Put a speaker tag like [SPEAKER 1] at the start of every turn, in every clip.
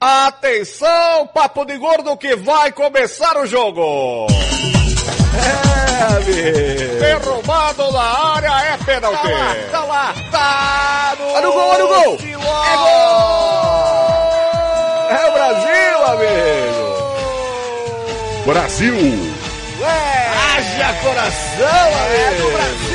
[SPEAKER 1] Atenção, papo de gordo que vai começar o jogo. É, amigo. Derrubado na área é pênalti. Tá lá, tá lá, tá no,
[SPEAKER 2] olha o gol, olha o gol.
[SPEAKER 1] É gol. É o Brasil, amigo.
[SPEAKER 2] Brasil.
[SPEAKER 1] É. Haja coração, amigo. É do Brasil.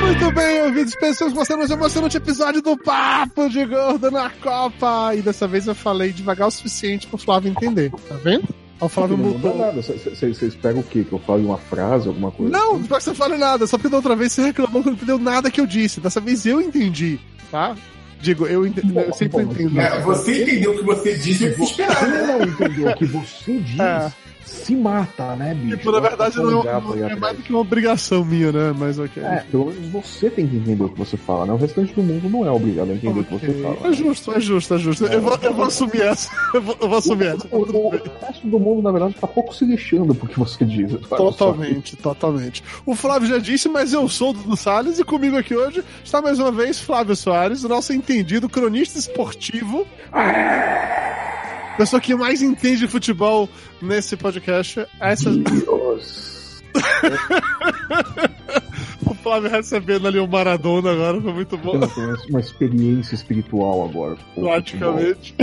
[SPEAKER 3] Muito bem, ouvidos, pessoas, você nos emocionante episódio do Papo de Gordo na Copa. E dessa vez eu falei devagar o suficiente pro Flávio entender, tá vendo? O Flávio
[SPEAKER 4] não
[SPEAKER 3] mudou.
[SPEAKER 4] nada. Vocês pegam o quê? Que eu fale uma frase, alguma coisa?
[SPEAKER 3] Não, não precisa falar nada. Só porque da outra vez você reclamou que não entendeu nada que eu disse. Dessa vez eu entendi, tá? Digo, eu, entendi,
[SPEAKER 4] Bom,
[SPEAKER 3] eu sempre
[SPEAKER 4] bom,
[SPEAKER 3] entendo.
[SPEAKER 5] É, você entendeu o que você disse, eu
[SPEAKER 4] Você não entendeu o que você diz.
[SPEAKER 3] É.
[SPEAKER 4] Se mata, né, bicho?
[SPEAKER 3] Tipo, na verdade, não,
[SPEAKER 4] aí
[SPEAKER 3] não é mais do que uma obrigação minha, né? Mas ok.
[SPEAKER 4] É, pelo menos você tem que entender o que você fala, né? O restante do mundo não é obrigado a entender o que você fala.
[SPEAKER 3] É justo, é justo, é justo. Eu vou, eu vou assumir essa. Eu vou, eu vou assumir essa.
[SPEAKER 4] O, o- o resto do mundo, na verdade, tá pouco se lixando porque você diz.
[SPEAKER 3] Totalmente, totalmente. O Flávio já disse, mas eu sou o Dudu Salles e comigo aqui hoje está mais uma vez Flávio Soares, o nosso entendido cronista esportivo. Pessoa que mais entende de futebol nesse podcast. Essa,
[SPEAKER 4] Deus.
[SPEAKER 3] o Flávio recebendo ali o Maradona agora, foi muito bom.
[SPEAKER 4] Uma experiência espiritual agora.
[SPEAKER 3] Praticamente.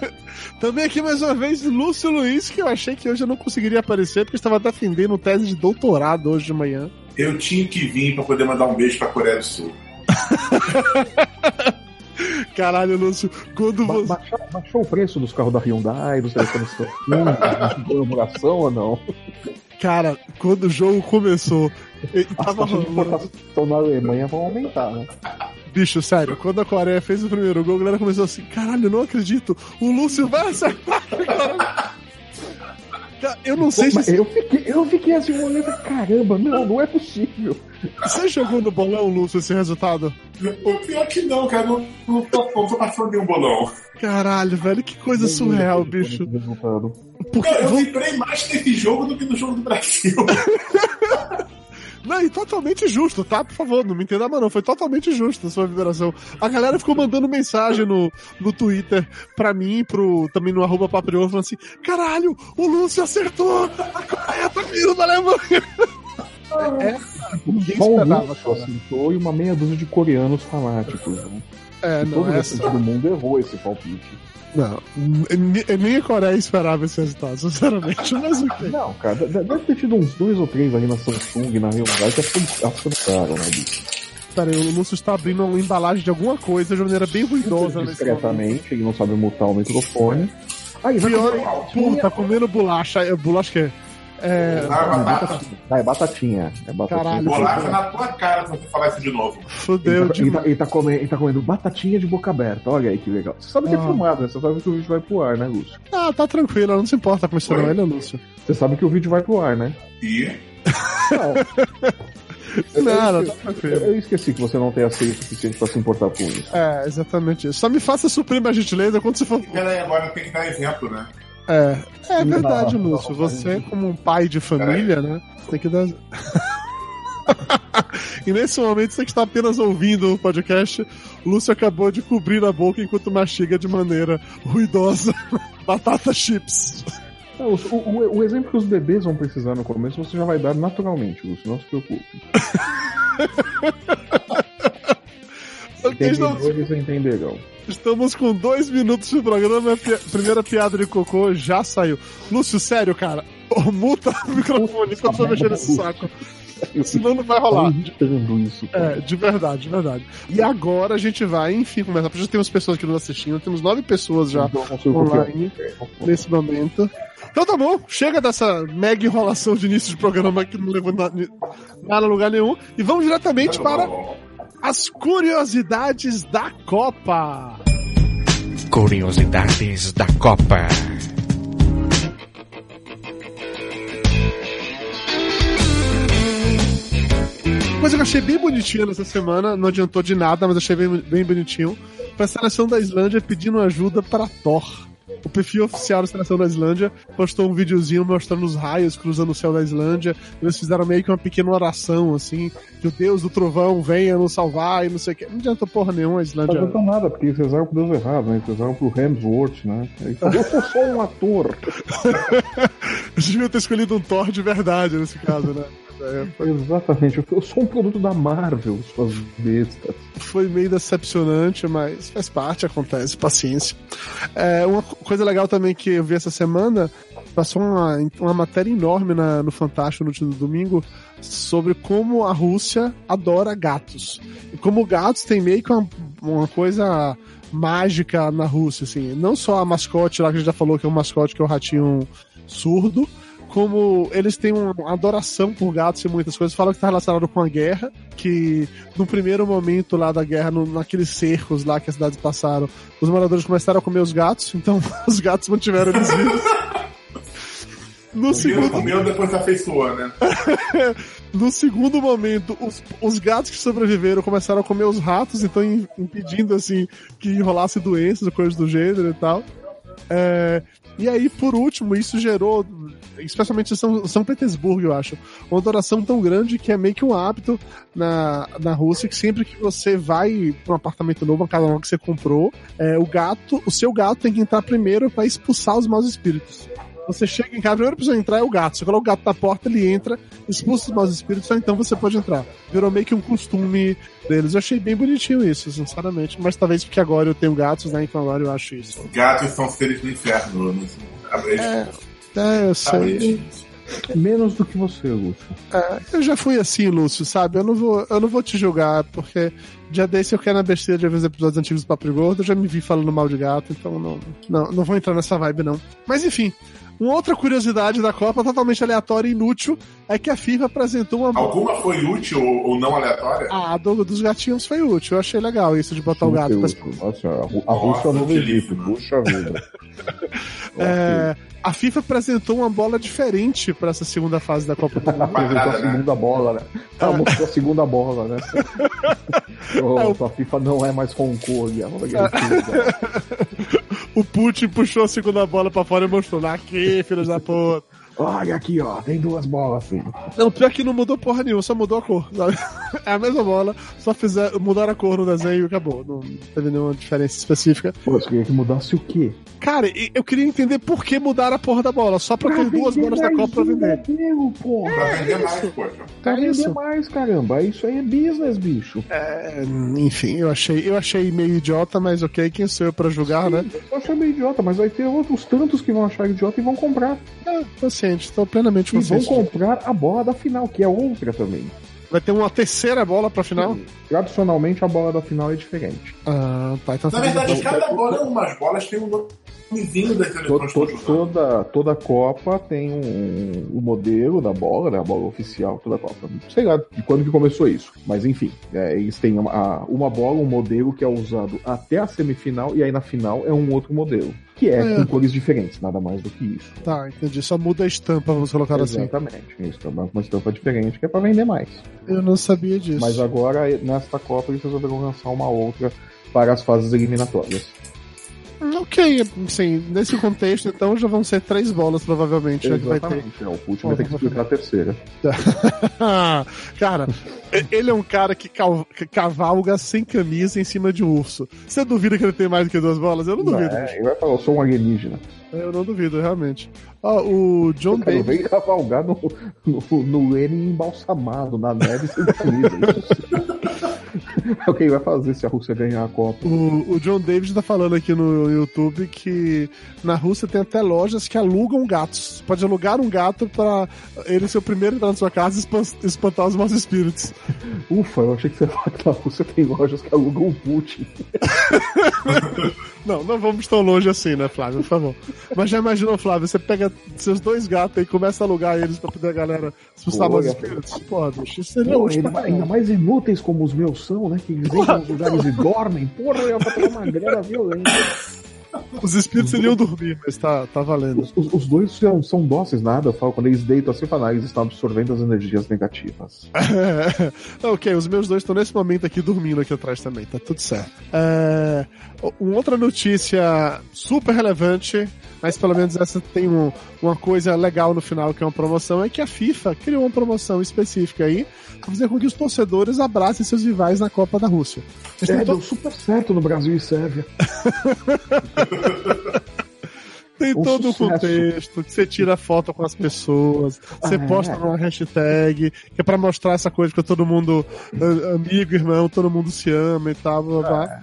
[SPEAKER 3] Também aqui mais uma vez Lúcio Luiz, que eu achei que hoje eu não conseguiria aparecer, porque estava defendendo tese de doutorado hoje de manhã.
[SPEAKER 5] Eu tinha que vir pra poder mandar um beijo pra Coreia do Sul.
[SPEAKER 3] Caralho, Lúcio, quando
[SPEAKER 4] Ba-
[SPEAKER 3] você.
[SPEAKER 4] baixou, baixou o preço dos carros da Hyundai, dos telefones Samsung, colaboração ou não?
[SPEAKER 3] Cara, quando o jogo começou,
[SPEAKER 4] As taxas de importação na Alemanha vão aumentar, né?
[SPEAKER 3] Bicho, sério, quando a Coreia fez o primeiro gol, a galera começou assim: caralho, não acredito, o Lúcio vai acertar. Cara, Eu não sei
[SPEAKER 4] Pô, mas
[SPEAKER 3] se
[SPEAKER 4] eu, fiquei, eu fiquei assim, olhando, e caramba, não, não é possível.
[SPEAKER 3] você jogou no bolão, Lúcio, esse resultado.
[SPEAKER 5] O pior que não, cara. Não, não, tô, não tô passando nenhum bolão.
[SPEAKER 3] Caralho, velho, que coisa surreal, bicho. Porque
[SPEAKER 5] Não, eu vibrei mais nesse jogo do que no jogo do Brasil.
[SPEAKER 3] Não, e totalmente justo, tá? Por favor, não me entenda mal, não. Foi totalmente justo a sua vibração. A galera ficou mandando mensagem no, no Twitter pra mim, pro, também no arroba Paprior, falando assim: caralho, o Lúcio acertou! A Coreia tá vindo da Alemanha! É, ninguém
[SPEAKER 4] Só o
[SPEAKER 3] esperava,
[SPEAKER 4] Lúcio
[SPEAKER 3] cara.
[SPEAKER 4] acertou e uma meia dúzia de coreanos fanáticos. Né?
[SPEAKER 3] É,
[SPEAKER 4] E
[SPEAKER 3] não,
[SPEAKER 4] todo o
[SPEAKER 3] essa.
[SPEAKER 4] restante do mundo errou esse palpite.
[SPEAKER 3] Não, nem a Coreia esperava esse resultado, sinceramente, mas o quê?
[SPEAKER 4] Não, cara, de- deve ter tido uns dois ou três ali na Samsung, na Hyundai, que acertaram, né, bicho?
[SPEAKER 3] Pera aí, o Lúcio está abrindo uma embalagem de alguma coisa de maneira bem ruidosa.
[SPEAKER 4] Discretamente, ele não sabe mutar o microfone. Aí, vai
[SPEAKER 3] Pior, tá comendo bolacha, é, bolacha que é? É,
[SPEAKER 5] Ah, batata.
[SPEAKER 4] Ah, é batatinha. É batatinha.
[SPEAKER 3] Caralho.
[SPEAKER 5] Bolacha na tua cara se você falar isso de novo.
[SPEAKER 3] fudeu
[SPEAKER 4] Ele tá, ele, tá, ele tá comendo, ele tá comendo batatinha de boca aberta. Olha aí que legal. Você sabe que é
[SPEAKER 3] Ah.
[SPEAKER 4] filmado, né? Você sabe que o vídeo vai pro ar, né, Lúcio?
[SPEAKER 3] Ah, tá tranquilo, não se importa com isso não,
[SPEAKER 5] Oi?
[SPEAKER 3] ele é Lúcio.
[SPEAKER 4] Você sabe que o vídeo vai pro ar, né?
[SPEAKER 5] E
[SPEAKER 4] Não.
[SPEAKER 3] Não,
[SPEAKER 4] eu,
[SPEAKER 3] não, tá
[SPEAKER 4] esqueci,
[SPEAKER 3] tranquilo.
[SPEAKER 4] eu esqueci que você não tem aceio suficiente pra se importar com isso.
[SPEAKER 3] É, exatamente isso. Só me faça suprir minha gentileza quando você for.
[SPEAKER 5] peraí, agora tem que dar exemplo, né?
[SPEAKER 3] É, é verdade,
[SPEAKER 4] Não,
[SPEAKER 3] Lúcio. Você, como um pai de família, né? Tem que dar. e nesse momento, você que está apenas ouvindo o podcast, o Lúcio acabou de cobrir a boca enquanto mastiga de maneira ruidosa batata chips.
[SPEAKER 4] Não, o, o- o exemplo que os bebês vão precisar no começo, você já vai dar naturalmente, Lúcio. Não se preocupe. Entendedores entenderão.
[SPEAKER 3] estamos com dois minutos de programa. A pi- primeira piada de cocô já saiu. Lúcio, sério, cara. Muta o microfone enquanto eu tô mexendo nesse saco. Senão não vai rolar.
[SPEAKER 4] Isso, cara.
[SPEAKER 3] É, de verdade, de verdade. E agora a gente vai, enfim, começar. Porque já temos pessoas aqui nos assistindo, temos nove pessoas já
[SPEAKER 4] confiar.
[SPEAKER 3] online nesse momento. Então tá bom, chega dessa mega enrolação de início de programa que não levou na- nada a lugar nenhum. E vamos diretamente para as curiosidades da Copa.
[SPEAKER 2] Curiosidades da Copa.
[SPEAKER 3] coisa que eu achei bem bonitinha nessa semana, não adiantou de nada, mas achei bem, bem bonitinho, foi a seleção da Islândia pedindo ajuda para Thor. O perfil oficial da seleção da Islândia postou um videozinho mostrando os raios cruzando o céu da Islândia. Eles fizeram meio que uma pequena oração, assim, que o deus do trovão venha nos salvar e não sei o que. Não adianta porra nenhuma a
[SPEAKER 4] Não
[SPEAKER 3] Islândia.
[SPEAKER 4] adianta nada, porque eles rezaram pro Deus errado, né? Eles rezaram pro Hemsworth, né? Aí eu sou só um ator.
[SPEAKER 3] Eles deviam ter escolhido um Thor de verdade nesse caso, né? É, foi-
[SPEAKER 4] Exatamente, eu sou um produto da Marvel, suas bestas.
[SPEAKER 3] foi meio decepcionante, mas faz parte, acontece, paciência. É, uma co- coisa legal também que eu vi essa semana, passou uma, uma matéria enorme na- no Fantástico no último domingo sobre como a Rússia adora gatos. E como gatos tem meio que uma, uma coisa mágica na Rússia, assim. Não só a mascote lá que a gente já falou que é um mascote que é o ratinho surdo, como eles têm uma adoração por gatos e muitas coisas. Falam que está relacionado com a guerra, que no primeiro momento lá da guerra, no, naqueles cercos lá que as cidades passaram, os moradores começaram a comer os gatos, então os gatos mantiveram eles vivos. No segundo,
[SPEAKER 5] comeu, depois afeiçoou, né?
[SPEAKER 3] no segundo momento, os, os gatos que sobreviveram começaram a comer os ratos, então im- impedindo assim que enrolasse doenças coisas do gênero e tal. É, e aí, por último, isso gerou, especialmente em São, São Petersburgo, eu acho, uma adoração tão grande que é meio que um hábito na, na Rússia que sempre que você vai para um apartamento novo, uma casa nova que você comprou, é, o gato, o seu gato tem que entrar primeiro para expulsar os maus espíritos. Você chega em casa, a primeira pessoa a entrar é o gato. Você coloca o gato na porta, ele entra, expulsa os maus espíritos, só então você pode entrar. Virou meio que um costume deles. Eu achei bem bonitinho isso, sinceramente. Mas talvez porque agora eu tenho gatos, né? Então agora eu acho isso.
[SPEAKER 5] Gatos são seres do inferno. Né? Abre
[SPEAKER 3] É, É, eu sei.
[SPEAKER 4] Menos do que você, Lúcio.
[SPEAKER 3] É, eu já fui assim, Lúcio, sabe? Eu não vou, eu não vou te julgar, porque dia desse eu quero na besteira de ver os episódios antigos do Papo Gordo, eu já me vi falando mal de gato, então não, não, não vou entrar nessa vibe, não. Mas enfim, uma outra curiosidade da Copa, totalmente aleatória e inútil, é que a FIFA apresentou uma.
[SPEAKER 5] Alguma foi útil ou, não aleatória?
[SPEAKER 3] Ah, a do, dos gatinhos foi útil. Eu achei legal isso de botar o gato pra
[SPEAKER 4] Nossa, a Rú- a Rússia é o novo Egito, puxa vida.
[SPEAKER 3] É, a FIFA apresentou uma bola diferente para essa segunda fase da Copa do Mundo.
[SPEAKER 4] Apresentou a segunda bola, né? Ela mostrou a segunda bola, né? Oh, a FIFA não é mais Hong Kong, tudo.
[SPEAKER 3] O Putin puxou a segunda bola pra fora e mostrou. Aqui, filhos da puta.
[SPEAKER 4] Olha aqui, ó, tem duas bolas assim.
[SPEAKER 3] Não, pior que não mudou porra nenhuma, só mudou a cor. sabe? É a mesma bola, só fizer, mudaram a cor no desenho e acabou. Não teve nenhuma diferença específica.
[SPEAKER 4] Pô, você queria que mudasse o quê?
[SPEAKER 3] Cara, eu queria entender por que mudaram a porra da bola. Só pra ter duas bolas da Copa pra vender.
[SPEAKER 4] Porra.
[SPEAKER 5] Pra vender mais, poxa.
[SPEAKER 4] Pra
[SPEAKER 3] É
[SPEAKER 4] vender
[SPEAKER 3] isso.
[SPEAKER 4] mais, caramba. Isso aí é business, bicho.
[SPEAKER 3] É, enfim, eu achei, eu achei meio idiota, mas ok, quem sou eu pra julgar, né?
[SPEAKER 4] Eu achei meio idiota, mas vai ter outros tantos que vão achar idiota e vão comprar.
[SPEAKER 3] É, consciente, tô plenamente
[SPEAKER 4] E vão
[SPEAKER 3] consciente.
[SPEAKER 4] comprar a bola da final, que é outra também.
[SPEAKER 3] Vai ter uma terceira bola pra final?
[SPEAKER 4] Tradicionalmente a bola da final é diferente.
[SPEAKER 3] Ah, tá, então
[SPEAKER 5] Na
[SPEAKER 3] tá
[SPEAKER 5] verdade, cada bola é umas bolas tem um nomezinho das
[SPEAKER 4] To- to- toda, toda Copa tem um, um modelo da bola, né? A bola oficial, toda Copa. Sei lá de quando que começou isso. Mas enfim, é, eles têm uma, a- uma bola, um modelo que é usado até a semifinal, e aí na final é um outro modelo. Que é,
[SPEAKER 3] É.
[SPEAKER 4] com cores diferentes, nada mais do que isso.
[SPEAKER 3] Tá, entendi. Só muda a estampa, vamos colocar assim.
[SPEAKER 4] Exatamente. Isso é uma, uma estampa diferente que é pra vender mais.
[SPEAKER 3] Eu não sabia disso.
[SPEAKER 4] Mas agora, nesta Copa, eles resolveram lançar uma outra para as fases eliminatórias.
[SPEAKER 3] Hum, Ok, sim, nesse contexto, então já vão ser três bolas, provavelmente, né.
[SPEAKER 4] Exatamente. É, o Putin vai ter que explicar a terceira.
[SPEAKER 3] cara, ele é um cara que, cavalga sem camisa em cima de um urso. Você duvida que ele tem mais do que duas bolas? Eu não duvido.
[SPEAKER 4] É, ele vai falar, eu sou um alienígena.
[SPEAKER 3] Eu não duvido, realmente. Ó, o John
[SPEAKER 4] Cara,
[SPEAKER 3] Davis.
[SPEAKER 4] vem cavalgar no, no, no Lenin embalsamado, na neve sem camisa. o que ele vai fazer se a Rússia ganhar a Copa.
[SPEAKER 3] O, o John Davis tá falando aqui no YouTube que na Rússia tem até lojas que alugam gatos. Você pode alugar um gato pra ele ser o primeiro a entrar na sua casa e espan- espantar os maus espíritos.
[SPEAKER 4] Ufa, eu achei que você ia falar que na Rússia tem lojas que alugam o Putin.
[SPEAKER 3] Não, não vamos tão longe assim, né, Flávio, por favor. Mas já imaginou, Flávio, você pega seus dois gatos e começa a alugar eles pra poder a galera expulsar maus
[SPEAKER 4] Olha.
[SPEAKER 3] espíritos? Porra, bicho, isso seria
[SPEAKER 4] Pô,
[SPEAKER 3] útil
[SPEAKER 4] ainda, mais- ainda mais inúteis como os meus são, né? Que eles entram nos lugares e dormem. Porra, eu ia pra ter uma grana violenta.
[SPEAKER 3] Os espíritos iriam dormir, mas tá, tá valendo.
[SPEAKER 4] Os, os- os dois são, são dóceis, nada. Eu falo, quando eles deitam assim, falam, ah, eles estão absorvendo as energias negativas.
[SPEAKER 3] ok, os meus dois estão nesse momento aqui dormindo aqui atrás também, tá tudo certo. É, uma outra notícia super relevante, mas pelo menos essa tem um- uma coisa legal no final, que é uma promoção, é que a FIFA criou uma promoção específica aí pra fazer com que os torcedores abracem seus rivais na Copa da Rússia.
[SPEAKER 4] É, deu super certo no Brasil e Sérvia.
[SPEAKER 3] Tem
[SPEAKER 4] Um
[SPEAKER 3] todo o
[SPEAKER 4] sucesso.
[SPEAKER 3] contexto, que você tira foto com as pessoas, você
[SPEAKER 4] Ah,
[SPEAKER 3] posta
[SPEAKER 4] é.
[SPEAKER 3] numa hashtag, que é pra mostrar essa coisa que todo mundo, amigo, irmão, todo mundo se ama e tal, blá, blá, blá.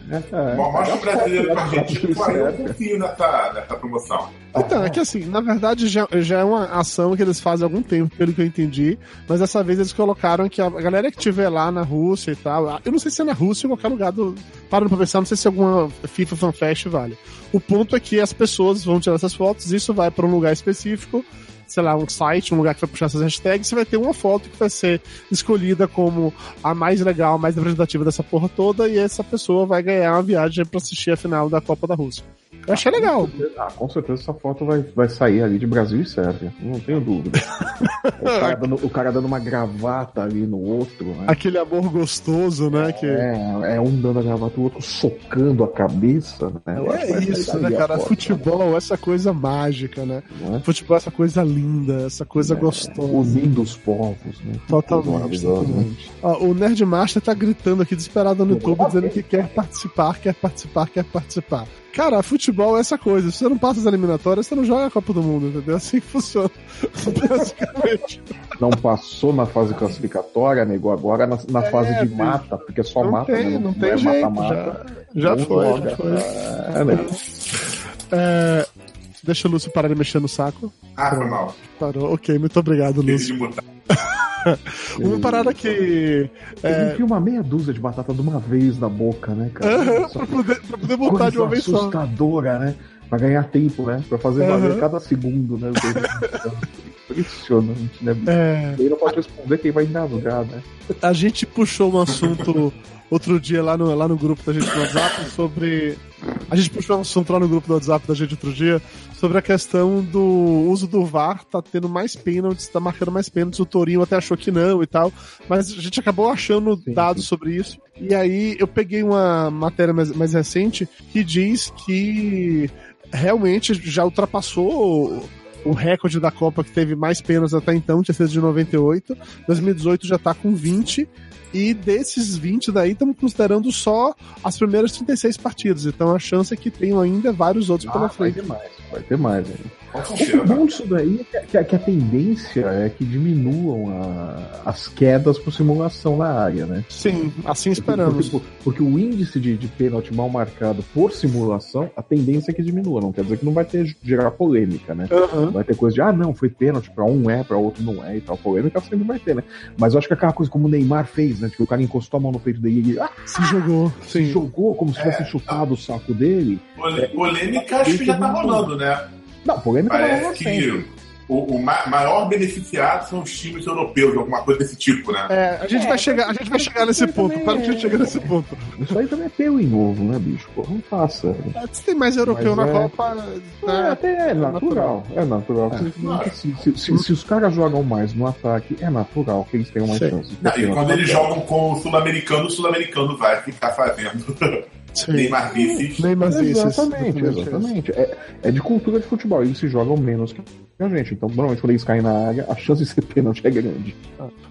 [SPEAKER 4] É,
[SPEAKER 5] Bom, Mostra o brasileiro com a
[SPEAKER 4] Brasil
[SPEAKER 5] Argentina,
[SPEAKER 4] e
[SPEAKER 5] pô, eu confio nessa, nessa promoção.
[SPEAKER 3] Então, é que assim, na verdade já, já é uma ação que eles fazem há algum tempo, pelo que eu entendi, mas dessa vez eles colocaram que a galera que estiver lá na Rússia e tal, eu não sei se é na Rússia ou em qualquer lugar do. Parando pra pensar, não sei se alguma FIFA Fan Fest vale. O ponto é que as pessoas vão tirar essas fotos, isso vai pra um lugar específico, sei lá, um site, um lugar que vai puxar essas hashtags, você vai ter uma foto que vai ser escolhida como a mais legal, a mais representativa dessa porra toda, e essa pessoa vai ganhar uma viagem pra assistir a final da Copa da Rússia. Eu achei legal.
[SPEAKER 4] Ah, com certeza essa foto vai, vai sair ali de Brasil e Sérvia. Não tenho dúvida. o, cara dando, o cara dando uma gravata ali no outro, né?
[SPEAKER 3] Aquele amor gostoso, né? Que...
[SPEAKER 4] É, é um dando a gravata, o outro socando a cabeça, né?
[SPEAKER 3] É isso, né, cara?
[SPEAKER 4] foto,
[SPEAKER 3] Futebol, essa coisa mágica, né?
[SPEAKER 4] né?
[SPEAKER 3] Futebol, essa coisa linda, essa coisa gostosa.
[SPEAKER 4] Unindo os povos, né?
[SPEAKER 3] Totalmente,
[SPEAKER 4] Maravilhoso, né?
[SPEAKER 3] totalmente. Ó, o Nerdmaster tá gritando aqui desesperado no YouTube, dizendo que quer participar, quer participar, quer participar. Cara, futebol é essa coisa. Se você não passa as eliminatórias, você não joga a Copa do Mundo, entendeu? Assim que funciona. Basicamente.
[SPEAKER 4] Não passou na fase classificatória, negou agora na, na fase de mata, porque só
[SPEAKER 3] Não
[SPEAKER 4] mata,
[SPEAKER 3] tem,
[SPEAKER 4] né?
[SPEAKER 3] não tem
[SPEAKER 4] é
[SPEAKER 3] jeito.
[SPEAKER 4] mata-mata.
[SPEAKER 3] Já, já
[SPEAKER 4] Não
[SPEAKER 3] foi,
[SPEAKER 4] joga.
[SPEAKER 3] já foi.
[SPEAKER 4] É, né?
[SPEAKER 3] É, deixa o Lúcio parar de mexer no saco.
[SPEAKER 5] Ah, foi mal.
[SPEAKER 3] Parou. Ok, muito obrigado, Lúcio. Uma parada que.
[SPEAKER 4] Ele
[SPEAKER 3] É,
[SPEAKER 4] enfia uma meia dúzia de batata de uma vez na boca, né, cara? Só
[SPEAKER 3] pra, poder, pra poder botar de uma vez só.
[SPEAKER 4] assustadora, né? Pra ganhar tempo, né? Pra fazer valer cada segundo, né? Impressionante, né?
[SPEAKER 3] É,
[SPEAKER 4] Ele não pode responder quem vai engasgar, né?
[SPEAKER 3] a gente puxou um assunto outro dia lá no, lá no grupo da gente no WhatsApp sobre. A gente puxou um assunto lá no grupo do WhatsApp da gente outro dia sobre a questão do uso do VAR, tá tendo mais pênaltis, tá marcando mais pênaltis, o Torinho até achou que não e tal, mas a gente acabou achando
[SPEAKER 4] Sim,
[SPEAKER 3] dados
[SPEAKER 4] sim.
[SPEAKER 3] sobre isso. E aí eu peguei uma matéria mais, mais recente que diz que realmente já ultrapassou o, recorde da Copa que teve mais pênaltis até então, tinha sido de 98. 2018 já tá com 20. E desses 20 daí, estamos considerando só as primeiras 36 partidas. Então a chance é que tenham ainda vários outros pela
[SPEAKER 4] Ah, vai
[SPEAKER 3] frente.
[SPEAKER 4] ter mais, vai ter mais. Né? O bom disso daí é que, que- que a tendência é que diminuam a- as quedas por simulação na área, né?
[SPEAKER 3] Sim, assim esperamos.
[SPEAKER 4] Porque, porque o índice de, de pênalti mal marcado por simulação, a tendência é que diminua. Não quer dizer que não vai ter gerar polêmica, né?
[SPEAKER 3] Aham.
[SPEAKER 4] Vai ter coisa de, ah, não, foi pênalti, pra um é, pra outro não é e tal. Polêmica sempre vai ter, né? Mas eu acho que aquela coisa como o Neymar fez, né? Que o cara encostou a mão no peito dele e ele ah,
[SPEAKER 3] Se jogou.
[SPEAKER 4] se
[SPEAKER 3] Sim.
[SPEAKER 4] jogou como se tivesse chutado o saco dele.
[SPEAKER 5] Polêmica acho que já tá rolando, né?
[SPEAKER 4] Não, polêmica
[SPEAKER 5] Parece
[SPEAKER 4] sempre.
[SPEAKER 5] que o, o ma- maior beneficiado são os times europeus, alguma coisa desse tipo, né?
[SPEAKER 3] É, a gente vai chegar, a gente vai chegar nesse ponto. Para que a gente chegar nesse ponto.
[SPEAKER 4] Isso aí também é pelo em ovo, né, bicho? Pô, não faça.
[SPEAKER 3] É, Se tem mais europeu
[SPEAKER 4] Mas
[SPEAKER 3] na
[SPEAKER 4] é-
[SPEAKER 3] Copa,
[SPEAKER 4] É,
[SPEAKER 3] né?
[SPEAKER 4] até é natural. É natural. Se, se- se- se os caras jogam mais no ataque, é natural que eles tenham mais chances.
[SPEAKER 5] Não, e quando eles jogam com o sul-americano, o sul-americano vai ficar fazendo
[SPEAKER 3] Sim.
[SPEAKER 5] Neymar vices.
[SPEAKER 3] Neymar.
[SPEAKER 4] Exatamente, exatamente. É, é de cultura de futebol. Eles se jogam menos que a gente. Então, normalmente, quando eles caem na área, a chance de ser pênalti é grande.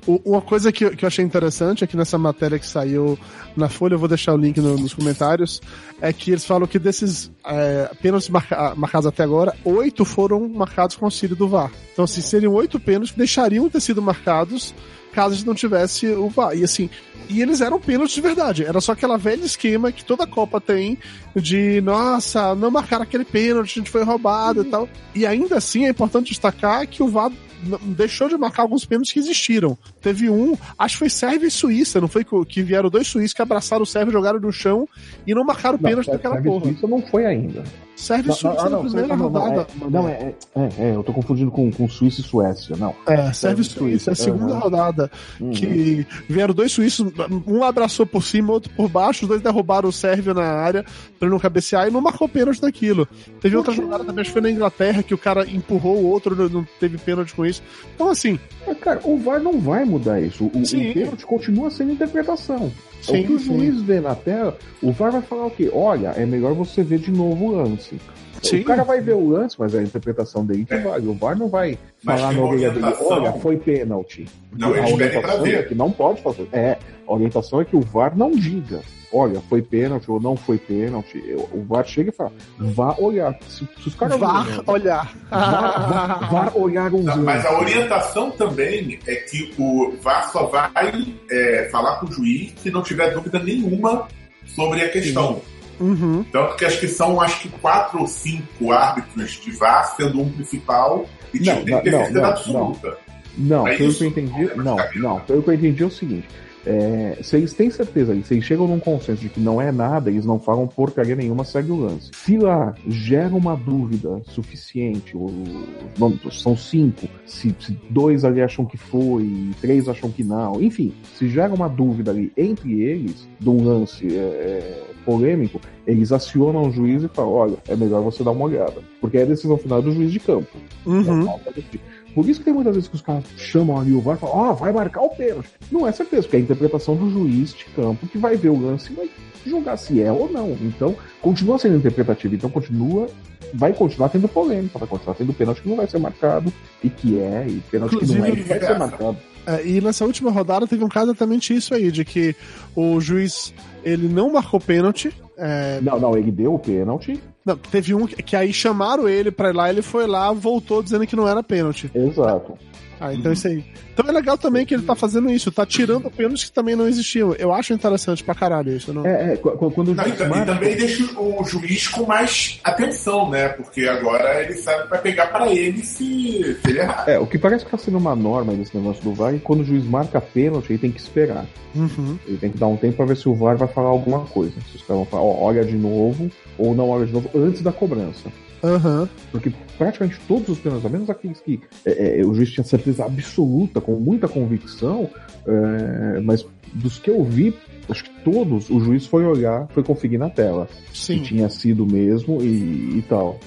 [SPEAKER 3] Uma coisa que, eu- que eu achei interessante aqui nessa matéria que saiu na Folha, eu vou deixar o link no- nos comentários, é que eles falam que desses é, pênaltis marca- marcados até agora, oito foram marcados com auxílio do VAR. Então, assim, seriam oito pênaltis que deixariam de ter sido marcados caso a gente não tivesse o VAR. E assim, e eles eram pênaltis de verdade. Era só aquela velha esquema que toda Copa tem de, nossa, não marcaram aquele pênalti, a gente foi roubado e tal. E ainda assim é importante destacar que o VAR deixou de marcar alguns pênaltis que existiram. Teve um, acho que foi Sérvia e Suíça, não foi que, vieram dois suíços que abraçaram o Sérvia, jogaram no chão e não marcaram o pênalti daquela
[SPEAKER 4] Sérvia
[SPEAKER 3] porra.
[SPEAKER 4] Suíça não foi ainda.
[SPEAKER 3] Sérvia e Suíça
[SPEAKER 4] ah,
[SPEAKER 3] na primeira rodada.
[SPEAKER 4] é, não, é, é, é, é, eu tô confundindo com, com Suíça e Suécia, não.
[SPEAKER 3] É, Sérvia e
[SPEAKER 4] Suíça,
[SPEAKER 3] é a segunda rodada. Uhum. que vieram dois suíços, um abraçou por cima, outro por baixo, os dois derrubaram o Sérvio na área pra ele não cabecear e não marcou pênalti naquilo. Teve outra jogada também, acho que foi na Inglaterra, que o cara empurrou o outro, não teve pênalti com isso. Então, assim.
[SPEAKER 4] Cara, o VAR não vai mudar isso. O, o pênalti continua sendo interpretação. Sim, é o que o juiz vê na tela, o VAR vai falar o quê? Olha, é melhor você ver de novo o lance. Sim. O cara vai ver o lance, mas a interpretação dele que vale. O VAR não vai mas falar na orelha dele, olha, foi pênalti.
[SPEAKER 5] Não, a orientação é
[SPEAKER 4] que não pode fazer. É, a orientação é que o VAR não diga olha, foi pênalti ou não foi pênalti. O VAR chega e fala, vá olhar. Se, se os caras
[SPEAKER 3] vá olhar.
[SPEAKER 4] Vá, vá, vá olhar um
[SPEAKER 5] não, Mas a orientação também é que o VAR só vai é, falar com o juiz se não tiver dúvida nenhuma sobre a questão.
[SPEAKER 3] Uhum.
[SPEAKER 5] Tanto que acho que são acho que quatro ou cinco árbitros de VAR, sendo um principal, e
[SPEAKER 4] não, tem que ter certeza absoluta. Não, é pelo que eu entendi, não, não, pelo que eu entendi é o seguinte é, se eles têm certeza, se eles chegam num consenso de que não é nada, eles não falam porcaria nenhuma, segue o lance. Se lá gera uma dúvida suficiente, ou, são cinco, se, se, dois ali acham que foi, três acham que não, enfim, se gera uma dúvida ali entre eles, de um lance é, é, polêmico, eles acionam o juiz e falam: olha, é melhor você dar uma olhada. Porque é a decisão final do juiz de campo.
[SPEAKER 3] Uhum.
[SPEAKER 4] Por isso que tem muitas vezes que os caras chamam ali o VAR e falam, ó, oh, vai marcar o pênalti. Não é certeza, porque é a interpretação do juiz de campo que vai ver o lance e vai julgar se é ou não. Então, continua sendo interpretativo. Então, continua, vai continuar tendo polêmica, vai continuar tendo pênalti que não vai ser marcado e que é, e pênalti que não é que vai ser marcado.
[SPEAKER 3] É, e nessa última rodada teve um caso exatamente isso aí, de que o juiz ele não marcou pênalti. É...
[SPEAKER 4] Não, não, ele deu o pênalti.
[SPEAKER 3] Não, teve um que, que aí chamaram ele pra ir lá, ele foi lá, voltou dizendo que não era pênalti.
[SPEAKER 4] Exato.
[SPEAKER 3] Ah, então isso aí. Então é legal também que ele tá fazendo isso, tá tirando pênaltis que também não existiam. Eu acho interessante pra caralho isso. Não...
[SPEAKER 4] É, é quando
[SPEAKER 5] não, e, também, também deixa o juiz com mais atenção, né? Porque agora ele sabe vai pegar para ele se, se ele errar.
[SPEAKER 4] É, o que parece que tá sendo uma norma desse negócio do VAR, é que quando o juiz marca pênalti, ele tem que esperar.
[SPEAKER 3] Uhum.
[SPEAKER 4] Ele tem que dar um tempo pra ver se o VAR vai falar alguma coisa. Se os caras vão falar, ó, olha de novo, ou não olha de novo, antes da cobrança.
[SPEAKER 3] Uhum.
[SPEAKER 4] Porque praticamente todos os pênaltis, a menos aqueles que é, é, o juiz tinha certeza absoluta, com muita convicção, é, mas dos que eu vi, acho que todos o juiz foi olhar, foi conferir na tela.
[SPEAKER 3] Sim.
[SPEAKER 4] Que tinha sido mesmo e, e tal.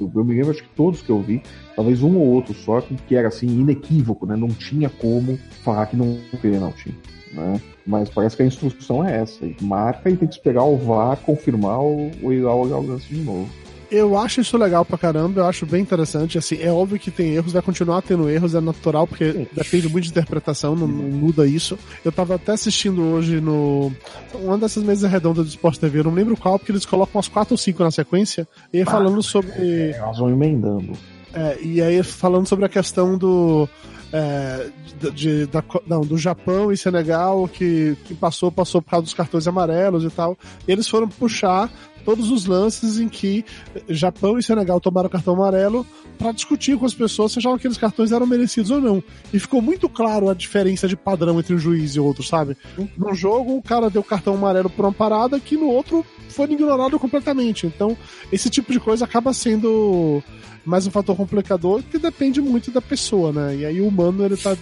[SPEAKER 4] Eu me lembro, acho que todos que eu vi, talvez um ou outro só, que, que era assim, inequívoco, né? Não tinha como falar que não pênalti. Né? Mas parece que a instrução é essa. Marca e tem que esperar o VAR confirmar ou ir lá olhar o lance de novo.
[SPEAKER 3] Eu acho isso legal pra caramba, eu acho bem interessante. Assim, é óbvio que tem erros, vai continuar tendo erros, é natural, porque depende muito de interpretação, não, não muda isso. Eu tava até assistindo hoje no. Uma dessas mesas redondas do Esporte TV, eu não lembro qual, porque eles colocam umas 4 ou 5 na sequência, e falando sobre.
[SPEAKER 4] É, elas vão emendando.
[SPEAKER 3] É, e aí falando sobre a questão do. É, de, da, não, do Japão e Senegal que, que passou, passou por causa dos cartões amarelos e tal. E eles foram puxar todos os lances em que Japão e Senegal tomaram cartão amarelo para discutir com as pessoas se achavam que aqueles cartões eram merecidos ou não. E ficou muito claro a diferença de padrão entre um juiz e outro, sabe? Num jogo, o cara deu cartão amarelo por uma parada que no outro foi ignorado completamente. Então, esse tipo de coisa acaba sendo mais um fator complicador que depende muito da pessoa, né? E aí o humano ele tá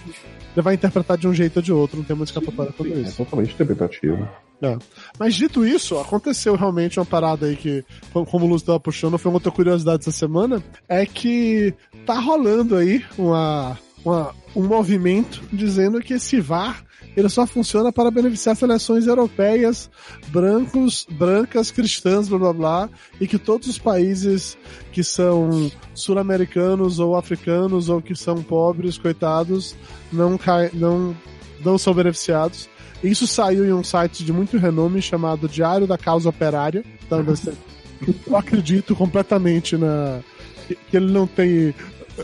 [SPEAKER 3] ele vai interpretar de um jeito ou de outro, não tem muito escapatória quanto isso.
[SPEAKER 4] É totalmente interpretativo.
[SPEAKER 3] É. Mas dito isso, aconteceu realmente uma parada aí que, como o Lúcio estava puxando, foi uma outra curiosidade essa semana, é que tá rolando aí uma, uma, um movimento dizendo que esse VAR ele só funciona para beneficiar seleções europeias, brancos, brancas, cristãs, blá blá blá, e que todos os países que são sul-americanos ou africanos ou que são pobres, coitados, não, cai, não, não são beneficiados. Isso saiu em um site de muito renome chamado Diário da Causa Operária. Então, eu acredito completamente na que ele não tem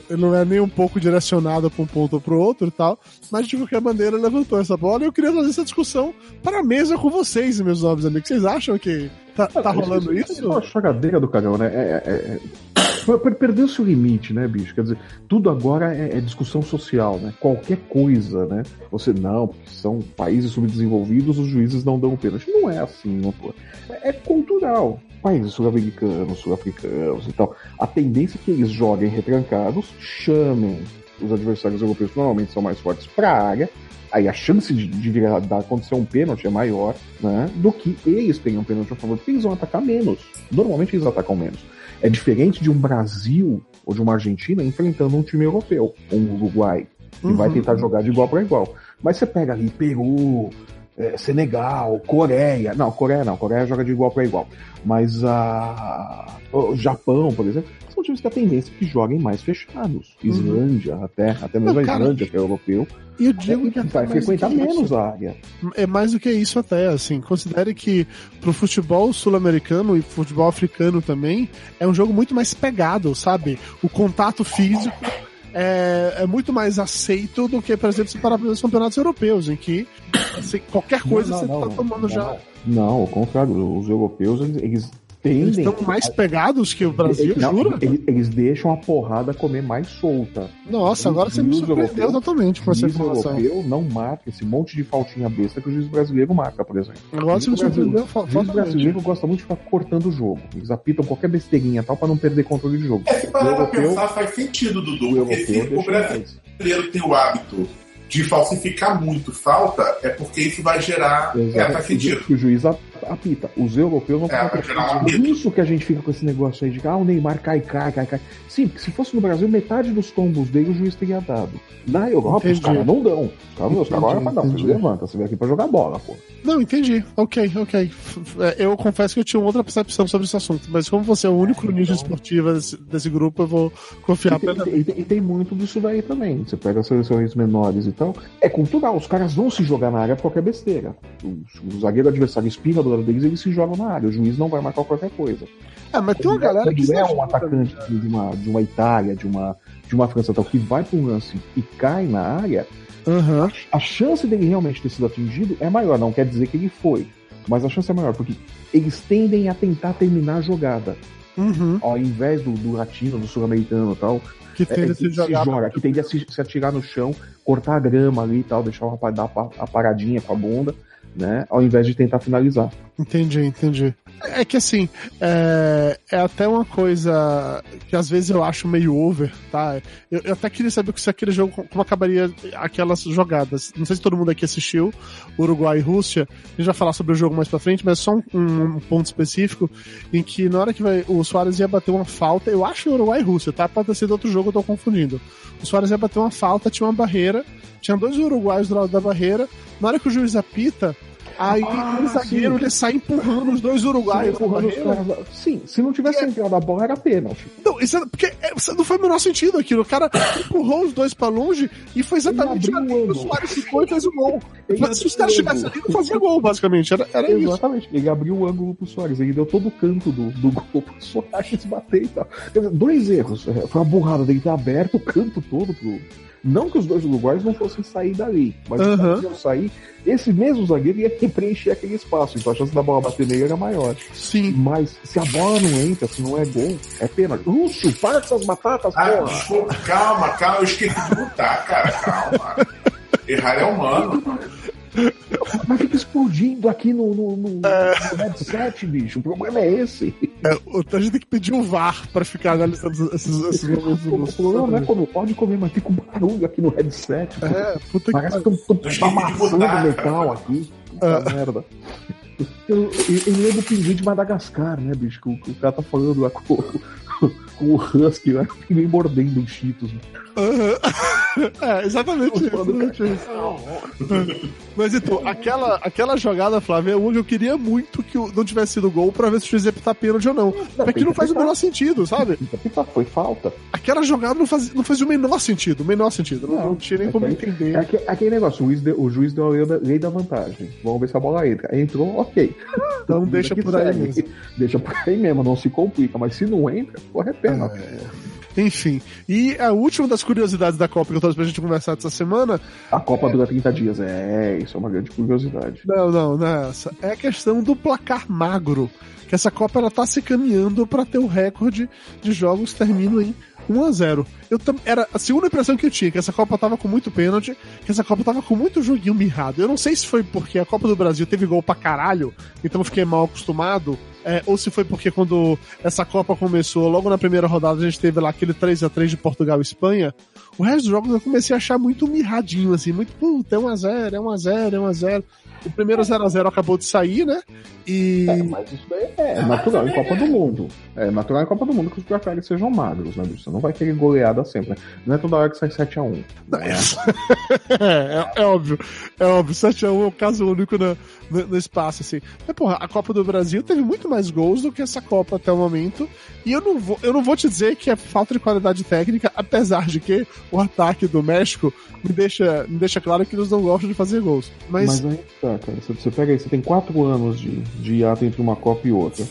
[SPEAKER 3] não é nem um pouco direcionado para um ponto ou para o outro e tal, mas de qualquer maneira levantou essa bola e eu queria fazer essa discussão para a mesa com vocês, meus nobres amigos. Vocês acham que tá, tá rolando isso? É
[SPEAKER 4] uma choradeira do cagão, né? É, é, é... Perdeu-se o limite, né, bicho? Quer dizer, tudo agora é, é, discussão social, né? Qualquer coisa, né? Você, não, porque são países subdesenvolvidos, os juízes não dão pênalti. Não é assim, não pô. É, é cultural países sul-americanos, sul-africanos e tal, a tendência é que eles joguem retrancados, chamem os adversários europeus normalmente são mais fortes para a área, aí a chance de, de acontecer um pênalti é maior, né? Do que eles tenham um pênalti a favor, porque eles vão atacar menos. Normalmente eles atacam menos. É diferente de um Brasil ou de uma Argentina enfrentando um time europeu, um Uruguai, que uhum. vai tentar jogar de igual para igual. Mas você pega ali Peru, é, Senegal, Coreia. Não, Coreia não, Coreia joga de igual para igual. Mas a o Japão, por exemplo, são times que a tendência é que joguem mais fechados. Uhum. Islândia, até, até mesmo não, a Islândia, que é europeu.
[SPEAKER 3] E eu digo é, que
[SPEAKER 4] vai frequentar menos a área.
[SPEAKER 3] É mais do que isso até, assim. Considere que pro futebol sul-americano e futebol africano também é um jogo muito mais pegado, sabe? O contato físico é, é, muito mais aceito do que, por exemplo, se parar os campeonatos europeus, em que assim, qualquer coisa não, não, você está tomando já.
[SPEAKER 4] Não, ao contrário, os europeus eles, eles tendem. Eles
[SPEAKER 3] estão mais pegados que o Brasil,
[SPEAKER 4] eles,
[SPEAKER 3] jura?
[SPEAKER 4] Eles, eles, deixam a porrada comer mais solta.
[SPEAKER 3] Nossa, agora você me surpreendeu totalmente com essa
[SPEAKER 4] informação. O europeu não marca esse monte de faltinha besta que o juiz brasileiro marca, por exemplo.
[SPEAKER 3] Agora você me surpreendeu
[SPEAKER 4] O juiz brasileiro gosta muito de ficar cortando o jogo. Eles apitam qualquer besteirinha tal para não perder controle de jogo.
[SPEAKER 5] É, se parar europeu, pensar, faz sentido, Dudu. O, europeu o brasileiro tem o hábito de falsificar muito falta, é porque isso vai gerar.
[SPEAKER 4] Exato. É, faz sentido. O juiz apita. Os europeus não é, Por isso que a gente fica com esse negócio aí de ah, o Neymar cai, cai, cai, cai. Sim, porque se fosse no Brasil, metade dos tombos dele o juiz teria dado. Na Europa, entendi. os caras não dão. Os caras, os caras olham pra dar, você levanta, você vem aqui pra jogar bola, pô.
[SPEAKER 3] Não, entendi. Ok, ok. É, eu confesso que eu tinha outra percepção sobre esse assunto, mas como você é o único ninja esportivo desse, desse, grupo, eu vou confiar
[SPEAKER 4] e tem, e, e, tem muito disso daí também. Você pega as seleções menores e tal. É cultural, os caras vão se jogar na área por qualquer besteira. O, o zagueiro adversário espirra do deles, eles se jogam na área. O juiz não vai marcar qualquer coisa.
[SPEAKER 3] É, mas tem uma galera
[SPEAKER 4] que é um atacante de uma, de uma Itália, de uma, de uma França tal, que vai para um lance e cai na área, uhum. a, a, chance dele realmente ter sido atingido é maior. Não quer dizer que ele foi, mas a chance é maior, porque eles tendem a tentar terminar a jogada.
[SPEAKER 3] Uhum.
[SPEAKER 4] Ao invés do, do latino, do sul-americano e tal,
[SPEAKER 3] que tende é, a se, jogar
[SPEAKER 4] se joga, que tende a se, se, atirar no chão, cortar a grama ali e tal, deixar o rapaz dar a paradinha com a bunda né? Ao invés de tentar finalizar.
[SPEAKER 3] Entendi, entendi. É que assim, é, é até uma coisa que às vezes eu acho meio over, tá? Eu, eu até queria saber se aquele jogo, como acabaria aquelas jogadas. Não sei se todo mundo aqui assistiu, Uruguai e Rússia. A gente vai falar sobre o jogo mais pra frente, mas só um, um ponto específico em que na hora que vai, o Soares ia bater uma falta, eu acho Uruguai e Rússia, tá? Pode ter sido outro jogo, eu tô confundindo. O Soares ia bater uma falta, tinha uma barreira, tinha dois uruguaios do lado da barreira. Na hora que o juiz apita, Aí ah, o zagueiro ele sai empurrando os dois uruguaios. Empurrando os.
[SPEAKER 4] Sim, se não tivesse é... entrado a bola, era pênalti.
[SPEAKER 3] Não, isso é, porque é, não foi o menor sentido aquilo. O cara empurrou os dois pra longe e foi exatamente ali que o Soares ficou e fez o gol. Mas se os caras tivessem ali, não fazia gol, basicamente. Era, era
[SPEAKER 4] exatamente. Isso. Ele abriu o ângulo pro Soares. Ele deu todo o canto do, do gol pro Soares bater e tal. Dois erros. É, foi uma burrada dele ter aberto o canto todo pro não que os dois uruguaios não fossem sair dali, mas uhum. se sair, esse mesmo zagueiro ia preencher aquele espaço, então a chance da bola bater nele era maior.
[SPEAKER 3] Sim.
[SPEAKER 4] Mas se a bola não entra, se não é gol, é pena. Lúcio, para com essas batatas,
[SPEAKER 5] ah, porra. Desculpa, calma, calma, eu esqueci de botar, cara, calma. Errar é humano.
[SPEAKER 4] Mas fica explodindo aqui no, no, no, é... no, headset, bicho. O problema é esse.
[SPEAKER 3] É, a gente tem que pedir um VAR pra ficar analisando esses, esses
[SPEAKER 4] momentos. O problema não é quando pode comer, mas fica um barulho aqui no headset.
[SPEAKER 3] É, puta
[SPEAKER 4] Parece que estão amassando metal aqui. Puta é. merda. Eu, eu, eu lembro o pinguim de Madagascar, né, bicho? Que o, que o cara tá falando lá com, com o Husky lá, e vem mordendo os cheetos.
[SPEAKER 3] Uhum. É, exatamente isso. Exatamente isso. Mas então, aquela, aquela jogada, Flávio, é uma que eu queria muito que não tivesse sido gol pra ver se o juiz ia pitar pênalti ou não. não Porque não faz o menor sentido, sabe?
[SPEAKER 4] Foi falta.
[SPEAKER 3] Aquela jogada não faz, não faz o menor sentido, o menor sentido. Não, não, tinha nem é como entender.
[SPEAKER 4] É aquele, aquele negócio, o juiz, deu, o juiz deu a lei da, vantagem. Vamos ver se a bola entra. Entrou, ok.
[SPEAKER 3] Então deixa por aí mesmo.
[SPEAKER 4] Deixa por aí mesmo, não se complica. Mas se não entra, corre pena. É.
[SPEAKER 3] Enfim. E a última das curiosidades da Copa que eu trouxe pra gente conversar essa semana.
[SPEAKER 4] A Copa é... dura 30 dias. É, isso é uma grande curiosidade.
[SPEAKER 3] Não, não, não é essa. É a questão do placar magro. Que essa Copa ela tá se caminhando para ter o recorde de jogos que terminam em 1x0. Eu tam... Era a segunda impressão que eu tinha, que essa Copa tava com muito pênalti, que essa Copa tava com muito joguinho mirrado. Eu não sei se foi porque a Copa do Brasil teve gol pra caralho, então eu fiquei mal acostumado, é, ou se foi porque quando essa Copa começou, logo na primeira rodada, a gente teve lá aquele 3 a 3 de Portugal e Espanha. O resto dos jogos eu comecei a achar muito mirradinho, assim, muito, puta, é 1x0, é 1x0, é 1x0. O primeiro 0x0 acabou de sair, né? E.
[SPEAKER 4] É, mas isso daí é natural em Copa do Mundo. É natural em Copa do Mundo que os placares sejam magros, né, bicho? Você não vai querer goleada sempre. Não é toda hora que sai 7x1.
[SPEAKER 3] É, é, é, óbvio. É óbvio. 7x1 é o caso único no, no, no, espaço, assim. Mas, porra, a Copa do Brasil teve muito mais gols do que essa Copa até o momento. E eu não vou, eu não vou te dizer que é falta de qualidade técnica, apesar de que o ataque do México me deixa, me deixa claro que eles não gostam de fazer gols. Mas,
[SPEAKER 4] Mas aí tá, cara. Você, você pega aí, você tem quatro anos de, de hiato entre uma Copa e outra.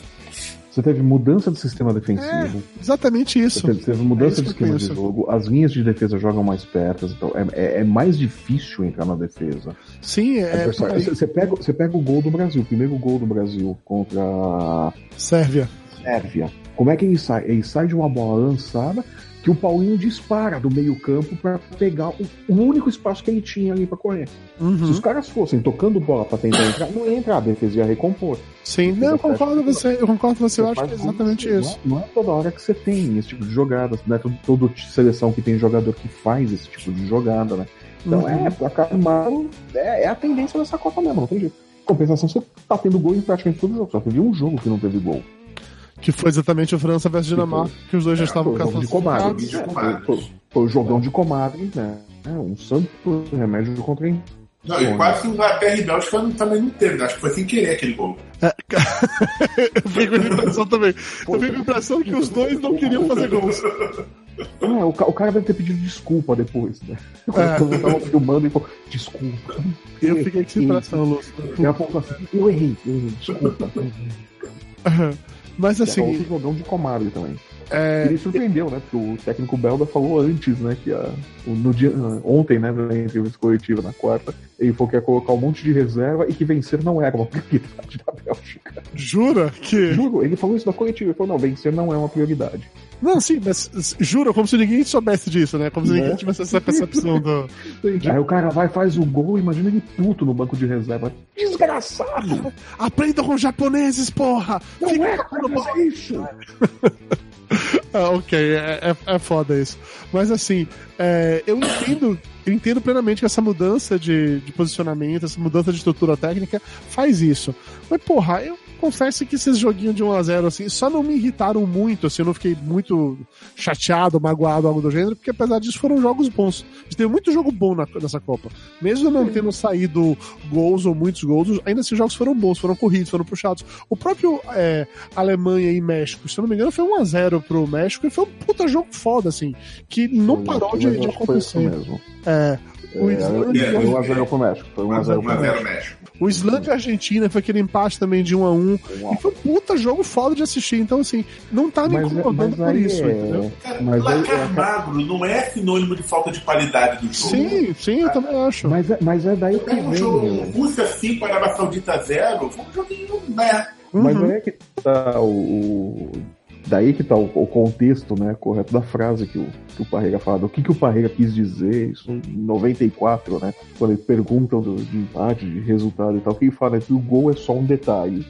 [SPEAKER 4] Você teve mudança do sistema defensivo.
[SPEAKER 3] É, exatamente isso.
[SPEAKER 4] Você teve, teve mudança é do esquema de jogo. As linhas de defesa jogam mais perto. Então é, é, é mais difícil entrar na defesa.
[SPEAKER 3] Sim, é.
[SPEAKER 4] Você pega, você pega o gol do Brasil, o primeiro gol do Brasil contra a
[SPEAKER 3] Sérvia.
[SPEAKER 4] Sérvia. Como é que ele sai? Ele sai de uma bola lançada que o Paulinho dispara do meio-campo para pegar o, o, único espaço que ele tinha ali para correr. Uhum. Se os caras fossem tocando bola para tentar entrar, não ia entrar, a defesa ia recompor.
[SPEAKER 3] Sim, não, eu concordo com você, eu concordo com você, eu acho que é exatamente isso.
[SPEAKER 4] Não é, não é, toda hora que você tem esse tipo de jogada, não é toda seleção que tem jogador que faz esse tipo de jogada, né? Então uhum. é, placar malo é, é a tendência dessa Copa mesmo, não tem jeito. Compensação, você tá tendo gol em praticamente todo jogo, só teve um jogo que não teve gol.
[SPEAKER 3] Que foi exatamente o França versus Dinamarca, que os dois já é, estavam
[SPEAKER 4] caçando. De comadre. Foi, foi o jogão de comadre, né? É, um santo remédio contra
[SPEAKER 5] não, e quase que Inglaterra e Bélgica também não teve, né? acho que foi sem querer aquele gol. É,
[SPEAKER 3] eu fico com a impressão também. Eu fico com a impressão que os dois não queriam fazer gols.
[SPEAKER 4] É, o, o, cara deve ter pedido desculpa depois, né? É. Quando eu tava filmando, ele falou, desculpa.
[SPEAKER 3] Eu fiquei com essa impressão, Lúcio.
[SPEAKER 4] Assim, eu errei, eu errei, desculpa.
[SPEAKER 3] Mas assim.
[SPEAKER 4] É jogão de comadre também. É... Ele surpreendeu, né? Porque o técnico belga falou antes, né? Que a, no dia, ontem, né? Na entrevista coletiva, na quarta, ele falou que ia colocar um monte de reserva e que vencer não era uma prioridade da Bélgica.
[SPEAKER 3] Jura que.
[SPEAKER 4] Juro, ele falou isso na coletiva. Ele falou: não, vencer não é uma prioridade.
[SPEAKER 3] Não, sim, mas jura, como se ninguém soubesse disso, né? Como se ninguém né? tivesse essa percepção do.
[SPEAKER 4] Aí o cara vai, faz o gol, imagina ele puto no banco de reserva. Desgraçado!
[SPEAKER 3] Aprenda com japoneses, porra!
[SPEAKER 4] Não Fica é fazer isso!
[SPEAKER 3] ah, ok, é, é, é, foda isso. Mas assim, é, eu entendo, eu entendo plenamente que essa mudança de, de posicionamento, essa mudança de estrutura técnica faz isso. Mas, porra, eu confesso que esses joguinhos de 1x0, assim, só não me irritaram muito, assim, eu não fiquei muito chateado, magoado, algo do gênero, porque apesar disso foram jogos bons. Teve muito jogo bom na, nessa Copa. Mesmo não tendo saído gols ou muitos gols, ainda assim os jogos foram bons, foram corridos, foram puxados. O próprio é, Alemanha e México, se eu não me engano, foi 1x0 pro México e foi um puta jogo foda, assim, que não parou de, de acontecer. É,
[SPEAKER 4] o Islândia. É, foi 1x0 pro México. Foi 1x0 pro México.
[SPEAKER 3] O Islândia e a Argentina foi aquele empate também de 1x1. E foi um puta jogo foda de assistir. Então, assim, não tá me é- incomodando por isso, é... entendeu?
[SPEAKER 5] Cara, mas placar é... magro não é sinônimo de falta de qualidade do jogo.
[SPEAKER 3] Sim, sim, eu também acho.
[SPEAKER 4] Mas, é, mas é daí que
[SPEAKER 5] vem. Um jogo Rússia 5, Arábia Saudita 0, foi um joguinho, né?
[SPEAKER 4] Mas uhum. é que tá o, Daí que está o, o, contexto né, correto da frase que o, que o Parreira fala. O que, que o Parreira quis dizer, isso em 94, né? Quando eles perguntam do, de empate, de resultado e tal, que ele fala é que o gol é só um detalhe.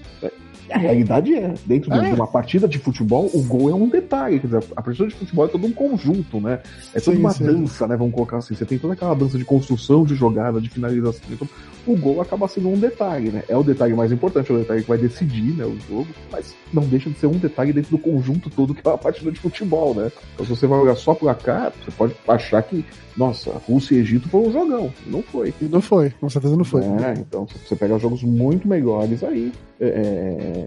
[SPEAKER 4] A realidade é, dentro é. de uma partida de futebol, o gol é um detalhe. Quer dizer, a partida de futebol é todo um conjunto, né? É toda sim, uma sim. dança, né? Vamos colocar assim. Você tem toda aquela dança de construção de jogada, de finalização. Então, o gol acaba sendo um detalhe, né? É o detalhe mais importante, é o detalhe que vai decidir né, o jogo, mas não deixa de ser um detalhe dentro do conjunto todo que é uma partida de futebol, né? Então, se você vai olhar só por cá, você pode achar que nossa, Rússia e Egito foi um jogão. Não foi.
[SPEAKER 3] Não foi, com certeza não foi.
[SPEAKER 4] É, então você pega jogos muito melhores aí. É...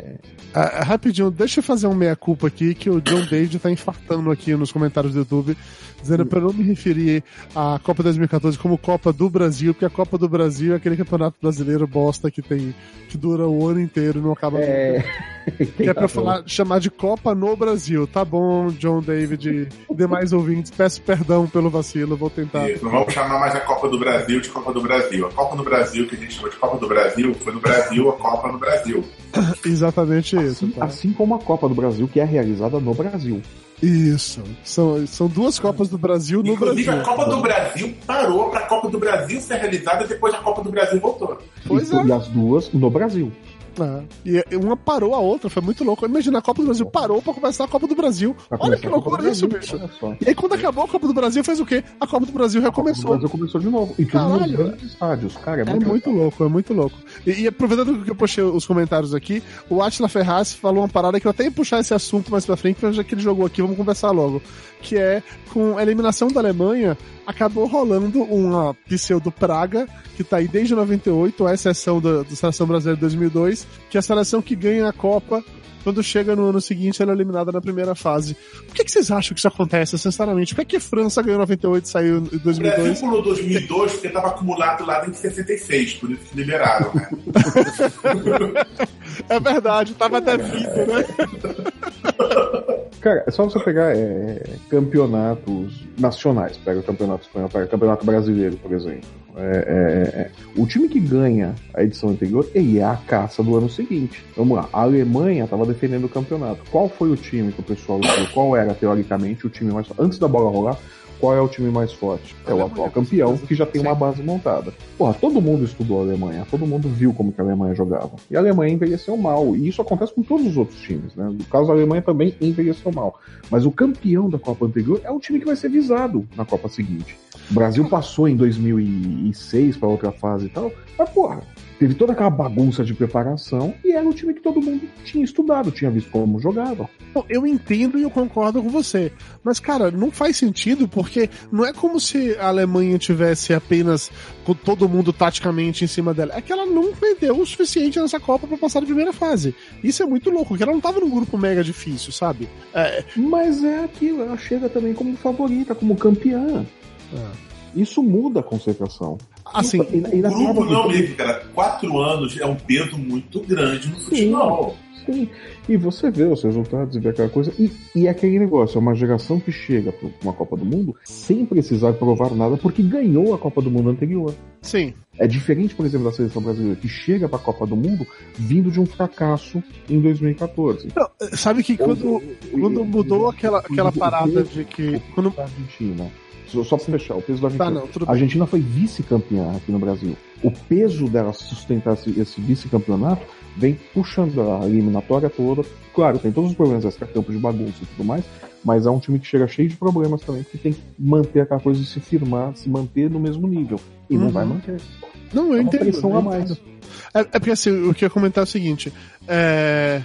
[SPEAKER 3] ah, rapidinho, deixa eu fazer um meia-culpa aqui que o John David tá infartando aqui nos comentários do YouTube, dizendo para não me referir à Copa 2014 como Copa do Brasil, porque a Copa do Brasil é aquele campeonato brasileiro bosta que tem que dura o ano inteiro e não acaba é... que é pra falar, chamar de Copa no Brasil. Tá bom, John David e demais ouvintes, peço perdão pelo vacilo, vou tentar.
[SPEAKER 5] Isso, não vamos chamar mais a Copa do Brasil de Copa do Brasil. A Copa do Brasil, que a gente chama de Copa do Brasil, foi no Brasil a Copa no Brasil.
[SPEAKER 3] Exatamente
[SPEAKER 4] assim,
[SPEAKER 3] isso.
[SPEAKER 4] Tá? Assim como a Copa do Brasil, que é realizada no Brasil.
[SPEAKER 3] Isso. São, são duas Copas do Brasil no
[SPEAKER 5] Inclusive,
[SPEAKER 3] Brasil.
[SPEAKER 5] a Copa do Brasil parou para a Copa do Brasil ser realizada e depois a Copa do Brasil voltou.
[SPEAKER 3] Pois
[SPEAKER 4] e,
[SPEAKER 3] é.
[SPEAKER 4] e as duas no Brasil.
[SPEAKER 3] É. E uma parou a outra, foi muito louco. Imagina, a Copa do Brasil parou pra começar a Copa do Brasil.
[SPEAKER 4] Pra
[SPEAKER 3] Olha que
[SPEAKER 4] a Copa
[SPEAKER 3] loucura
[SPEAKER 4] do
[SPEAKER 3] isso, bicho. E aí, quando acabou a Copa do Brasil, fez o quê? A Copa do Brasil recomeçou.
[SPEAKER 4] Brasil começou de novo. E tudo nos grandes estádios. Cara, é
[SPEAKER 3] É
[SPEAKER 4] muito,
[SPEAKER 3] muito louco, é muito louco. E, e aproveitando que eu puxei os comentários aqui, o Atila Ferraz falou uma parada que eu até ia puxar esse assunto mais pra frente, mas já que ele jogou aqui, vamos conversar logo. Que é, com a eliminação da Alemanha, acabou rolando uma pseudo Praga, que tá aí desde 98, a exceção da, da Seleção Brasileira de 2002, que é a seleção que ganha a Copa quando chega no ano seguinte, ela é eliminada na primeira fase. Por que, que vocês acham que isso acontece, sinceramente? Por que, que a França ganhou 98 e saiu em
[SPEAKER 5] O Brasil
[SPEAKER 3] 2002?
[SPEAKER 5] pulou 2002 porque estava acumulado lá dentro de 66, por isso que liberaram, né?
[SPEAKER 3] É verdade, tava até fita, né?
[SPEAKER 4] Cara, é só você pegar é, campeonatos nacionais. Pega o campeonato espanhol, pega o campeonato brasileiro, por exemplo. É, é, é. O time que ganha a edição anterior, ele é a caça do ano seguinte. Vamos lá, a Alemanha estava defendendo o campeonato. Qual foi o time que o pessoal viu? Qual era, teoricamente, o time mais? Antes da bola rolar, qual é o time mais forte? É o atual campeão, que já tem uma base montada. Porra, todo mundo estudou a Alemanha, todo mundo viu como que a Alemanha jogava. E a Alemanha envelheceu mal. E isso acontece com todos os outros times, né? No caso da Alemanha também envelheceu mal. Mas o campeão da Copa anterior é o time que vai ser visado na Copa seguinte. O Brasil passou em 2006 para outra fase e tal, mas porra, teve toda aquela bagunça de preparação e era o time que todo mundo tinha estudado, tinha visto como jogava.
[SPEAKER 3] Eu entendo e eu concordo com você. Mas, cara, não faz sentido porque não é como se a Alemanha tivesse apenas com todo mundo taticamente em cima dela. É que ela não perdeu o suficiente nessa Copa pra passar da primeira fase. Isso é muito louco, porque ela não tava num grupo mega difícil, sabe? É,
[SPEAKER 4] Mas é aquilo, ela chega também como favorita, como campeã. Isso muda a concentração.
[SPEAKER 3] Assim,
[SPEAKER 4] E- e na
[SPEAKER 5] Grupo não mesmo, cara. Quatro anos é um peso muito grande no futebol.
[SPEAKER 4] Sim. E você vê os resultados e vê aquela coisa. E, e é aquele negócio, é uma geração que chega para uma Copa do Mundo sem precisar provar nada, porque ganhou a Copa do Mundo anterior.
[SPEAKER 3] sim.
[SPEAKER 4] É diferente, por exemplo, da seleção brasileira, que chega para a Copa do Mundo vindo de um fracasso em 2014.
[SPEAKER 3] Não, sabe que quando, quando mudou aquela, aquela parada de que. Quando,
[SPEAKER 4] Argentina. Só, só pra fechar, o peso da
[SPEAKER 3] tá,
[SPEAKER 4] Argentina.
[SPEAKER 3] não, tudo
[SPEAKER 4] A. Argentina foi vice-campeã aqui no Brasil. O peso dela sustentar esse, esse vice-campeonato vem puxando a eliminatória toda. Claro, tem todos os problemas extra-campo de bagunça e tudo mais, mas é um time que chega cheio de problemas também, que tem que manter aquela coisa de se firmar, se manter no mesmo nível. E não
[SPEAKER 3] Uhum.
[SPEAKER 4] vai manter.
[SPEAKER 3] Não, eu
[SPEAKER 4] É
[SPEAKER 3] entendo.
[SPEAKER 4] pressão
[SPEAKER 3] eu
[SPEAKER 4] a mais.
[SPEAKER 3] É, é porque assim, o que eu ia comentar é o seguinte: é,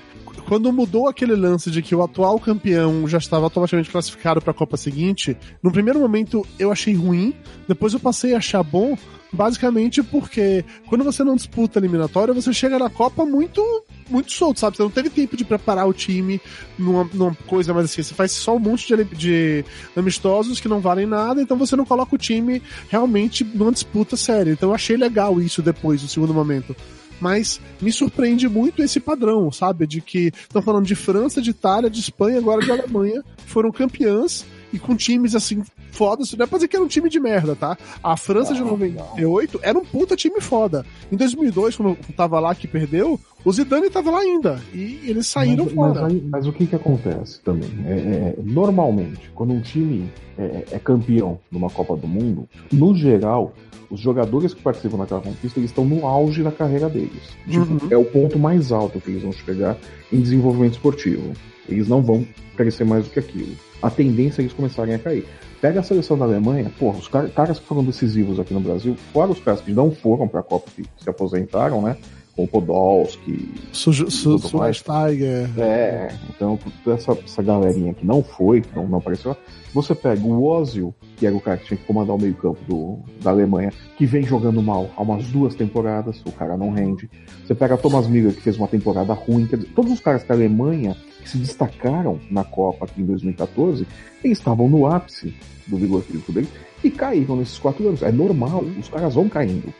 [SPEAKER 3] quando mudou aquele lance de que o atual campeão já estava automaticamente classificado para a Copa seguinte, no primeiro momento eu achei ruim, depois eu passei a achar bom, basicamente porque quando você não disputa eliminatória, você chega na Copa muito muito solto, sabe? Você não teve tempo de preparar o time numa, numa coisa mais assim. Você faz só um monte de, de amistosos que não valem nada, então você não coloca o time realmente numa disputa séria. Então eu achei legal isso depois, no segundo momento. Mas me surpreende muito esse padrão, sabe? De que estão falando de França, de Itália, de Espanha, agora de Alemanha, foram campeãs e com times assim fodas. Não é pra dizer que era um time de merda, tá? A França de
[SPEAKER 4] Não,
[SPEAKER 3] 98 era um puta time foda. Em 2002, quando tava lá que perdeu, o Zidane tava lá ainda. E eles saíram
[SPEAKER 4] mas,
[SPEAKER 3] fora.
[SPEAKER 4] Mas, mas o que que acontece também? É, é, normalmente, quando um time é, é campeão numa Copa do Mundo, no geral, os jogadores que participam daquela conquista, eles estão no auge da carreira deles. Tipo,
[SPEAKER 3] Uhum.
[SPEAKER 4] é o ponto mais alto que eles vão chegar em desenvolvimento esportivo. Eles não vão crescer mais do que aquilo. A tendência é eles começarem a cair. Pega a seleção da Alemanha, porra, os car- caras que foram decisivos aqui no Brasil, fora os caras que não foram pra Copa, que se aposentaram, né? Como o Podolski.
[SPEAKER 3] Schweinsteiger.
[SPEAKER 4] é, então essa, essa galerinha que não foi, que não, não apareceu, você pega o Ozil, que era o cara que tinha que comandar o meio-campo da Alemanha, que vem jogando mal há umas duas temporadas, o cara não rende. Você pega Thomas Müller, que fez uma temporada ruim, quer dizer, todos os caras da Alemanha que se destacaram na Copa aqui em 2014, eles estavam no ápice do vigor físico deles e caíram nesses quatro anos. É normal, os caras vão caindo.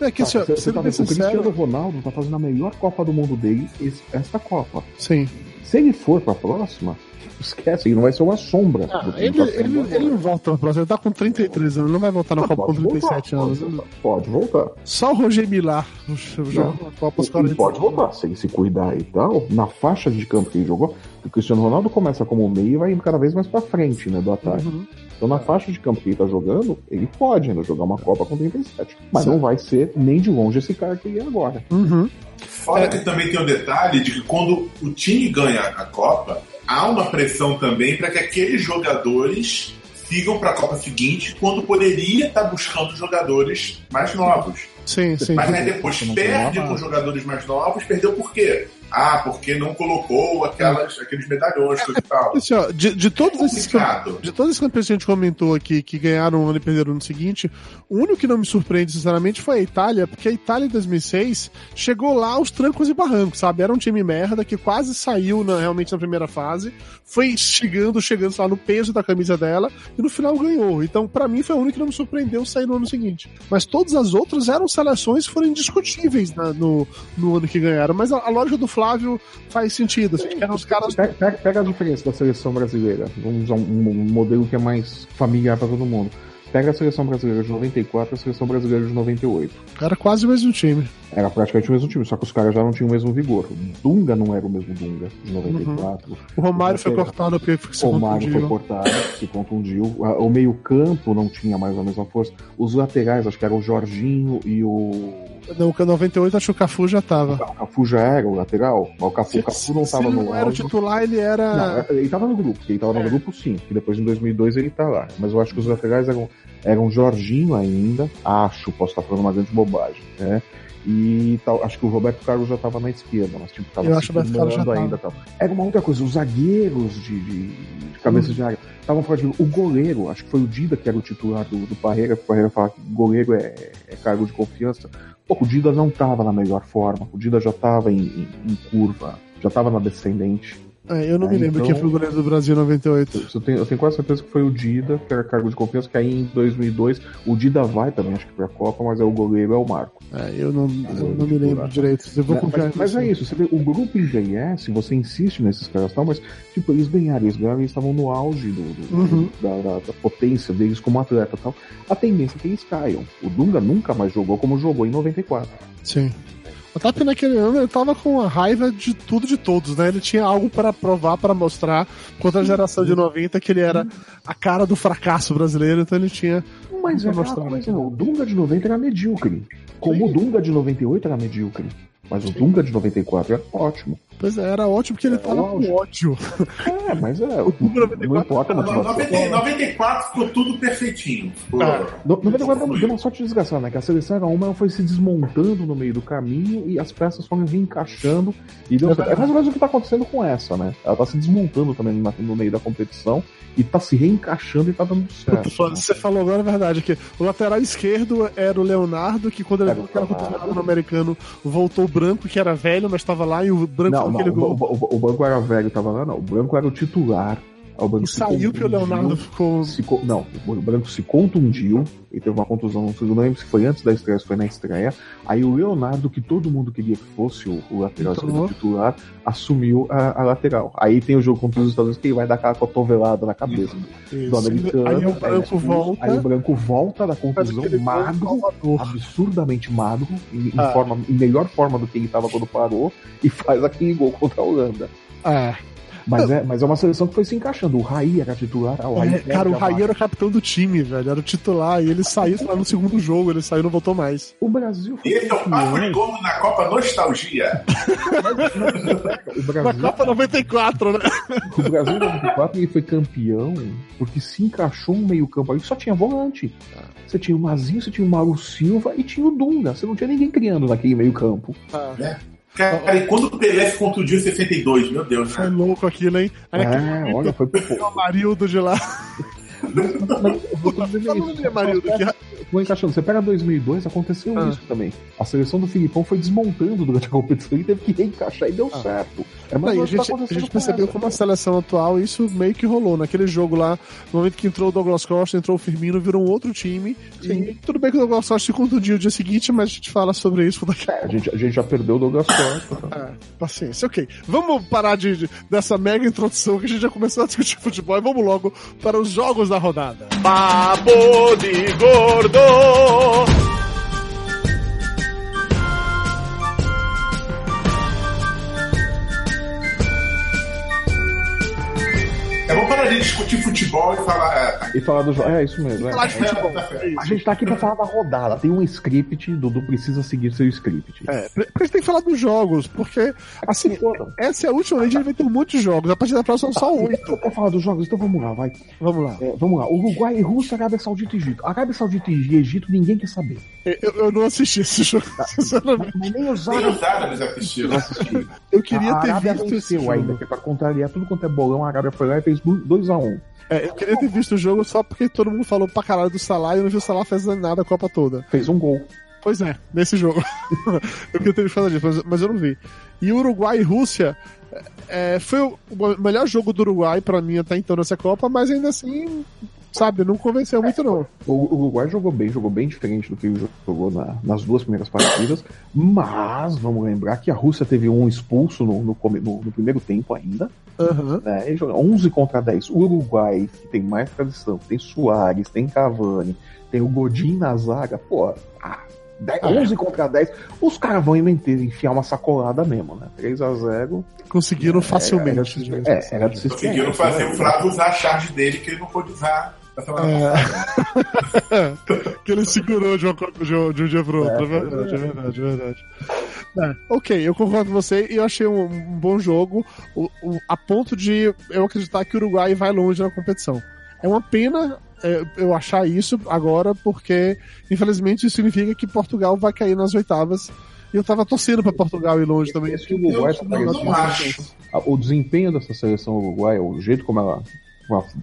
[SPEAKER 3] É que,
[SPEAKER 4] Tá,
[SPEAKER 3] assim, ó,
[SPEAKER 4] você, você
[SPEAKER 3] sendo
[SPEAKER 4] tá o Cristiano Ronaldo tá fazendo a melhor Copa do mundo dele esta Copa.
[SPEAKER 3] sim.
[SPEAKER 4] Se ele for pra próxima, esquece, ele não vai ser uma sombra.
[SPEAKER 3] Ah, ele, ele, ele, não volta na próxima, ele tá com 33 anos, não vai voltar na Copa com 37
[SPEAKER 4] voltar,
[SPEAKER 3] anos.
[SPEAKER 4] Pode voltar, pode voltar.
[SPEAKER 3] Só o Roger Millar joga na Copa os
[SPEAKER 4] Ele pode voltar, se ele se cuidar e tal, na faixa de campo que ele jogou, o Cristiano Ronaldo começa como meio e vai indo cada vez mais pra frente, né, do ataque.
[SPEAKER 3] Uhum.
[SPEAKER 4] Então na faixa de campo que ele tá jogando, ele pode ainda jogar uma Copa com 37. Mas não vai ser nem de longe esse cara que ele é agora.
[SPEAKER 3] Uhum.
[SPEAKER 5] Fora que também tem o detalhe de que quando o time ganha a Copa, há uma pressão também para que aqueles jogadores sigam para a Copa seguinte, quando poderia estar buscando jogadores mais novos.
[SPEAKER 3] Sim, sim.
[SPEAKER 5] Mas aí depois perde com jogadores mais novos, perdeu por quê? Ah, porque não colocou aquelas, aqueles medalhões coisa e tal.
[SPEAKER 3] Assim, ó, de, de todos esses
[SPEAKER 5] Complicado.
[SPEAKER 3] campe- de todos esses campeões que a gente comentou aqui que ganharam um ano e perderam no seguinte, o único que não me surpreende, sinceramente, foi a Itália, porque a Itália em 2006 chegou lá aos trancos e barrancos, sabe? Era um time merda que quase saiu na- realmente na primeira fase, foi chegando, chegando lá no peso da camisa dela e no final ganhou. Então, pra mim, foi o único que não me surpreendeu sair no ano seguinte. Mas todas as outras eram seleções que foram indiscutíveis na- no, no ano que ganharam. Mas a, a lógica do Flávio faz sentido. Assim, eram os caras
[SPEAKER 4] Pega, pega- pega a diferença da seleção brasileira. Vamos usar um, um modelo que é mais familiar para todo mundo. Pega a seleção brasileira de 94 e a seleção brasileira de 98.
[SPEAKER 3] Era quase o mesmo time.
[SPEAKER 4] Era praticamente o mesmo time, só que os caras já não tinham o mesmo vigor. O Dunga não era o mesmo Dunga de 94.
[SPEAKER 3] O Romário foi
[SPEAKER 4] Você-
[SPEAKER 3] cortado porque se
[SPEAKER 4] O Romário foi cortado, se contundiu. O meio-campo não tinha mais a mesma força. Os laterais, acho que era o Jorginho e o.
[SPEAKER 3] Não, o 98 acho que o Cafu já tava.
[SPEAKER 4] O Cafu já era o lateral. Mas o Cafu, o Cafu não
[SPEAKER 3] Se
[SPEAKER 4] tava
[SPEAKER 3] ele
[SPEAKER 4] no
[SPEAKER 3] não era o titular, ele era.
[SPEAKER 4] Não, ele tava no grupo, ele tava no grupo sim, que depois em 2002 ele tá lá. Mas eu acho que os laterais eram, eram Jorginho ainda, acho, posso estar falando uma grande bobagem, né? E tal, acho que o Roberto Carlos já tava na esquerda, mas tipo, tava
[SPEAKER 3] Eu acho que já
[SPEAKER 4] firmando ainda. Tal. Era uma outra coisa, os zagueiros de, de, de cabeça de área estavam fora de O goleiro, acho que foi o Dida que era o titular do, do Parreira, que o Parreira fala que goleiro é, é cargo de confiança. Pô, o Dida não tava na melhor forma, o Dida já tava em, em- em curva, já tava na descendente.
[SPEAKER 3] É, eu não me
[SPEAKER 4] É,
[SPEAKER 3] lembro
[SPEAKER 4] então-
[SPEAKER 3] quem foi o goleiro do Brasil em 98.
[SPEAKER 4] Eu tenho, eu tenho quase certeza que foi o Dida, que era cargo de confiança, que aí em 2002 o Dida vai também, acho que pra Copa, mas é o goleiro é o Marco.
[SPEAKER 3] É, eu não, eu não me lembro direito. Eu vou
[SPEAKER 4] Mas,
[SPEAKER 3] confiar
[SPEAKER 4] mas, mas é isso, você vê, o grupo envelhece, você insiste nesses caras e tal, mas tipo, eles ganharam, eles ganharam, eles estavam no auge do, do-
[SPEAKER 3] Uhum.
[SPEAKER 4] da, da- da potência deles como atleta e tal. A tendência é que eles caiam. O Dunga nunca mais jogou como jogou em 94.
[SPEAKER 3] Sim. O Tap naquele ano ele tava com a raiva de tudo de todos, né? Ele tinha algo para provar, para mostrar contra a geração de 90 que ele era a cara do fracasso brasileiro, então ele tinha.
[SPEAKER 4] Mas é
[SPEAKER 3] mostrar,
[SPEAKER 4] coisa, o Dunga de 90 era medíocre. Como o Dunga de 98 era medíocre. Mas o Dunga de 94 era ótimo.
[SPEAKER 3] Pois é, era ótimo porque ele tava
[SPEAKER 4] auge.
[SPEAKER 3] com ódio.
[SPEAKER 4] É, mas é. Não importa motivação.
[SPEAKER 5] 90 94 ficou tudo perfeitinho. Ficou-
[SPEAKER 4] No- 94 deu uma sorte desgraçada, né? Que a seleção era uma, ela foi se desmontando no meio do caminho e as peças foram reencaixando e deu certo. É mais ou menos o que tá acontecendo com essa, né? Ela tá se desmontando também no meio da competição e tá se reencaixando e tá dando certo.
[SPEAKER 3] Foda, Você falou agora a verdade, que o lateral esquerdo era o Leonardo, que quando ele
[SPEAKER 4] Era
[SPEAKER 3] viu
[SPEAKER 4] o
[SPEAKER 3] que era
[SPEAKER 4] Leonardo.
[SPEAKER 3] contra o americano, voltou o branco, que era velho, mas estava lá, e o branco
[SPEAKER 4] Não, não,
[SPEAKER 3] aquele
[SPEAKER 4] o,
[SPEAKER 3] gol.
[SPEAKER 4] o- o branco era velho, tava lá, não. O branco era o titular. O branco
[SPEAKER 3] E saiu que o Leonardo ficou.
[SPEAKER 4] Não, o branco se contundiu. Ele teve uma contusão, não sei- não lembro se foi antes da estreia, se foi na estreia. Aí o Leonardo, que todo mundo queria que fosse o, o lateral esquerdo titular, assumiu a, a lateral. Aí tem o jogo contra os Estados Unidos que ele vai dar aquela cotovelada na cabeça do
[SPEAKER 3] Isso.
[SPEAKER 4] americano.
[SPEAKER 3] Aí o branco volta.
[SPEAKER 4] Aí o branco volta da contusão, magro, absurdamente magro, em, em
[SPEAKER 3] Ah.
[SPEAKER 4] forma, em melhor forma do que ele estava quando parou, e faz aquele gol contra a Holanda.
[SPEAKER 3] É.
[SPEAKER 4] Mas é, mas é uma seleção que foi se encaixando. O Raí era titular. ah, o Raí
[SPEAKER 3] É, cara, o Raí era o capitão do time, velho. Era o titular. E ele saiu lá, no segundo jogo. Ele saiu e não voltou mais.
[SPEAKER 4] O Brasil foi
[SPEAKER 5] Esse é o papo de como na Copa Nostalgia.
[SPEAKER 4] O
[SPEAKER 3] Na
[SPEAKER 4] Brasil,
[SPEAKER 3] Copa 94, né?
[SPEAKER 4] o Brasil em 94 ele foi campeão porque se encaixou um meio-campo ali que só tinha volante. Você tinha o Mazinho, você tinha o Mauro Silva e tinha o Dunga. Você não tinha ninguém criando naquele meio-campo.
[SPEAKER 5] Cara, e quando o Pelé se contundiu em 62, meu Deus,
[SPEAKER 3] Foi
[SPEAKER 5] né?
[SPEAKER 3] louco aquilo, hein?
[SPEAKER 4] É,
[SPEAKER 3] momento,
[SPEAKER 4] olha, foi
[SPEAKER 3] o Amarildo de lá.
[SPEAKER 4] Mas eu vou dizer
[SPEAKER 3] Falando
[SPEAKER 4] isso.
[SPEAKER 3] de Amarildo, que
[SPEAKER 4] vão encaixando. Você pega 2002, aconteceu
[SPEAKER 3] Ah.
[SPEAKER 4] isso também. A seleção do Filipão foi desmontando durante a competição e teve que reencaixar e deu
[SPEAKER 3] Ah.
[SPEAKER 4] certo. É
[SPEAKER 3] Não,
[SPEAKER 4] mais
[SPEAKER 3] e
[SPEAKER 4] ou
[SPEAKER 3] a
[SPEAKER 4] que tá
[SPEAKER 3] gente, a gente
[SPEAKER 4] com
[SPEAKER 3] percebeu
[SPEAKER 4] essa.
[SPEAKER 3] como a seleção atual isso meio que rolou. Naquele jogo lá, no momento que entrou o Douglas Costa, entrou o Firmino, virou um outro time. E tudo bem que o Douglas Costa se contundiu o dia seguinte, mas a gente fala sobre isso daqui a
[SPEAKER 4] É, a, gente, a gente já perdeu o Douglas Costa.
[SPEAKER 3] É, paciência, ok. Vamos parar de, de- dessa mega introdução que a gente já começou a discutir futebol e vamos logo para os jogos da rodada.
[SPEAKER 1] Papo de gordo.
[SPEAKER 5] É bom parar de discutir futebol e falar.
[SPEAKER 4] E falar do jogo. É isso mesmo. é.
[SPEAKER 3] Falar de futebol. é
[SPEAKER 4] A gente tá aqui pra falar da rodada. Tem um script, Dudu precisa seguir seu script.
[SPEAKER 3] É, porque a gente tem que falar dos jogos, porque, assim, essa é a última vez que a gente vai ter um monte de jogos. A partir da próxima são só oito.
[SPEAKER 4] Eu quero falar dos jogos, então vamos lá, vai.
[SPEAKER 3] Vamos lá.
[SPEAKER 4] É, vamos lá. Uruguai, Rússia, Arábia Saudita e Egito. Arábia Saudita e Egito, ninguém quer saber.
[SPEAKER 3] Eu, eu não assisti esse jogo, sinceramente.
[SPEAKER 4] Mas nem os
[SPEAKER 5] Nem
[SPEAKER 4] árabes
[SPEAKER 5] assistiram.
[SPEAKER 3] Eu queria
[SPEAKER 4] a
[SPEAKER 3] ter
[SPEAKER 4] Arábia
[SPEAKER 3] visto esse
[SPEAKER 4] venceu ainda,
[SPEAKER 3] jogo.
[SPEAKER 4] que é pra contrariar tudo quanto é bolão, a Arábia foi lá e fez 2x1.
[SPEAKER 3] É, eu queria ter visto o jogo só porque todo mundo falou pra caralho do Salah e eu não vi o Salah fazendo nada a Copa toda.
[SPEAKER 4] Fez um gol.
[SPEAKER 3] Pois é, nesse jogo. eu queria ter visto disso, mas, eu não vi. E Uruguai e Rússia é, foi o melhor jogo do Uruguai pra mim até então nessa Copa, mas ainda assim, sabe, não convenceu muito não.
[SPEAKER 4] O o Uruguai jogou bem, jogou bem diferente do que jogou na- nas duas primeiras partidas, mas vamos lembrar que a Rússia teve um expulso no, no no- no primeiro tempo ainda,
[SPEAKER 3] Aham.
[SPEAKER 4] né? Ele jogou 11 contra 10. O Uruguai, que tem mais tradição, tem Soares, tem Cavani, tem o Godin na zaga, pô, ah, 10
[SPEAKER 3] Ah,
[SPEAKER 4] 11 contra 10, os caras vão inventar, enfiar uma sacolada mesmo, né? 3 a 0
[SPEAKER 3] Conseguiram
[SPEAKER 4] Era
[SPEAKER 3] facilmente.
[SPEAKER 4] de,
[SPEAKER 3] né?
[SPEAKER 4] é, era de se
[SPEAKER 5] Conseguiram fazer o Flávio usar a charge dele que ele não pôde usar
[SPEAKER 3] É.
[SPEAKER 5] passada.
[SPEAKER 3] que ele segurou de, uma, co- de um de um dia pro outro. É, verdade, é verdade, é verdade. É, ok, eu concordo com você e eu achei um, um bom jogo o- o- a ponto de eu acreditar que o Uruguai vai longe na competição. É uma pena é, eu achar isso agora, porque infelizmente isso significa que Portugal vai cair nas oitavas. E eu tava torcendo pra Portugal ir longe também.
[SPEAKER 4] Esse Uruguai tá
[SPEAKER 5] Eu não,
[SPEAKER 4] parecendo-
[SPEAKER 5] não acho.
[SPEAKER 4] O desempenho dessa seleção uruguaia, o jeito como ela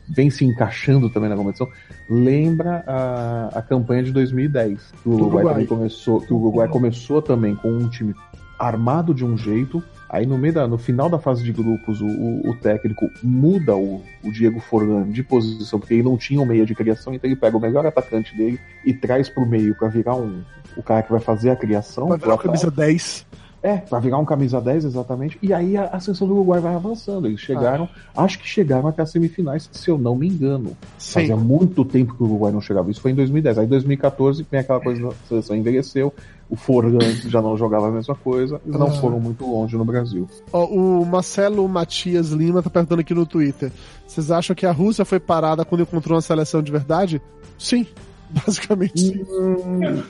[SPEAKER 4] vem se encaixando também na competição, lembra a, a campanha de 2010. Que o Uruguai,
[SPEAKER 3] Uruguai.
[SPEAKER 4] também começou, que o Uruguai começou também com um time armado de um jeito. Aí no meio da, no final da fase de grupos, o, o- o técnico muda o, o Diego Forlan de posição, porque ele não tinha um meia de criação, então ele pega o melhor atacante dele e traz pro meio pra virar um, o cara que vai fazer a criação.
[SPEAKER 3] Vai virar a camisa 10.
[SPEAKER 4] É, pra virar um camisa 10, exatamente. E aí a, a seleção do Uruguai vai avançando. Eles chegaram, acho que chegaram até as semifinais, se eu não me engano. Fazia muito tempo que o Uruguai não chegava. Isso foi em 2010. Aí em 2014 vem aquela coisa da seleção envelheceu, o Forlan já não jogava a mesma coisa, e não
[SPEAKER 3] Ah.
[SPEAKER 4] foram muito longe no Brasil.
[SPEAKER 3] Ó, o Marcelo Matias Lima tá perguntando aqui no Twitter. Vocês acham que a Rússia foi parada quando encontrou uma seleção de verdade? Sim, basicamente sim.
[SPEAKER 4] Hum,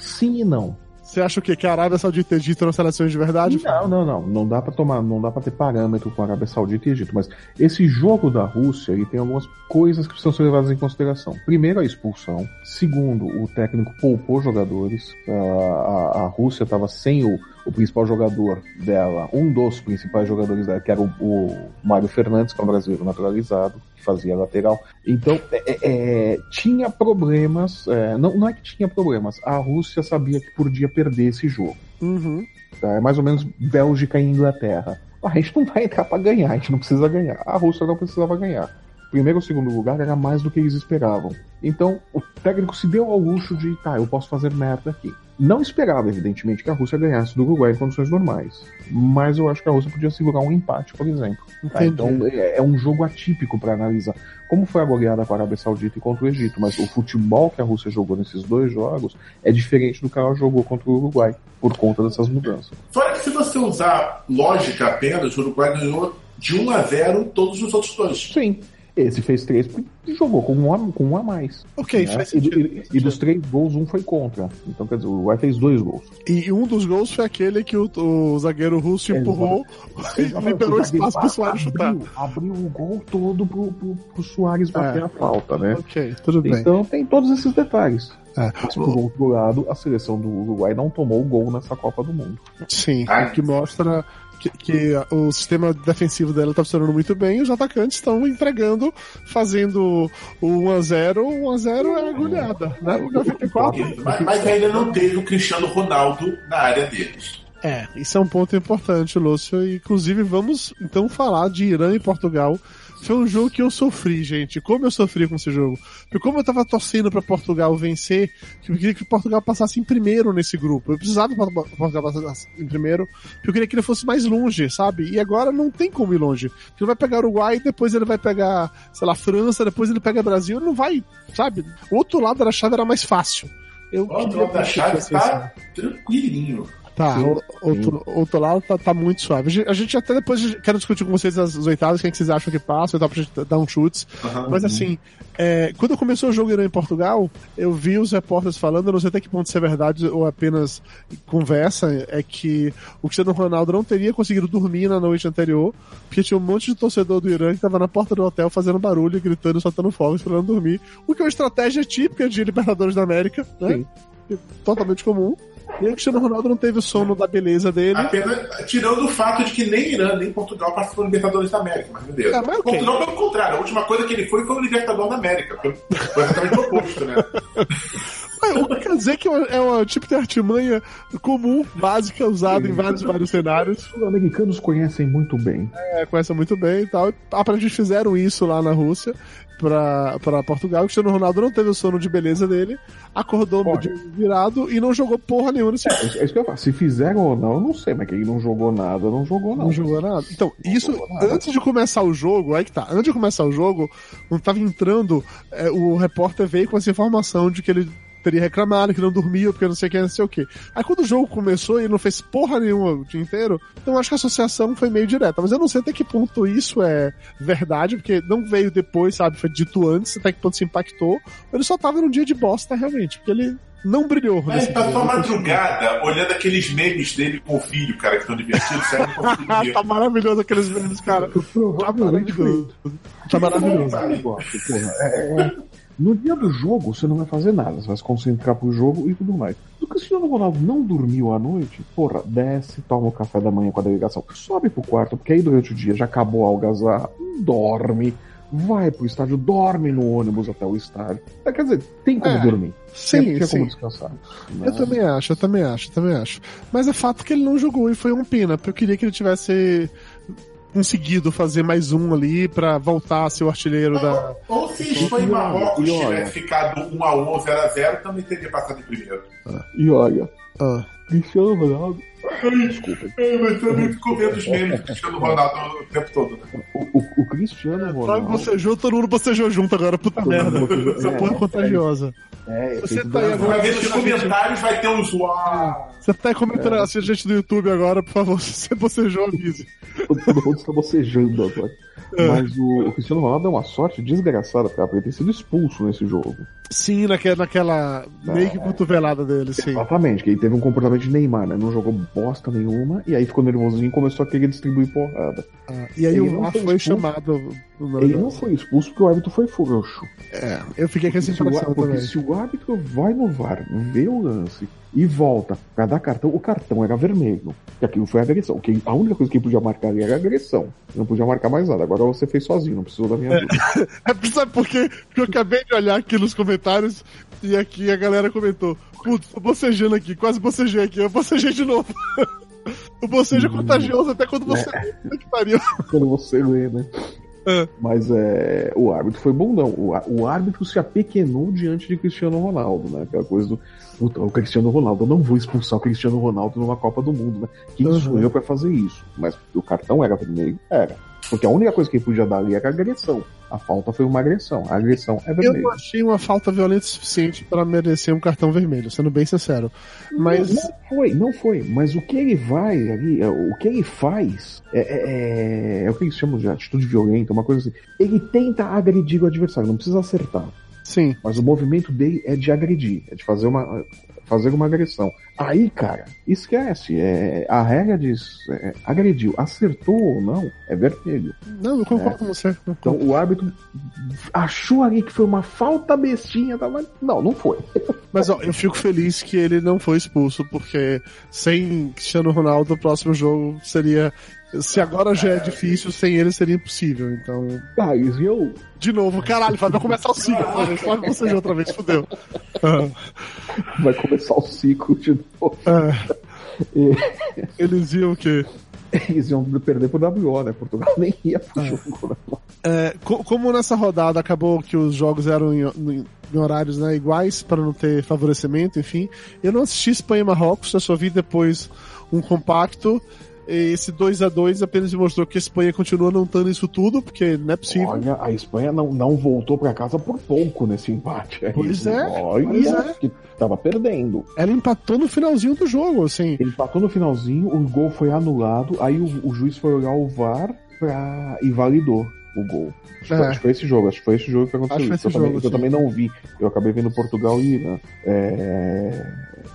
[SPEAKER 4] sim e não.
[SPEAKER 3] Você acha o quê? Que a Arábia Saudita e o Egito eram seleções de verdade?
[SPEAKER 4] Não, não, não. Não dá pra tomar, não dá para ter parâmetro com a Arábia Saudita e Egito. Mas esse jogo da Rússia, ele tem algumas coisas que precisam ser levadas em consideração. Primeiro, a expulsão. Segundo, o técnico poupou jogadores. A, a, a Rússia estava sem o, o principal jogador dela, um dos principais jogadores dela, que era o, o Mário Fernandes, que é um brasileiro naturalizado, que fazia lateral. Então, é, é, é, tinha problemas. é, não, não é que tinha problemas. A Rússia sabia que podia perder esse jogo.
[SPEAKER 3] Uhum.
[SPEAKER 4] Tá? É mais ou menos Bélgica e Inglaterra. A gente não vai entrar pra ganhar, a gente não precisa ganhar. A Rússia não precisava ganhar. Primeiro ou segundo lugar era mais do que eles esperavam. Então o técnico se deu ao luxo de, tá, eu posso fazer merda aqui. Não esperava, evidentemente, que a Rússia ganhasse do Uruguai em condições normais. Mas eu acho que a Rússia podia segurar um empate, por exemplo. Tá? Então é, é um jogo atípico para analisar. Como foi a goleada com a Arábia Saudita e contra o Egito, mas o futebol que a Rússia jogou nesses dois jogos é diferente do que ela jogou contra o Uruguai, por conta dessas mudanças.
[SPEAKER 5] Fora que se você usar lógica apenas, o Uruguai ganhou de 1 a 0 todos os outros dois.
[SPEAKER 4] Sim. Esse fez três porque jogou com um a, com um a mais.
[SPEAKER 3] Ok,
[SPEAKER 4] né?
[SPEAKER 3] faz
[SPEAKER 4] e,
[SPEAKER 3] sentido.
[SPEAKER 4] e- e dos três gols, um foi contra. Então, quer dizer, o Uruguai fez dois gols.
[SPEAKER 3] E um dos gols foi aquele que o, o zagueiro russo empurrou e liberou
[SPEAKER 4] O
[SPEAKER 3] espaço pro Soares chutar.
[SPEAKER 4] abriu, o gol todo pro, pro, pro Soares bater
[SPEAKER 3] É.
[SPEAKER 4] a falta, né?
[SPEAKER 3] Ok, tudo bem.
[SPEAKER 4] Então tem todos esses detalhes.
[SPEAKER 3] É.
[SPEAKER 4] Mas por outro lado, a seleção do Uruguai não tomou gol nessa Copa do Mundo.
[SPEAKER 3] Sim, o que mostra que, que o sistema defensivo dela tá funcionando muito bem e os atacantes estão entregando, fazendo o 1x0. 1x0 é agulhada, né? 94.
[SPEAKER 5] Mas, mas ainda não teve o Cristiano Ronaldo na área deles.
[SPEAKER 3] É, isso é um ponto importante, Lúcio. Inclusive, vamos então falar de Irã e Portugal. Foi um jogo que eu sofri, gente. Como eu sofri com esse jogo. Porque como eu tava torcendo para Portugal vencer, eu queria que Portugal passasse em primeiro nesse grupo. Eu precisava que Portugal passasse em primeiro, porque eu queria que ele fosse mais longe, sabe? E agora não tem como ir longe. Porque ele vai pegar Uruguai, depois ele vai pegar, sei lá, França, depois ele pega Brasil, ele não vai, sabe? O outro lado da chave era mais fácil. Eu
[SPEAKER 5] o outro lado da chave tá tranquilinho.
[SPEAKER 3] Tá, sim, outro, sim. outro lado tá, tá, muito suave. A gente até depois quero discutir com vocês as, as oitavas, quem é que vocês acham que passa, oitava pra gente dar um chutes. Uhum, Mas assim, é, quando começou o jogo Irã em Portugal, eu vi os repórteres falando, eu não sei até que ponto isso é verdade ou apenas conversa, é que o Cristiano Ronaldo não teria conseguido dormir na noite anterior, porque tinha um monte de torcedor do Irã que tava na porta do hotel fazendo barulho, gritando, soltando fogo, esperando dormir. O que é uma estratégia típica de Libertadores da América, né? Sim. Totalmente comum. E o Cristiano Ronaldo não teve o sono da beleza dele.
[SPEAKER 5] Apenas, tirando o fato de que nem Irã, nem Portugal participou do Libertadores da América, mas meu Deus. É, mas okay. Portugal, pelo contrário, a última coisa que ele foi foi o Libertador da América. Foi exatamente o oposto, né?
[SPEAKER 3] O que quer dizer que é um tipo de artimanha comum, básica, usada Sim. em vários, vários cenários.
[SPEAKER 4] Os americanos conhecem muito bem.
[SPEAKER 3] É, conhecem muito bem e tal. Aparentemente fizeram isso lá na Rússia pra, pra Portugal. O Cristiano Ronaldo não teve o sono de beleza dele, acordou virado e não jogou porra nenhuma nesse
[SPEAKER 4] é, é isso que eu falo. Se fizeram ou não, eu não sei, mas quem não jogou nada, não jogou nada.
[SPEAKER 3] Não jogou nada. Então, não isso, nada. antes de começar o jogo, aí que tá, antes de começar o jogo, quando tava entrando, é, o repórter veio com essa informação de que ele teria reclamado que não dormia, porque não sei o que, não sei o que. Aí quando o jogo começou e não fez porra nenhuma o dia inteiro, então acho que a associação foi meio direta. Mas eu não sei até que ponto isso é verdade, porque não veio depois, sabe? Foi dito antes, até que ponto se impactou. Ele só tava num dia de bosta, realmente, porque ele não brilhou.
[SPEAKER 5] É, ele tá só madrugada olhando aqueles memes dele com o filho, cara, que estão divertidos.
[SPEAKER 3] tá maravilhoso aqueles memes, cara. Tá maravilhoso. Tá maravilhoso.
[SPEAKER 4] É, é, no dia do jogo, você não vai fazer nada, você vai se concentrar pro jogo e tudo mais. Do Cristiano Ronaldo não dormiu à noite, porra, desce, toma o café da manhã com a delegação, sobe pro quarto, porque aí durante o dia já acabou a algazarra, dorme, vai pro estádio, dorme no ônibus até o estádio. É, quer dizer, tem como é, dormir.
[SPEAKER 3] Sim,
[SPEAKER 4] tem,
[SPEAKER 3] sim.
[SPEAKER 4] como descansar.
[SPEAKER 3] Eu também acho, eu também acho, eu também acho. Mas é fato que ele não jogou e foi um pena, porque eu queria que ele tivesse conseguido fazer mais um ali para voltar a ser o artilheiro
[SPEAKER 5] ou,
[SPEAKER 3] da.
[SPEAKER 5] Ou se Espanha e Marrocos tivesse ficado 1x1 ou 0x0, também teria passado em primeiro.
[SPEAKER 4] Ah. E olha, ah. Cristiano Ronaldo. Desculpa.
[SPEAKER 5] É, mas também ficou vendo os memes do Cristiano Ronaldo o tempo todo. Né?
[SPEAKER 4] O, o, o Cristiano Ronaldo.
[SPEAKER 3] Você junto, todo mundo bocejou junto agora, puta merda. Essa porra é contagiosa.
[SPEAKER 5] É, você tá aí agora. Vai ver nos comentários, vai ter uns uau.
[SPEAKER 3] Você tá aí comentando é. assim, a gente do YouTube agora, por favor, se você bocejou, avise.
[SPEAKER 4] Todo mundo está bocejando agora. É. Mas o, o, Cristiano Ronaldo é uma sorte desgraçada pra ele ter sido expulso nesse jogo.
[SPEAKER 3] Sim, naquela, naquela é, meio que cotovelada dele, sim.
[SPEAKER 4] Exatamente, que ele teve um comportamento de Neymar, né? Não jogou bosta nenhuma, e aí ficou nervosinho e começou a querer distribuir porrada.
[SPEAKER 3] Ah, e aí ele o VAR foi, foi
[SPEAKER 4] Ele não foi expulso porque o árbitro foi frouxo.
[SPEAKER 3] É, eu fiquei com essa impressão
[SPEAKER 4] porque também. se o árbitro vai no VAR, vê o lance e volta pra dar cartão, o cartão era vermelho. E aquilo foi agressão. Que a única coisa que ele podia marcar ali era agressão. Não podia marcar mais nada. Agora você fez sozinho, não precisou da minha ajuda.
[SPEAKER 3] É, é sabe por quê? Porque eu acabei de olhar aqui nos comentários e aqui a galera comentou: Putz, tô bocejando aqui, quase bocejei aqui, eu bocejei de novo. o bocejo é contagioso até quando você. É. Que pariu.
[SPEAKER 4] Quando você lê, né? Mas é, o árbitro foi bom, não. O, o árbitro se apequenou diante de Cristiano Ronaldo, né? Aquela coisa do puta, o Cristiano Ronaldo, eu não vou expulsar o Cristiano Ronaldo numa Copa do Mundo, né? Quem uhum. sou eu pra fazer isso? Mas o cartão era vermelho? Era. Porque a única coisa que ele podia dar ali era agressão. A falta foi uma agressão. A agressão é vermelha.
[SPEAKER 3] Eu não achei uma falta violenta o suficiente para merecer um cartão vermelho, sendo bem sincero. Mas.
[SPEAKER 4] Não, não, foi, não foi. Mas o que ele vai ali, é, o que ele faz é, é, é, é o que eles chamam de atitude violenta, uma coisa assim. Ele tenta agredir o adversário, não precisa acertar.
[SPEAKER 3] Sim.
[SPEAKER 4] Mas o movimento dele é de agredir, é de fazer uma, fazer uma agressão. Aí, cara, esquece. É, a regra diz: é, agrediu, acertou ou não, é vermelho.
[SPEAKER 3] Não, eu concordo é. com você.
[SPEAKER 4] Então o árbitro achou ali que foi uma falta bestinha, não, não foi.
[SPEAKER 3] Mas ó, eu fico feliz que ele não foi expulso, porque sem Cristiano Ronaldo, o próximo jogo seria. Se agora já é difícil, sem ele seria impossível. Então.
[SPEAKER 4] Ah, e eu.
[SPEAKER 3] De novo, caralho, vai começar o ciclo. Pode você outra vez, fodeu.
[SPEAKER 4] Vai começar o ciclo de novo.
[SPEAKER 3] Ah. Eles iam o quê?
[SPEAKER 4] Eles iam perder pro WO, né? Portugal nem ia pro
[SPEAKER 3] Ah.
[SPEAKER 4] jogo. né?
[SPEAKER 3] É, co- como nessa rodada acabou que os jogos eram em, em- em horários né, iguais para não ter favorecimento, enfim, eu não assisti Espanha e Marrocos, eu só vi depois um compacto. Esse 2 a 2 apenas mostrou que a Espanha continua não estando isso tudo, porque não é possível.
[SPEAKER 4] Olha, a Espanha não, não voltou pra casa por pouco nesse empate. aí.
[SPEAKER 3] Pois é,
[SPEAKER 4] Olha,
[SPEAKER 3] pois é.
[SPEAKER 4] que tava perdendo.
[SPEAKER 3] Ela empatou no finalzinho do jogo, assim.
[SPEAKER 4] Ele empatou no finalzinho, o gol foi anulado, aí o, o juiz foi olhar o VAR pra... e validou o gol. Acho, que foi-
[SPEAKER 3] É.
[SPEAKER 4] que foi esse jogo, acho que foi esse jogo que aconteceu. isso. eu,
[SPEAKER 3] esse
[SPEAKER 4] também,
[SPEAKER 3] jogo,
[SPEAKER 4] eu também não vi. Eu acabei vendo Portugal e Irã. É,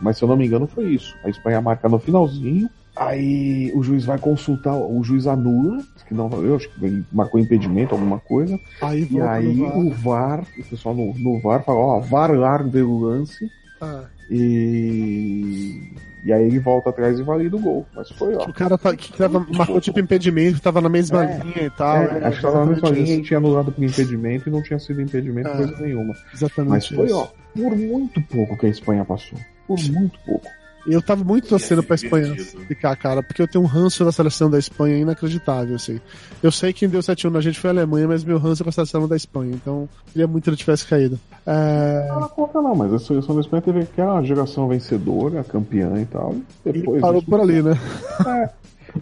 [SPEAKER 4] Mas se eu não me engano, foi isso. A Espanha marca no finalzinho. Aí o juiz vai consultar, o juiz anula, que não valeu, acho que ele marcou impedimento, alguma coisa.
[SPEAKER 3] Aí
[SPEAKER 4] E aí
[SPEAKER 3] VAR.
[SPEAKER 4] o VAR, o pessoal no, no VAR fala, ó, VAR larga o lance.
[SPEAKER 3] Ah,
[SPEAKER 4] E. E aí ele volta atrás e valida o gol. Mas foi, ó.
[SPEAKER 3] o cara tá, que tava, marcou tipo impedimento, tava na mesma
[SPEAKER 4] É.
[SPEAKER 3] linha e tal.
[SPEAKER 4] É,
[SPEAKER 3] né?
[SPEAKER 4] acho que tava na mesma
[SPEAKER 3] Exatamente
[SPEAKER 4] linha
[SPEAKER 3] isso.
[SPEAKER 4] e tinha anulado por impedimento e não tinha sido impedimento
[SPEAKER 3] É.
[SPEAKER 4] coisa nenhuma.
[SPEAKER 3] Exatamente
[SPEAKER 4] Mas foi,
[SPEAKER 3] isso.
[SPEAKER 4] ó, por muito pouco que a Espanha passou. Por muito pouco.
[SPEAKER 3] Eu tava muito torcendo pra Espanha ficar, cara, porque eu tenho um ranço da seleção da Espanha inacreditável, assim. Eu sei que quem deu 7-1 na gente foi a Alemanha, mas meu ranço é com a seleção da Espanha, então queria muito que ele tivesse caído. É...
[SPEAKER 4] Não conta não, mas a seleção da Espanha teve aquela geração vencedora, campeã e tal.
[SPEAKER 3] E
[SPEAKER 4] Depois
[SPEAKER 3] parou
[SPEAKER 4] isso-
[SPEAKER 3] por ali, né?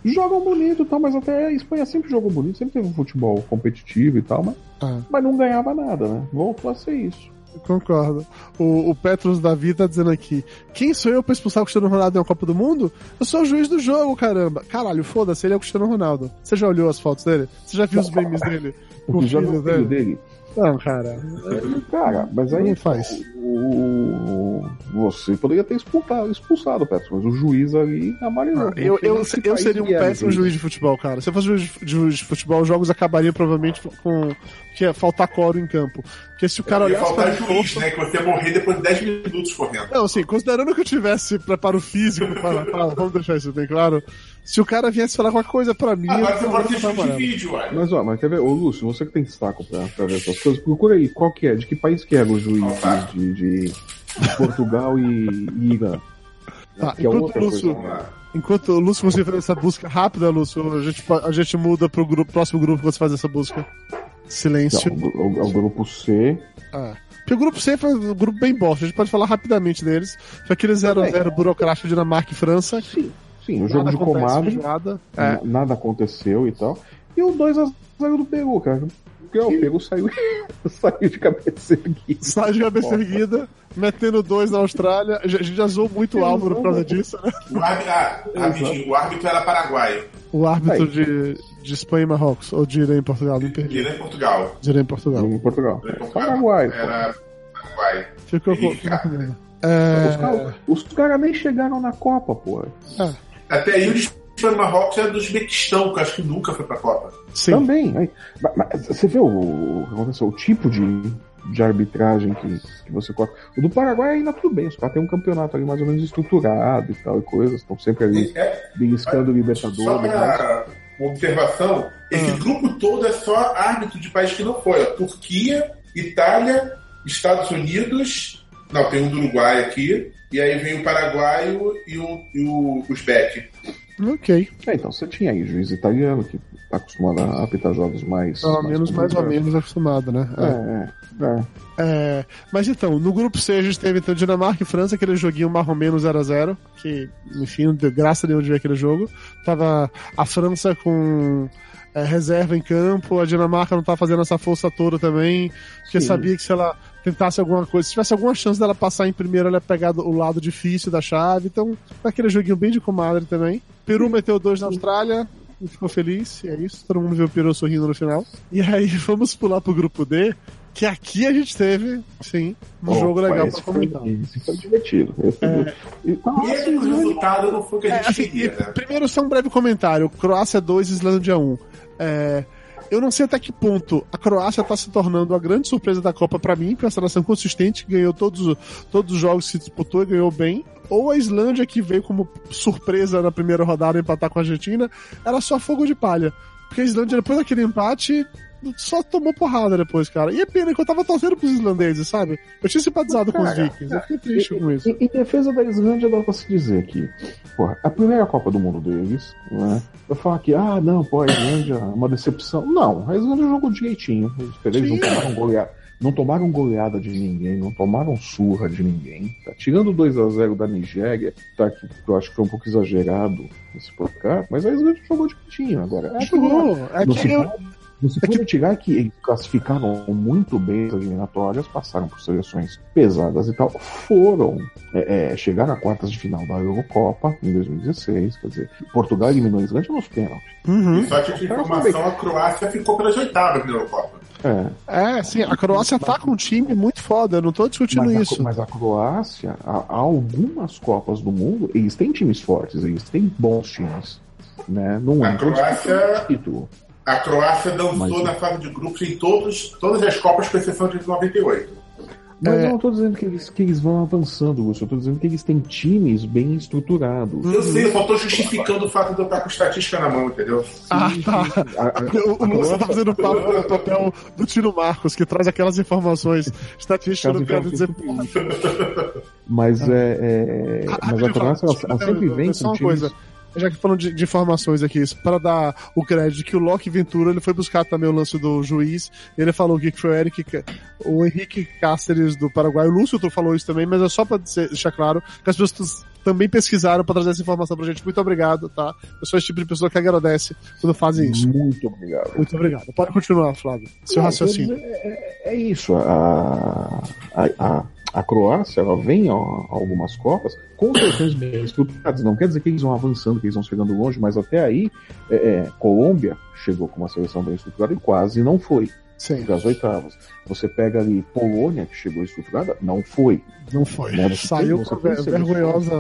[SPEAKER 4] Jogam bonito e tal, mas até a Espanha sempre jogou bonito, sempre teve um futebol competitivo e tal, mas,
[SPEAKER 3] Ah,
[SPEAKER 4] mas não ganhava nada, né? Voltou a ser isso.
[SPEAKER 3] Concordo. O, o Petros Davi tá dizendo aqui: quem sou eu pra expulsar o Cristiano Ronaldo uma Copa do Mundo? Eu sou o juiz do jogo, caramba. Caralho, foda-se, ele é o Cristiano Ronaldo. Você já olhou as fotos dele? Você já viu os memes dele? Com o
[SPEAKER 4] viu o filho
[SPEAKER 3] dele?
[SPEAKER 4] dele?
[SPEAKER 3] Não, cara.
[SPEAKER 4] Cara, mas aí
[SPEAKER 3] Não faz.
[SPEAKER 4] O, o- você poderia ter expulsado, expulsado o Petros, mas o juiz ali amarelou.
[SPEAKER 3] Ah, Eu, eu, eu seria um péssimo juiz de futebol, cara. Se eu fosse juiz de, juiz de futebol, os jogos acabariam provavelmente com que ia faltar coro em campo. Porque se o cara pra
[SPEAKER 5] faltar juiz, né? Que você ia morrer depois de 10 minutos correndo.
[SPEAKER 3] Não, assim, considerando que eu tivesse preparo físico para, para- vamos deixar isso bem claro. Se o cara viesse falar qualquer coisa pra mim,
[SPEAKER 5] Agora você pode juiz de vídeo, ué.
[SPEAKER 4] Mas ó, mas quer ver, ô Lúcio, você que tem saco pra, pra ver essas coisas, procura aí, qual que é, de que país que era o juiz
[SPEAKER 5] tá.
[SPEAKER 4] de, de- de Portugal e, e Irã?
[SPEAKER 3] Tá,
[SPEAKER 4] Que é
[SPEAKER 3] enquanto
[SPEAKER 4] outra
[SPEAKER 3] o Lúcio,
[SPEAKER 4] coisa, né?
[SPEAKER 3] enquanto o Lúcio você faz essa busca rápida, Lúcio, a gente, a gente muda pro grupo, próximo grupo quando você faz essa busca. Silêncio.
[SPEAKER 4] Não, o, o- o grupo C.
[SPEAKER 3] Ah. Porque o grupo C foi um grupo bem bosta, a gente pode falar rapidamente deles. Foi aquele 0x0 burocrático Dinamarca e França.
[SPEAKER 4] Sim, sim, o jogo
[SPEAKER 3] Nada
[SPEAKER 4] de
[SPEAKER 3] feijoada. É.
[SPEAKER 4] nada aconteceu e tal. E o 2x0 do Peru, cara. Porque ó, o Peru saiu, saiu de cabeça erguida.
[SPEAKER 3] Sai de cabeça erguida, metendo dois na Austrália. A gente já zoou muito o Álvaro por causa disso, né?
[SPEAKER 5] O árbitro, ah, rapidinho, o árbitro era paraguaio.
[SPEAKER 3] O árbitro
[SPEAKER 4] Aí.
[SPEAKER 3] de, de Espanha e Marrocos, ou de Irã em Portugal, não
[SPEAKER 5] E
[SPEAKER 3] perdi.
[SPEAKER 5] é em Portugal.
[SPEAKER 3] De Irã em Portugal.
[SPEAKER 4] Em Portugal.
[SPEAKER 5] É em Portugal.
[SPEAKER 4] Paraguai.
[SPEAKER 5] Era Paraguai.
[SPEAKER 3] Ficou com.
[SPEAKER 5] Cara.
[SPEAKER 4] Os
[SPEAKER 3] É,
[SPEAKER 4] caras os caras nem chegaram na Copa, pô.
[SPEAKER 5] Até aí o de Espanha e Marrocos era do Uzbequistão, que eu acho que nunca foi pra Copa.
[SPEAKER 3] sim.
[SPEAKER 4] Também. mas- mas você vê o, o que aconteceu? O tipo de, de arbitragem que, que você coloca. O do Paraguai ainda tudo bem, os caras têm um campeonato ali mais ou menos estruturado e tal e coisas, estão sempre ali
[SPEAKER 5] É,
[SPEAKER 4] beliscando o
[SPEAKER 5] só
[SPEAKER 4] Libertadores. né?
[SPEAKER 5] pra uma observação, esse
[SPEAKER 3] Ah.
[SPEAKER 5] grupo todo é só árbitro de país que não foi. Ó. Turquia, Itália, Estados Unidos. Não, tem um do Uruguai aqui. E aí vem o paraguaio e o, e o Uzbek.
[SPEAKER 3] Ok.
[SPEAKER 4] É, então você tinha aí juiz italiano que tá acostumado a apitar jogos mais.
[SPEAKER 3] Pelo menos mais ou menos acostumado, né? É.
[SPEAKER 4] É, é, é.
[SPEAKER 3] Mas então, no grupo C a gente teve então Dinamarca e França, aquele joguinho marromeno 0x0, que, enfim, deu graça nenhuma de ver aquele jogo. Tava a França com é, reserva em campo, a Dinamarca não tava fazendo essa força toda também, porque
[SPEAKER 4] Sim.
[SPEAKER 3] sabia que se ela tentasse alguma coisa, se tivesse alguma chance dela passar em primeiro, ela ia pegar do- o lado difícil da chave, então foi aquele joguinho bem de comadre também. Peru meteu dois na Austrália, e ficou feliz, e é isso, todo mundo viu o Peru sorrindo no final. E aí vamos pular pro grupo D, que aqui a gente teve, sim, um
[SPEAKER 4] Opa,
[SPEAKER 3] jogo legal pra
[SPEAKER 4] foi,
[SPEAKER 3] comentar.
[SPEAKER 4] esse foi divertido. Esse foi divertido. E, tá,
[SPEAKER 5] E esse resultado não foi o que a
[SPEAKER 3] É,
[SPEAKER 5] gente
[SPEAKER 3] assim,
[SPEAKER 5] queria,
[SPEAKER 3] e,
[SPEAKER 5] né?
[SPEAKER 3] primeiro só um breve comentário. Croácia 2, Islândia 1. É, eu não sei até que ponto a Croácia tá se tornando a grande surpresa da Copa para mim, é uma seleção consistente, que ganhou todos, todos os jogos que se disputou e ganhou bem, ou a Islândia, que veio como surpresa na primeira rodada empatar com a Argentina, era só fogo de palha. Porque a Islândia, depois daquele empate, só tomou porrada depois, cara. E é pena que eu tava torcendo pros islandeses, sabe? Eu tinha simpatizado com os vikings, eu fiquei triste com isso.
[SPEAKER 4] Em, em defesa da Islândia, dá pra se dizer que, porra, a primeira Copa do Mundo deles, né? Eu falar que, ah, não, pô, a Islândia é uma decepção. Não, a Islândia jogou direitinho. Eles não tomaram goleada. Não tomaram goleada de ninguém, não tomaram surra de ninguém. Tá? Tirando 2 a 0 da Nigéria, tá, que eu acho que foi um pouco exagerado esse placar, mas a Islândia jogou direitinho agora.
[SPEAKER 3] É, jogou. É que eu,
[SPEAKER 4] não se pode tirar que eles classificaram muito bem as eliminatórias, passaram por seleções pesadas e tal, foram é, é, chegaram a quartas de final da Eurocopa em 2016, quer dizer, Portugal eliminou a Islândia nos pênaltis.
[SPEAKER 3] Uhum.
[SPEAKER 5] Só tipo de informação, a Croácia ficou pelas oitavas na Eurocopa.
[SPEAKER 4] É,
[SPEAKER 3] É, sim, a Croácia tá com um time muito foda, eu não tô discutindo
[SPEAKER 4] mas,
[SPEAKER 3] isso.
[SPEAKER 4] A, mas a Croácia, há, algumas Copas do Mundo, eles têm times fortes, eles têm bons times. Né? Não
[SPEAKER 5] A
[SPEAKER 4] entram
[SPEAKER 5] Croácia-
[SPEAKER 4] título.
[SPEAKER 5] A Croácia dançou
[SPEAKER 4] Mas-
[SPEAKER 5] na fase de grupos em todos, todas as Copas, com exceção de 98.
[SPEAKER 4] Mas
[SPEAKER 3] É.
[SPEAKER 4] eu não tô dizendo que eles, que eles vão avançando, Lúcio. Eu tô dizendo que eles têm times bem estruturados.
[SPEAKER 5] Eu sei, eu só tô justificando o fato de eu estar com estatística na mão, entendeu?
[SPEAKER 3] Ah, tá. O, Lúcio tá fazendo papo no papel do Tino Marcos, que traz aquelas informações estatísticas, não quero dizer.
[SPEAKER 4] Mas é, é-
[SPEAKER 3] Ah,
[SPEAKER 4] mas a Croácia ela, sempre vem com times.
[SPEAKER 3] coisa. Já que falando de, de informações aqui, para dar o crédito que o Loki Ventura ele foi buscar também o lance do juiz. Ele falou que foi o Eric, o Henrique Cáceres do Paraguai. O Lúcio falou isso também, mas é só para deixar claro que as pessoas também pesquisaram para trazer essa informação pra gente. Muito obrigado, tá? Eu sou esse tipo de pessoa que agradece quando fazem isso.
[SPEAKER 4] Muito obrigado.
[SPEAKER 3] Muito obrigado. Pode continuar, Flávio. Seu
[SPEAKER 4] Não,
[SPEAKER 3] raciocínio.
[SPEAKER 4] É, é isso. A, a, a, a Croácia ela vem a, algumas Copas com seleções bem estruturadas. Não quer dizer que eles vão avançando, que eles vão chegando longe, mas até aí, é, é, Colômbia chegou com uma seleção bem estruturada e quase não foi.
[SPEAKER 3] Sim,
[SPEAKER 4] Das oitavas. Você pega ali Polônia, que chegou estruturada, não foi.
[SPEAKER 3] não foi.
[SPEAKER 4] Né, você
[SPEAKER 3] Saiu com vergonhosa.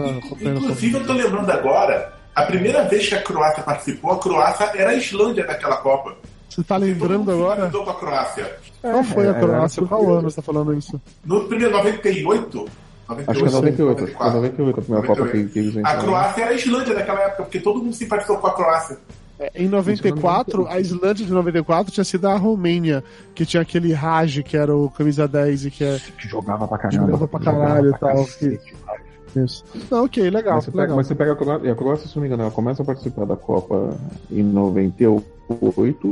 [SPEAKER 5] Inclusive, eu tô lembrando agora, a primeira vez que a Croácia participou, a Croácia era a Islândia daquela Copa.
[SPEAKER 3] Você tá
[SPEAKER 5] Todo
[SPEAKER 3] lembrando
[SPEAKER 5] mundo
[SPEAKER 3] agora?
[SPEAKER 5] finalizou com a Croácia.
[SPEAKER 3] Qual foi a
[SPEAKER 4] É,
[SPEAKER 3] Croácia?
[SPEAKER 4] era
[SPEAKER 3] Qual ano você tá falando isso?
[SPEAKER 5] No primeiro 98,
[SPEAKER 4] Acho que é 98. Foi
[SPEAKER 5] 94.
[SPEAKER 4] 98 a primeira Copa que, que eles
[SPEAKER 5] A
[SPEAKER 4] entraram.
[SPEAKER 5] Croácia era a Islândia daquela época, porque todo mundo simpatizou com a Croácia.
[SPEAKER 3] É, Em 94, a Islândia de 94 tinha sido a Romênia, que tinha aquele Raj, que era o camisa 10 e que é.
[SPEAKER 4] Que jogava pra caramba.
[SPEAKER 3] Jogava pra caralho e
[SPEAKER 4] pra
[SPEAKER 3] tal,
[SPEAKER 4] cacete.
[SPEAKER 3] Isso. Não, ok, legal.
[SPEAKER 4] Mas você, pega,
[SPEAKER 3] legal.
[SPEAKER 4] mas você pega a Croácia, e a Croácia, se não me engano, ela começa a participar da Copa em 98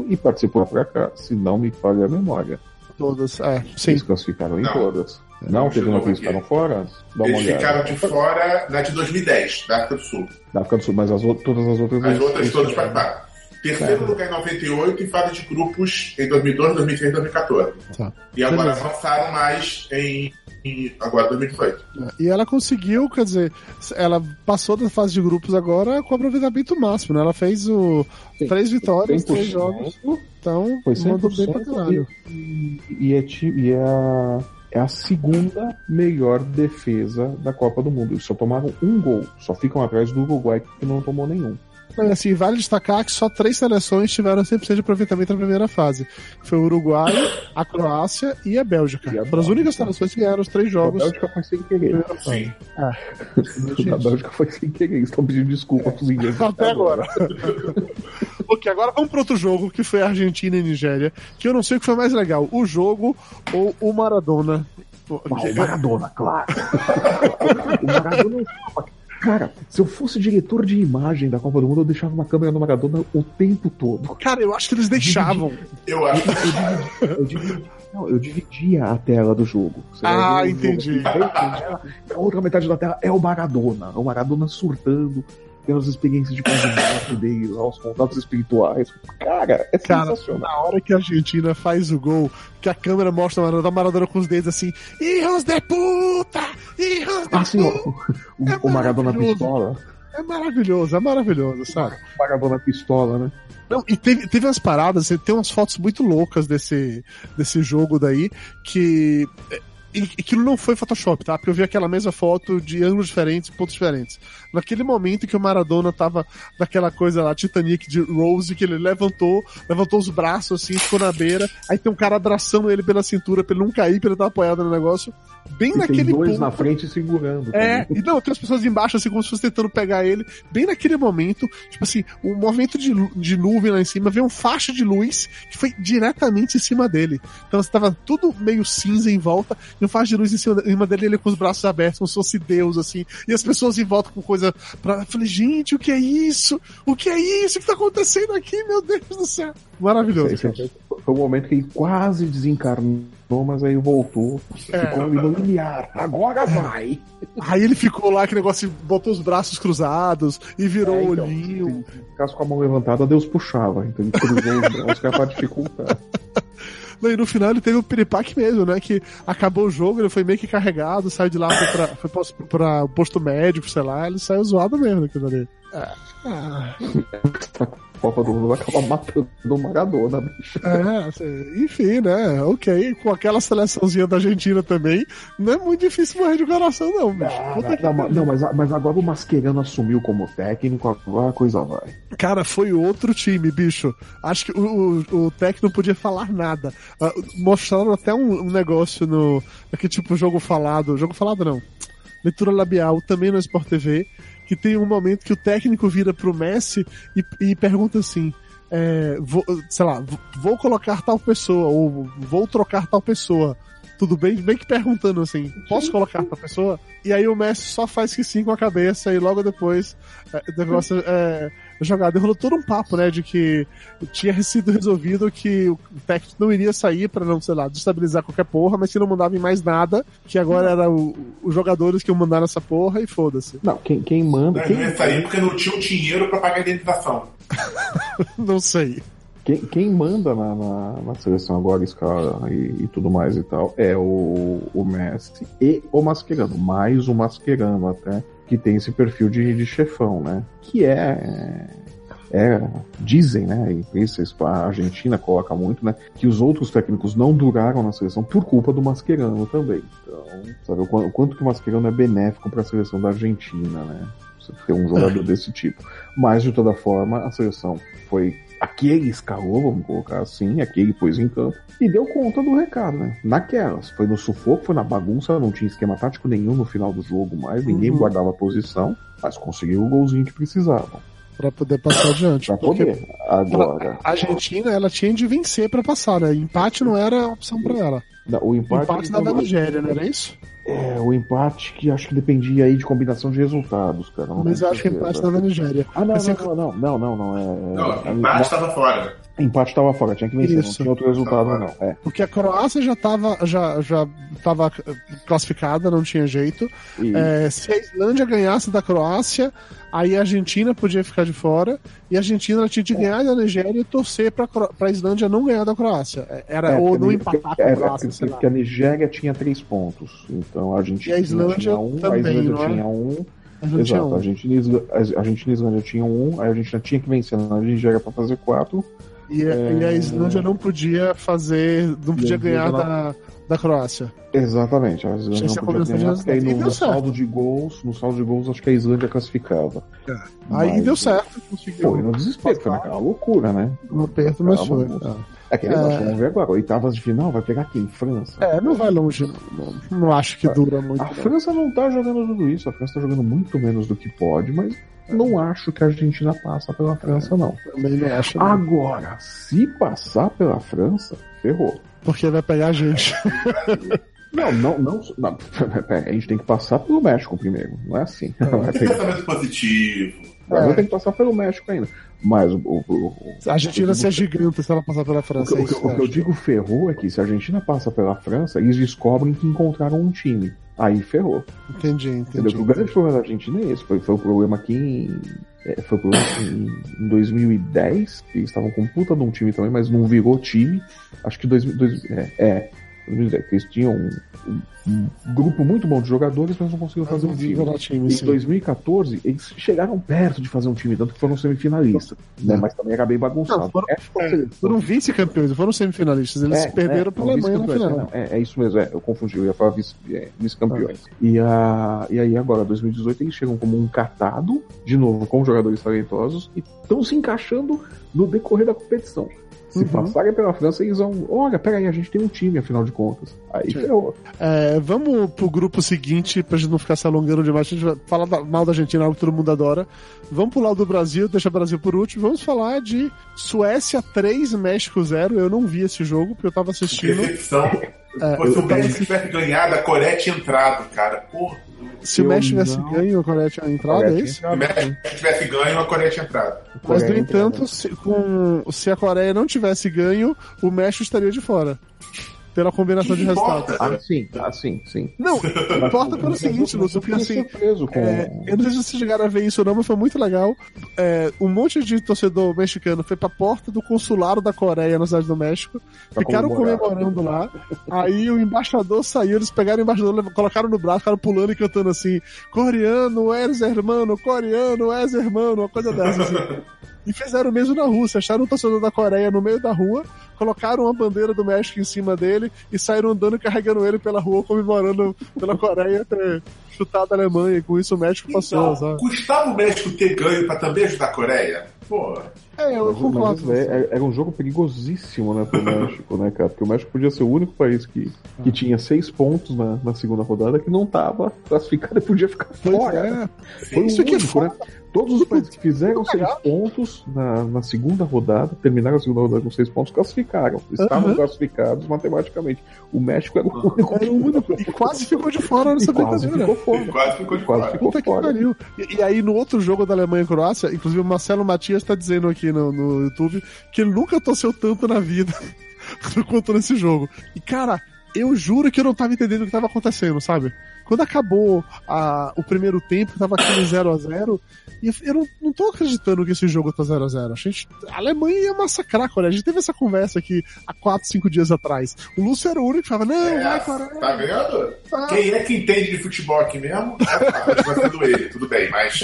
[SPEAKER 4] e participou pra cá, se não me falha a memória.
[SPEAKER 3] Todas. É, sim.
[SPEAKER 4] Eles classificaram em
[SPEAKER 5] Não.
[SPEAKER 4] todas. Não, teve uma que eles ficaram fora? Dá uma
[SPEAKER 5] Eles
[SPEAKER 4] olhada.
[SPEAKER 5] ficaram de fora na de 2010, da África do Sul.
[SPEAKER 4] Da África do Sul, mas as, outras- todas as outras.
[SPEAKER 5] As outras
[SPEAKER 4] eles
[SPEAKER 5] todas participaram. Terceiro lugar em 98 e fase de grupos em 2012, 2013 e 2014.
[SPEAKER 3] Tá.
[SPEAKER 5] E agora
[SPEAKER 3] Beleza.
[SPEAKER 5] avançaram mais em, em agora 2018.
[SPEAKER 3] E ela conseguiu, quer dizer, ela passou da fase de grupos agora com aproveitamento máximo, né? Ela fez o
[SPEAKER 4] Sim.
[SPEAKER 3] três vitórias, três
[SPEAKER 4] 100%.
[SPEAKER 3] jogos. Então,
[SPEAKER 4] Foi
[SPEAKER 3] mandou
[SPEAKER 4] 100%
[SPEAKER 3] bem pra caralho.
[SPEAKER 4] E, e é, e é a, é a segunda melhor defesa da Copa do Mundo. Eles só tomaram um gol. Só ficam atrás do Uruguai, que não tomou nenhum.
[SPEAKER 3] Mas assim, vale destacar que só três seleções tiveram 100% de aproveitamento na primeira fase. Foi o Uruguai, a Croácia e a Bélgica.
[SPEAKER 4] E a
[SPEAKER 3] Foram as únicas seleções que ganharam os três
[SPEAKER 4] A
[SPEAKER 3] jogos.
[SPEAKER 4] Bélgica foi sem querer.
[SPEAKER 5] Sim.
[SPEAKER 4] A Bélgica foi sem querer. Estão pedindo desculpa pros ingleses.
[SPEAKER 3] Até agora. ok, agora vamos para outro jogo, que foi a Argentina e Nigéria, que eu não sei o que foi mais legal, o jogo ou o Maradona.
[SPEAKER 4] Ah, o Maradona, claro. o Maradona. Cara, se eu fosse diretor de imagem da Copa do Mundo, eu deixava uma câmera no Maradona o tempo todo.
[SPEAKER 3] Cara, eu acho que eles deixavam.
[SPEAKER 5] Eu acho que
[SPEAKER 4] Eu dividia, não, eu dividia a tela do jogo. Você
[SPEAKER 3] Ah, entendi.
[SPEAKER 4] jogo aqui, A outra metade da tela é o Maradona. O Maradona surtando, tendo as experiências de morte dele, lá, os contatos espirituais. Cara, é
[SPEAKER 3] Cara,
[SPEAKER 4] sensacional.
[SPEAKER 3] na hora que a Argentina faz o gol, que a câmera mostra o Maradona, Maradona com os dedos assim, Hijos de puta! Hijos de
[SPEAKER 4] sim, ó,
[SPEAKER 3] puta!
[SPEAKER 4] o,
[SPEAKER 3] É
[SPEAKER 4] o Maradona pistola.
[SPEAKER 3] É maravilhoso, é maravilhoso, sabe?
[SPEAKER 4] O Maradona pistola, né?
[SPEAKER 3] Não, e teve, teve umas paradas, tem umas fotos muito loucas desse, desse jogo daí, que E aquilo não foi Photoshop, tá? Porque eu vi aquela mesma foto de ângulos diferentes, pontos diferentes. Naquele momento que o Maradona tava daquela coisa lá, Titanic de Rose, que ele levantou, levantou os braços assim, ficou na beira, aí tem um cara abraçando ele pela cintura pra ele não cair, pra ele estar apoiado no negócio. Bem
[SPEAKER 4] E
[SPEAKER 3] naquele
[SPEAKER 4] tem dois
[SPEAKER 3] ponto.
[SPEAKER 4] na frente segurando.
[SPEAKER 3] É,
[SPEAKER 4] também.
[SPEAKER 3] e não, tem as pessoas embaixo, assim, como se fosse tentando pegar ele. Bem naquele momento, tipo assim, o movimento de, de nuvem lá em cima, veio um faixa de luz que foi diretamente em cima dele. Então estava tudo meio cinza em volta, e um faixa de luz em cima, em cima dele, ele com os braços abertos, como se fosse Deus, assim. E as pessoas em volta com coisa pra. Eu falei, gente, o que é isso? O que é isso que tá acontecendo aqui, meu Deus do céu? Maravilhoso.
[SPEAKER 4] Esse foi foi o momento que ele quase desencarnou, mas aí voltou.
[SPEAKER 3] É.
[SPEAKER 4] Ficou limiar. Agora vai!
[SPEAKER 3] Aí ele ficou lá, que negócio, botou os braços cruzados e virou
[SPEAKER 4] É,
[SPEAKER 3] o
[SPEAKER 4] então,
[SPEAKER 3] olhinho.
[SPEAKER 4] Se ficasse com a mão levantada, Deus puxava. Então ele cruzou os braços que era pra dificultar.
[SPEAKER 3] Não, E no final ele teve o piripaque mesmo, né? Que acabou o jogo, ele foi meio que carregado, saiu de lá, foi pra, foi pra, pra um posto médico, sei lá, ele saiu zoado mesmo daquilo ali. Ah,
[SPEAKER 4] A Copa do Mundo vai acabar matando o Maradona, bicho.
[SPEAKER 3] é, assim, enfim, né? Ok, com aquela seleçãozinha da Argentina também, não é muito difícil morrer de coração, não, bicho.
[SPEAKER 4] Não, mas-
[SPEAKER 3] pariu.
[SPEAKER 4] não, mas, mas agora o Mascherano assumiu como técnico, agora a coisa vai.
[SPEAKER 3] Cara, foi outro time, bicho. Acho que o, o, o técnico não podia falar nada. Ah, mostraram até um, um negócio no. Aquele tipo jogo falado. Jogo falado não. Leitura labial, também no Sport TV. Que tem um momento que o técnico vira pro Messi e, e pergunta assim. é, vou, sei lá, vou- colocar tal pessoa, ou vou trocar tal pessoa. Tudo bem? Bem que perguntando assim, posso colocar tal pessoa? E aí o Messi só faz que sim com a cabeça e logo depois é, o negócio é jogado. E rolou todo um papo, né, de que tinha sido resolvido que o técnico não iria sair pra não, sei lá, destabilizar qualquer porra, mas que não mandava em mais nada, que agora era o- os jogadores que iam mandar nessa porra e foda-se.
[SPEAKER 4] Não, quem, quem manda.
[SPEAKER 5] Mas
[SPEAKER 4] Quem,
[SPEAKER 5] não ia sair porque não tinha o dinheiro pra pagar a indenização.
[SPEAKER 3] não sei.
[SPEAKER 4] quem, quem manda na, na, na seleção agora, escala e, e tudo mais e tal, é o, o Messi e o Mascherano. Mais o Mascherano até, que tem esse perfil de, de chefão, né? Que é. É, dizem, né, e isso a Argentina coloca muito, né, que os outros técnicos não duraram na seleção por culpa do Mascherano também. Então, sabe o qu- o quanto que o Mascherano é benéfico para a seleção da Argentina, né? Você ter um jogador desse tipo. Mas, de toda forma, a seleção foi aquele escalou, vamos colocar assim, aquele pôs em campo, e deu conta do recado, né? Naquelas. Foi no sufoco, foi na bagunça, não tinha esquema tático nenhum no final do jogo mais, ninguém
[SPEAKER 3] Uhum.
[SPEAKER 4] guardava a posição, mas conseguiu o golzinho que precisavam.
[SPEAKER 3] Pra poder passar adiante.
[SPEAKER 4] Pra poder. Agora,
[SPEAKER 3] A Argentina, ela tinha de vencer pra passar, né? Empate não era opção pra ela.
[SPEAKER 4] não, o empate.
[SPEAKER 3] Empate dava Nigéria, não era isso?
[SPEAKER 4] É, o empate que acho que dependia aí de combinação de resultados, cara. não
[SPEAKER 3] Mas eu acho que
[SPEAKER 4] certeza.
[SPEAKER 3] empate dava Nigéria.
[SPEAKER 4] Ah, não,
[SPEAKER 3] Assim,
[SPEAKER 4] não, não, não, não, não, é.
[SPEAKER 5] Não,
[SPEAKER 4] é-
[SPEAKER 5] empate estava fora.
[SPEAKER 4] Empate tava fora, tinha que vencer, não
[SPEAKER 3] Isso.
[SPEAKER 4] tinha outro resultado, não. É.
[SPEAKER 3] Porque a Croácia já tava, já, já tava classificada, não tinha jeito. É, se a Islândia ganhasse da Croácia, aí a Argentina podia ficar de fora. E a Argentina tinha de ganhar da Nigéria e torcer pra, Cro- pra Islândia não ganhar da Croácia. É, Era,
[SPEAKER 4] é,
[SPEAKER 3] ou não
[SPEAKER 4] a-
[SPEAKER 3] empatar com
[SPEAKER 4] é,
[SPEAKER 3] a
[SPEAKER 4] é,
[SPEAKER 3] Croácia, sei lá.
[SPEAKER 4] porque a Nigéria tinha três pontos. Então a Argentina
[SPEAKER 3] E a Islândia
[SPEAKER 4] tinha um,
[SPEAKER 3] também,
[SPEAKER 4] a Islândia
[SPEAKER 3] não é?
[SPEAKER 4] tinha um.
[SPEAKER 3] A
[SPEAKER 4] Exato,
[SPEAKER 3] um.
[SPEAKER 4] a Argentina, e a Argentina e a Islândia tinham um, aí a Argentina tinha que vencer na Nigéria pra fazer quatro.
[SPEAKER 3] E, a- e a Islândia não podia fazer, não podia
[SPEAKER 4] É.
[SPEAKER 3] ganhar da, da Croácia.
[SPEAKER 4] Exatamente, a Islândia não podia
[SPEAKER 3] combinação de
[SPEAKER 4] ganhar, porque aí no, no saldo de gols, no saldo de gols, acho que a Islândia classificava.
[SPEAKER 3] Aí
[SPEAKER 4] Mas
[SPEAKER 3] deu certo, conseguiu.
[SPEAKER 4] Foi no desespero, foi naquela loucura, né?
[SPEAKER 3] Um aperto, mas foi. É. É.
[SPEAKER 4] negócio, vamos ver agora. Oitavas de final, vai pegar quem? França?
[SPEAKER 3] É, não vai longe. Não, não, acho que dura muito.
[SPEAKER 4] A. França não tá jogando tudo isso, a França tá jogando muito menos do que pode, mas não acho que a Argentina passa pela França, não.
[SPEAKER 3] Também não acho. não.
[SPEAKER 4] Agora, se passar pela França, ferrou.
[SPEAKER 3] Porque vai pegar a gente.
[SPEAKER 4] Não, não, não. não a gente tem que passar pelo México primeiro, não é assim.
[SPEAKER 5] Tem
[SPEAKER 4] ter-
[SPEAKER 5] pensamento positivo.
[SPEAKER 4] Agora tem que passar pelo México ainda. Mas o, o, o-
[SPEAKER 3] A Argentina ser gigante se ela passar pela França.
[SPEAKER 4] que-
[SPEAKER 3] é
[SPEAKER 4] o que- o que eu digo ferrou é que se a Argentina passa pela França, eles descobrem que encontraram um time. Aí ferrou.
[SPEAKER 3] Entendi, entendi.
[SPEAKER 4] O grande problema da Argentina é esse. Foi, foi o problema aqui em. é, foi o problema em, em 2010, que eles estavam com puta de um time também, mas não virou time. Acho que 2000, dois- é, é, 2010, que eles tinham um, grupo muito bom de jogadores, mas não conseguiram fazer um time.
[SPEAKER 3] time
[SPEAKER 4] Em
[SPEAKER 3] sim.
[SPEAKER 4] 2014, eles chegaram perto de fazer um time, tanto que foram semifinalistas, né? Mas também era bem bagunçado.
[SPEAKER 3] Não, foram- É, foram vice-campeões, foram semifinalistas. Eles
[SPEAKER 4] É,
[SPEAKER 3] perderam
[SPEAKER 4] é,
[SPEAKER 3] para a Alemanha na
[SPEAKER 4] vice-campeões,
[SPEAKER 3] final.
[SPEAKER 4] É, é isso mesmo, é, eu confundi, eu ia falar vice- é, vice-campeões. E, a, e aí agora, 2018, eles chegam como um catado, de novo, com jogadores talentosos, e estão se encaixando no decorrer da competição. Se
[SPEAKER 3] Uhum.
[SPEAKER 4] passarem pela França, eles vão. Olha, peraí, a gente tem um time, afinal de contas. Aí ferrou.
[SPEAKER 3] É, vamos pro grupo seguinte, pra gente não ficar se alongando demais. A gente vai falar da- mal da Argentina, algo que todo mundo adora. Vamos pular o do Brasil, deixa o Brasil por último. Vamos falar de Suécia 3, México 0. Eu não vi esse jogo, porque eu tava assistindo.
[SPEAKER 5] Decepção.
[SPEAKER 3] É,
[SPEAKER 5] Pô, se o México tivesse ganhado, a Coreia tinha entrado, cara. Porra.
[SPEAKER 3] Se o México tivesse
[SPEAKER 4] não-
[SPEAKER 3] ganho, a Coreia tinha entrado, é isso?
[SPEAKER 5] Se o México tivesse ganho, a Coreia tinha entrado.
[SPEAKER 3] Mas, no entanto, se, com, se a Coreia não tivesse ganho, o México estaria de fora. Pela combinação de
[SPEAKER 5] Que
[SPEAKER 3] resultados.
[SPEAKER 5] importa?
[SPEAKER 4] Ah, sim, ah, sim, sim.
[SPEAKER 3] Não, importa pelo seguinte, Lúcio,
[SPEAKER 4] eu
[SPEAKER 3] porque
[SPEAKER 4] fiquei
[SPEAKER 3] assim.
[SPEAKER 4] com.
[SPEAKER 3] É, eu não sei se vocês chegaram a ver isso ou não, mas foi muito legal. É, um monte de torcedor mexicano foi pra porta do consulado da Coreia na cidade do México,
[SPEAKER 4] Pra
[SPEAKER 3] ficaram comemorando lá. Aí o embaixador saiu, eles pegaram o embaixador, colocaram no braço, ficaram pulando e cantando assim: coreano, és hermano, coreano, és hermano, uma coisa dessa. Assim. E fizeram o mesmo na Rússia, acharam um torcedor da Coreia no meio da rua, colocaram uma bandeira do México em cima dele e saíram andando e carregando ele pela rua, comemorando pela Coreia ter chutado a Alemanha. E com isso o México passou,
[SPEAKER 5] Então,
[SPEAKER 3] sabe?
[SPEAKER 5] custava o México ter ganho pra também ajudar a Coreia? Pô,
[SPEAKER 3] É, eu
[SPEAKER 4] Mas,
[SPEAKER 3] concordo.
[SPEAKER 4] mas é- é- era um jogo perigosíssimo, né, pro México, né, cara? Porque o México podia ser o único país que,
[SPEAKER 3] Ah.
[SPEAKER 4] que tinha seis pontos na, na segunda rodada que não tava classificado e podia ficar fora.
[SPEAKER 3] é.
[SPEAKER 4] Foi
[SPEAKER 3] Isso
[SPEAKER 4] o
[SPEAKER 3] aqui é
[SPEAKER 4] único, né? Todos os países que fizeram seis pontos na, na segunda rodada, terminaram a segunda rodada com seis pontos, classificaram. Estavam
[SPEAKER 3] Aham.
[SPEAKER 4] classificados matematicamente. O México era o único.
[SPEAKER 3] Era o único. E quase ficou de fora nessa
[SPEAKER 4] E quase
[SPEAKER 3] brincadeira.
[SPEAKER 4] ficou fora.
[SPEAKER 5] ele quase ficou de
[SPEAKER 4] Quase
[SPEAKER 5] fora.
[SPEAKER 4] ficou
[SPEAKER 3] Puta que
[SPEAKER 4] fora.
[SPEAKER 3] pariu. E, e aí, no outro jogo da Alemanha e Croácia, inclusive o Marcelo Matias tá dizendo aqui no, no YouTube que ele nunca torceu tanto na vida quanto nesse jogo. E, cara, eu juro que eu não tava entendendo o que tava acontecendo, sabe? Quando acabou a- o primeiro tempo, tava aquele 0x0, e eu, eu não, não tô acreditando que esse jogo tá 0x0. A, gente, a Alemanha ia massacrar a Coreia. A gente teve essa conversa aqui há 4, 5 dias atrás. O Lúcio era o único que falava, não,
[SPEAKER 5] É,
[SPEAKER 3] vai Coreia.
[SPEAKER 5] tá vendo?
[SPEAKER 3] Tá.
[SPEAKER 5] Quem é que entende de futebol aqui mesmo? É, sendo ele, tudo bem, mas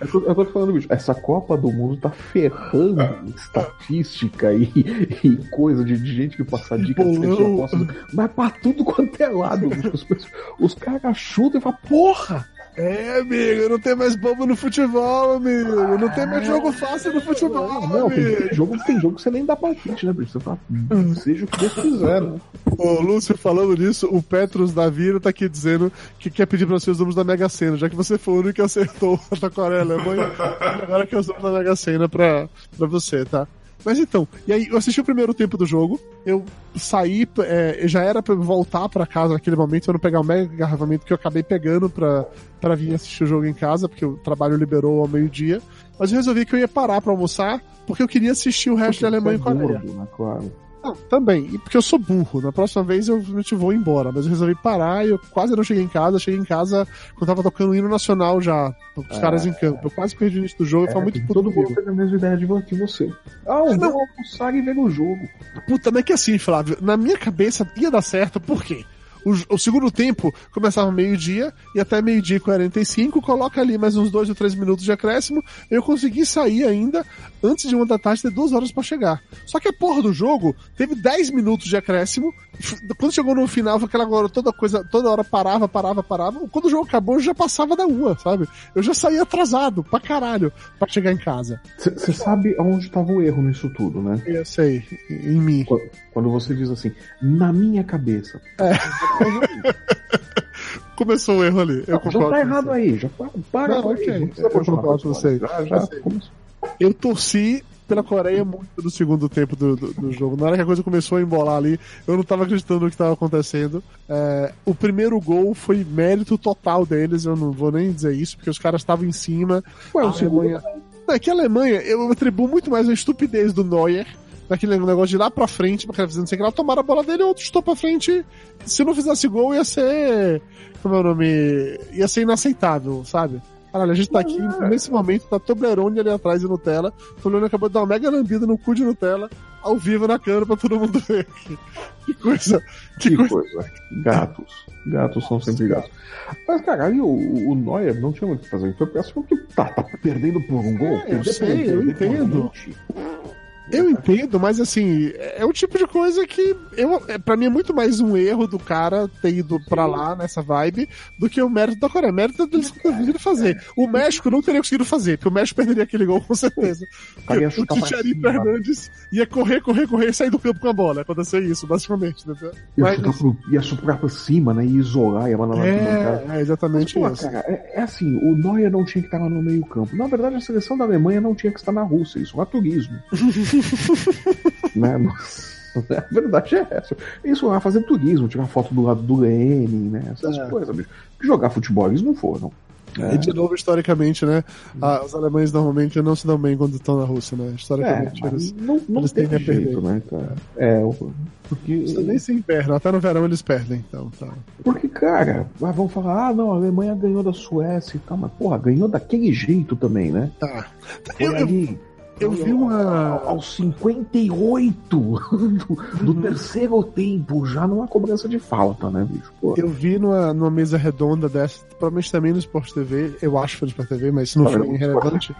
[SPEAKER 4] Eu tô, eu tô falando, bicho, essa Copa do Mundo tá ferrando estatística e, e coisa de, de gente que passa dica de
[SPEAKER 3] Bolão.
[SPEAKER 4] sexo apostas, mas pra tudo quanto é lado, bicho. Os, os caras chutam e falam, porra!
[SPEAKER 3] É, amigo, não tem mais bobo no futebol, amigo. Não tem mais jogo fácil no futebol,
[SPEAKER 4] Não, tem,
[SPEAKER 3] amigo.
[SPEAKER 4] tem jogo, tem jogo que você nem dá palpite, né, bicho? Você fala, seja o que Deus quiser, né?
[SPEAKER 3] Ô, Lúcio, falando nisso, o Petros da Vira tá aqui dizendo que quer pedir pra você os números da Mega Sena, já que você foi o único que acertou a Alemanha, agora que eu os números da Mega Sena pra, pra você, tá? Mas então, e aí eu assisti o primeiro tempo do jogo, eu saí, é, já era pra eu voltar pra casa naquele momento, eu não pegar o mega engarrafamento que eu acabei pegando pra, pra vir assistir o jogo em casa, porque o trabalho liberou ao meio-dia, mas eu resolvi que eu ia parar pra almoçar, porque eu queria assistir o resto de Alemanha e
[SPEAKER 4] Você é
[SPEAKER 3] Coreia.
[SPEAKER 4] gordo, né, claro.
[SPEAKER 3] Não, também. E porque eu sou burro. Na próxima vez eu realmente vou embora. Mas eu resolvi parar e eu quase não cheguei em casa. Cheguei em casa quando tava tocando o hino nacional já. Os
[SPEAKER 4] É.
[SPEAKER 3] caras em campo. Eu quase perdi o início do jogo. eu falo muito puto
[SPEAKER 4] todo mundo tem a mesma ideia de que você. Ah, eu
[SPEAKER 3] Não.
[SPEAKER 4] vou almoçar e ver o jogo.
[SPEAKER 3] Puta, mas é que assim, Flávio, na minha cabeça ia dar certo, por quê? O, o segundo tempo começava meio-dia e até meio-dia e 45, coloca ali mais uns dois ou três minutos de acréscimo. Eu consegui sair ainda antes de uma da tarde ter duas horas pra chegar. Só que a porra do jogo teve 10 minutos de acréscimo. Quando chegou no final, foi aquela hora, toda coisa, toda hora parava, parava, parava. Quando o jogo acabou, eu já passava da uma, sabe? Eu já saía atrasado pra caralho pra chegar em casa.
[SPEAKER 4] Você sabe aonde estava o erro nisso tudo, né?
[SPEAKER 3] Eu sei, em mim.
[SPEAKER 4] Qu- Quando você diz assim, na minha cabeça.
[SPEAKER 3] Começou o erro ali. Eu
[SPEAKER 4] já
[SPEAKER 3] concordo.
[SPEAKER 4] tá
[SPEAKER 3] com
[SPEAKER 4] errado aí, já para, para
[SPEAKER 3] Não,
[SPEAKER 4] com
[SPEAKER 3] ok,
[SPEAKER 4] isso, não precisa continuar com
[SPEAKER 3] você.
[SPEAKER 4] Já, já
[SPEAKER 3] Eu
[SPEAKER 4] começou.
[SPEAKER 3] Eu torci pela Coreia muito no segundo tempo do, do, do jogo. Na hora que a coisa começou a embolar ali, eu não tava acreditando no que estava acontecendo. É, o primeiro gol foi mérito total deles, eu não vou nem dizer isso, porque os caras estavam em cima.
[SPEAKER 4] Ué,
[SPEAKER 3] A Alemanha... É que a Alemanha, eu atribuo muito mais a estupidez do Neuer, daquele negócio de ir lá pra frente, pra fazendo sem que ela tomar a bola dele, outro chutou pra frente. Se não fizesse gol, ia ser. Como é o nome? Ia ser inaceitável, sabe? Caralho, a gente tá aqui, nesse momento, tá Toblerone ali atrás de Nutella. Toblerone acabou de dar uma mega lambida no cu de Nutella, ao vivo na câmera pra todo mundo ver. Que coisa. Que,
[SPEAKER 4] Que
[SPEAKER 3] coisa.
[SPEAKER 4] coisa. Gatos. Gatos são sempre gatos. Mas, cara, aí o, o Neuer não tinha muito o que fazer. Foi péssimo porque tá, tá perdendo por um gol.
[SPEAKER 3] É, eu sei, eu
[SPEAKER 4] um
[SPEAKER 3] entendo. Eu entendo, mas assim, é o tipo de coisa que eu, é, pra mim é muito mais um erro do cara ter ido pra lá nessa vibe do que o mérito da Coreia. O mérito deles ter conseguido fazer. O México não teria conseguido fazer, porque o México perderia aquele gol com certeza.
[SPEAKER 4] Cara ia
[SPEAKER 3] o
[SPEAKER 4] cima.
[SPEAKER 3] Fernandes ia correr, correr, correr e sair do campo com a bola. Aconteceu isso, basicamente. Entendeu?
[SPEAKER 4] Ia,
[SPEAKER 3] Mas,
[SPEAKER 4] chutar pro, ia soprar pra cima, né? E isolar, ia mandar arquibancada.
[SPEAKER 3] é, é exatamente
[SPEAKER 4] Pô,
[SPEAKER 3] isso.
[SPEAKER 4] cara, é, é assim, o Neuer não tinha que estar lá no meio campo. Na verdade, a seleção da Alemanha não tinha que estar na Rússia, isso é turismo. né? Mas, A verdade é essa. Isso lá fazer turismo, tirar foto do lado do Lenin, né? Essas
[SPEAKER 3] É.
[SPEAKER 4] coisas, bicho. Jogar futebol eles não foram.
[SPEAKER 3] E de novo, historicamente, né? ah, os alemães normalmente não se dão bem quando estão na Rússia, né?
[SPEAKER 4] É,
[SPEAKER 3] Historicamente,
[SPEAKER 4] mas
[SPEAKER 3] eles,
[SPEAKER 4] não, não
[SPEAKER 3] eles tendem a perder.
[SPEAKER 4] né, cara? É, porque,
[SPEAKER 3] eles nem se inverno, até no verão eles perdem, então. Tá.
[SPEAKER 4] porque, cara, vão falar, ah, não, a Alemanha ganhou da Suécia e tal, mas, porra, ganhou daquele jeito também, né?
[SPEAKER 3] Tá.
[SPEAKER 4] Foi
[SPEAKER 3] eu,
[SPEAKER 4] ali.
[SPEAKER 3] eu vi uma.
[SPEAKER 4] Aos 58 do, do
[SPEAKER 3] Uhum.
[SPEAKER 4] terceiro tempo, já numa cobrança de falta, né, bicho? Pô,
[SPEAKER 3] Eu vi numa, numa mesa redonda dessa, provavelmente também no Sport TV, eu acho que foi no Sport TV, mas isso não
[SPEAKER 4] Tá
[SPEAKER 3] foi irrelevante.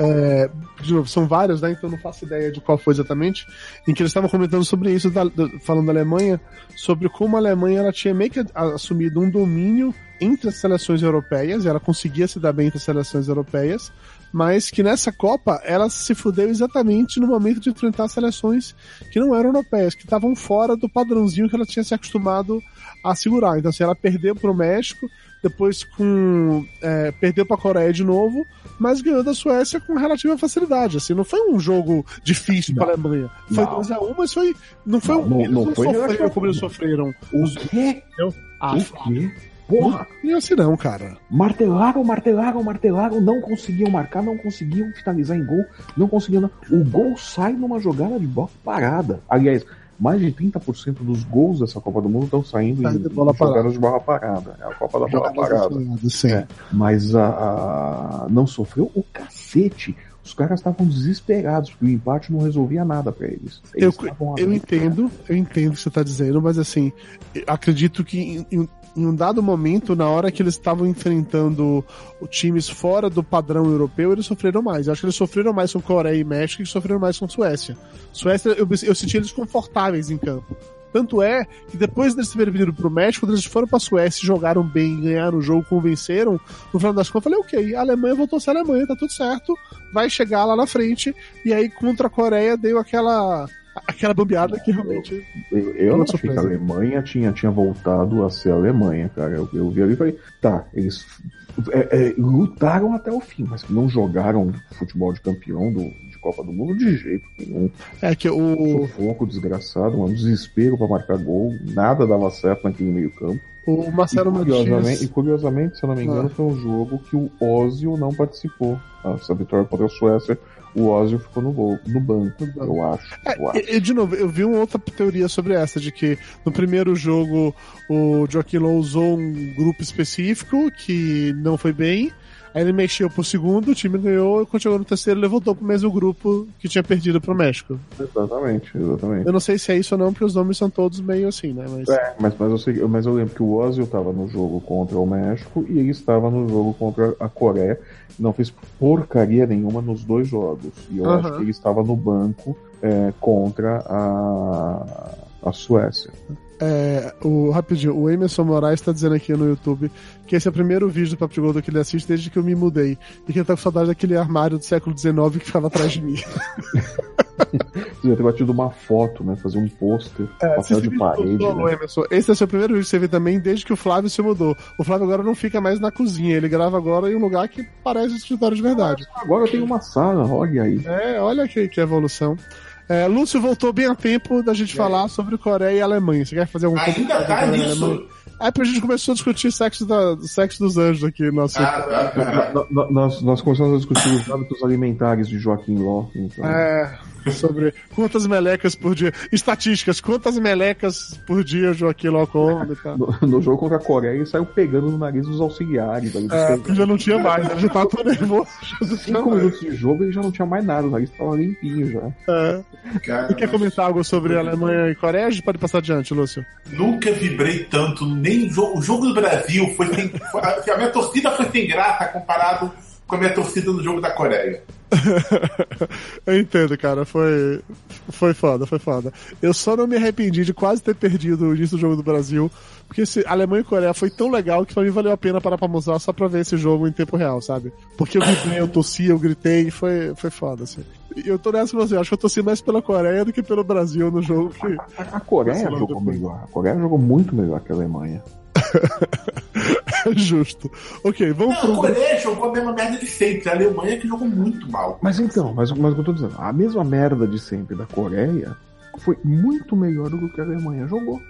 [SPEAKER 3] É, de novo, são vários, né? Então eu não faço ideia de qual foi exatamente. Em que eles estavam comentando sobre isso, da- da- falando da Alemanha, sobre como a Alemanha ela tinha meio que assumido um domínio entre as seleções europeias, e ela conseguia se dar bem entre as seleções europeias, mas que nessa Copa ela se fudeu exatamente no momento de enfrentar seleções que não eram europeias, que estavam fora do padrãozinho que ela tinha se acostumado a segurar. Então, assim, ela perdeu pro México, depois com é, perdeu para a Coreia de novo, mas ganhou da Suécia com relativa facilidade. Assim, não foi um jogo difícil para a Alemanha. Foi
[SPEAKER 4] Não.
[SPEAKER 3] 2x1, mas foi não foi
[SPEAKER 4] Não,
[SPEAKER 3] um,
[SPEAKER 4] não- não
[SPEAKER 3] não
[SPEAKER 4] foi
[SPEAKER 3] sofreram como eles sofreram.
[SPEAKER 4] o quê?
[SPEAKER 3] Ah,
[SPEAKER 4] o quê? Porra!
[SPEAKER 3] não assim não, cara.
[SPEAKER 4] Martelaram, martelaram, martelaram, não conseguiam marcar, não conseguiam finalizar em gol, não conseguiam. O gol sai numa jogada de bola parada. Aliás, mais de 30% dos gols dessa Copa do Mundo estão saindo
[SPEAKER 3] Sai
[SPEAKER 4] em,
[SPEAKER 3] de bola
[SPEAKER 4] jogadas de bola parada. É a Copa da bola parada.
[SPEAKER 3] Sim.
[SPEAKER 4] É. Mas a, a- não sofreu o cacete. Os caras estavam desesperados, porque o empate não resolvia nada pra eles.
[SPEAKER 3] Eu,
[SPEAKER 4] Eles
[SPEAKER 3] eu
[SPEAKER 4] ali,
[SPEAKER 3] entendo, eu entendo o que você está dizendo, mas assim, eu acredito que em, em- em um dado momento, na hora que eles estavam enfrentando times fora do padrão europeu, eles sofreram mais. Eu acho que eles sofreram mais com Coreia e México e sofreram mais com Suécia. Suécia, eu, eu senti eles confortáveis em campo. Tanto é que depois deles terem vindo pro México, quando eles foram pra Suécia jogaram bem, ganharam o jogo, convenceram, no final das contas eu falei, ok, a Alemanha voltou a ser a Alemanha, tá tudo certo, vai chegar lá na frente, e aí contra a Coreia deu aquela aquela bambeada que realmente
[SPEAKER 4] Eu, eu
[SPEAKER 3] Uma
[SPEAKER 4] não achei que a. Alemanha tinha, tinha voltado a ser a Alemanha, cara. Eu, eu vi ali e falei, tá, eles é, é, lutaram até o fim, mas não jogaram futebol de campeão do, Copa do Mundo de jeito nenhum.
[SPEAKER 3] é que o,
[SPEAKER 4] Sufoco desgraçado, um desespero pra marcar gol, nada dava certo naquele meio campo.
[SPEAKER 3] o
[SPEAKER 4] E
[SPEAKER 3] Marcelo
[SPEAKER 4] curiosamente, e
[SPEAKER 3] Matias
[SPEAKER 4] curiosamente, se eu não me engano,
[SPEAKER 3] Ah.
[SPEAKER 4] foi um jogo que o Ozil não participou. Essa vitória contra a Suécia, o Ozil ficou no, gol, no banco, eu acho.
[SPEAKER 3] É,
[SPEAKER 4] eu acho.
[SPEAKER 3] e, e, de novo, eu vi uma outra teoria sobre essa, de que no primeiro jogo o Joaquim Low usou um grupo específico que não foi bem, aí ele mexeu pro segundo, o time ganhou, e quando chegou no terceiro ele voltou pro mesmo grupo que tinha perdido pro México.
[SPEAKER 4] Exatamente, exatamente.
[SPEAKER 3] Eu não sei se é isso ou não, porque os nomes são todos meio assim, né? Mas
[SPEAKER 4] É, mas, mas, eu sei, mas eu lembro que o Ozil estava no jogo contra o México e ele estava no jogo contra a Coreia. Não fez porcaria nenhuma nos dois jogos. E eu
[SPEAKER 3] Aham.
[SPEAKER 4] acho que ele estava no banco é, contra a, a Suécia.
[SPEAKER 3] É, o, rapidinho, o Emerson Moraes tá dizendo aqui no YouTube que esse é o primeiro vídeo do Papo de Gordo que ele assiste desde que eu me mudei. E que ele tá com saudade daquele armário do século XIX que ficava atrás de mim.
[SPEAKER 4] Podia ter batido uma foto, né? Fazer um pôster, papel
[SPEAKER 3] Esse
[SPEAKER 4] de parede.
[SPEAKER 3] mudou,
[SPEAKER 4] Né?
[SPEAKER 3] Emerson. Esse é o seu primeiro vídeo que você vê também desde que o Flávio se mudou. O Flávio agora não fica mais na cozinha, ele grava agora em um lugar que parece um escritório de verdade.
[SPEAKER 4] Agora eu tenho uma sala, olha aí.
[SPEAKER 3] É, olha que, que evolução. É, Lúcio voltou bem a tempo da gente falar sobre Coreia e Alemanha. Você quer fazer algum
[SPEAKER 5] Ainda tá nisso?
[SPEAKER 3] É porque a gente começou a discutir sexo, da, sexo dos anjos aqui. Nosso...
[SPEAKER 5] Ah.
[SPEAKER 4] No- no- Nós, nós começamos a discutir os hábitos alimentares de Joaquim Ló. Então.
[SPEAKER 3] É, sobre quantas melecas por dia. Estatísticas, quantas melecas por dia o Joaquim Ló come e tal.
[SPEAKER 4] No, no jogo contra a Coreia, ele saiu pegando no nariz dos auxiliares. ali,
[SPEAKER 3] É, já não tinha mais, ele já tava tão nervoso. já não tinha
[SPEAKER 4] Cinco
[SPEAKER 3] mais.
[SPEAKER 4] minutos de jogo ele já não tinha mais nada, o nariz tava limpinho já.
[SPEAKER 3] É.
[SPEAKER 5] Cara,
[SPEAKER 3] Você quer comentar algo sobre Alemanha e Coreia? A gente pode passar adiante, Lúcio.
[SPEAKER 5] Nunca vibrei tanto, nem o jogo, o jogo do Brasil foi sem. foi- a minha torcida foi sem graça comparado com a minha torcida no jogo da Coreia.
[SPEAKER 3] Eu entendo, cara. Foi, foi foda, foi foda. Eu só não me arrependi de quase ter perdido o início do jogo do Brasil, porque esse Alemanha e Coreia foi tão legal que pra mim valeu a pena parar pra almoçar só pra ver esse jogo em tempo real, sabe? Porque eu vibrei, eu tossi, eu gritei, foi, foi foda, assim. E eu tô nessa com você, eu acho que eu tossi mais pela Coreia do que pelo Brasil no jogo. Que...
[SPEAKER 4] A, a Coreia
[SPEAKER 3] Esse lado
[SPEAKER 4] jogou melhor. A Coreia jogou muito melhor que a Alemanha.
[SPEAKER 3] Justo. Ok, vamos
[SPEAKER 5] Não, a
[SPEAKER 3] pro.
[SPEAKER 5] Coreia jogou a mesma merda de sempre. A Alemanha que jogou muito mal.
[SPEAKER 4] Mas então, mas, mas o que eu tô dizendo, a mesma merda de sempre da Coreia foi muito melhor do que a Alemanha jogou.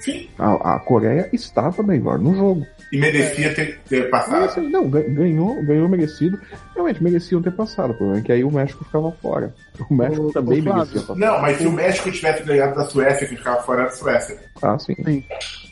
[SPEAKER 5] Sim.
[SPEAKER 4] A, a Coreia estava melhor no jogo.
[SPEAKER 5] E merecia ter, ter passado.
[SPEAKER 4] Não, ga- ganhou, ganhou merecido. Realmente, mereciam ter passado. O problema é que aí o México ficava fora. O México
[SPEAKER 3] Ô,
[SPEAKER 4] também
[SPEAKER 3] Flávio.
[SPEAKER 4] merecia passar.
[SPEAKER 5] Não, mas se o México tivesse ganhado da Suécia, que ficava fora da Suécia.
[SPEAKER 4] Ah, sim.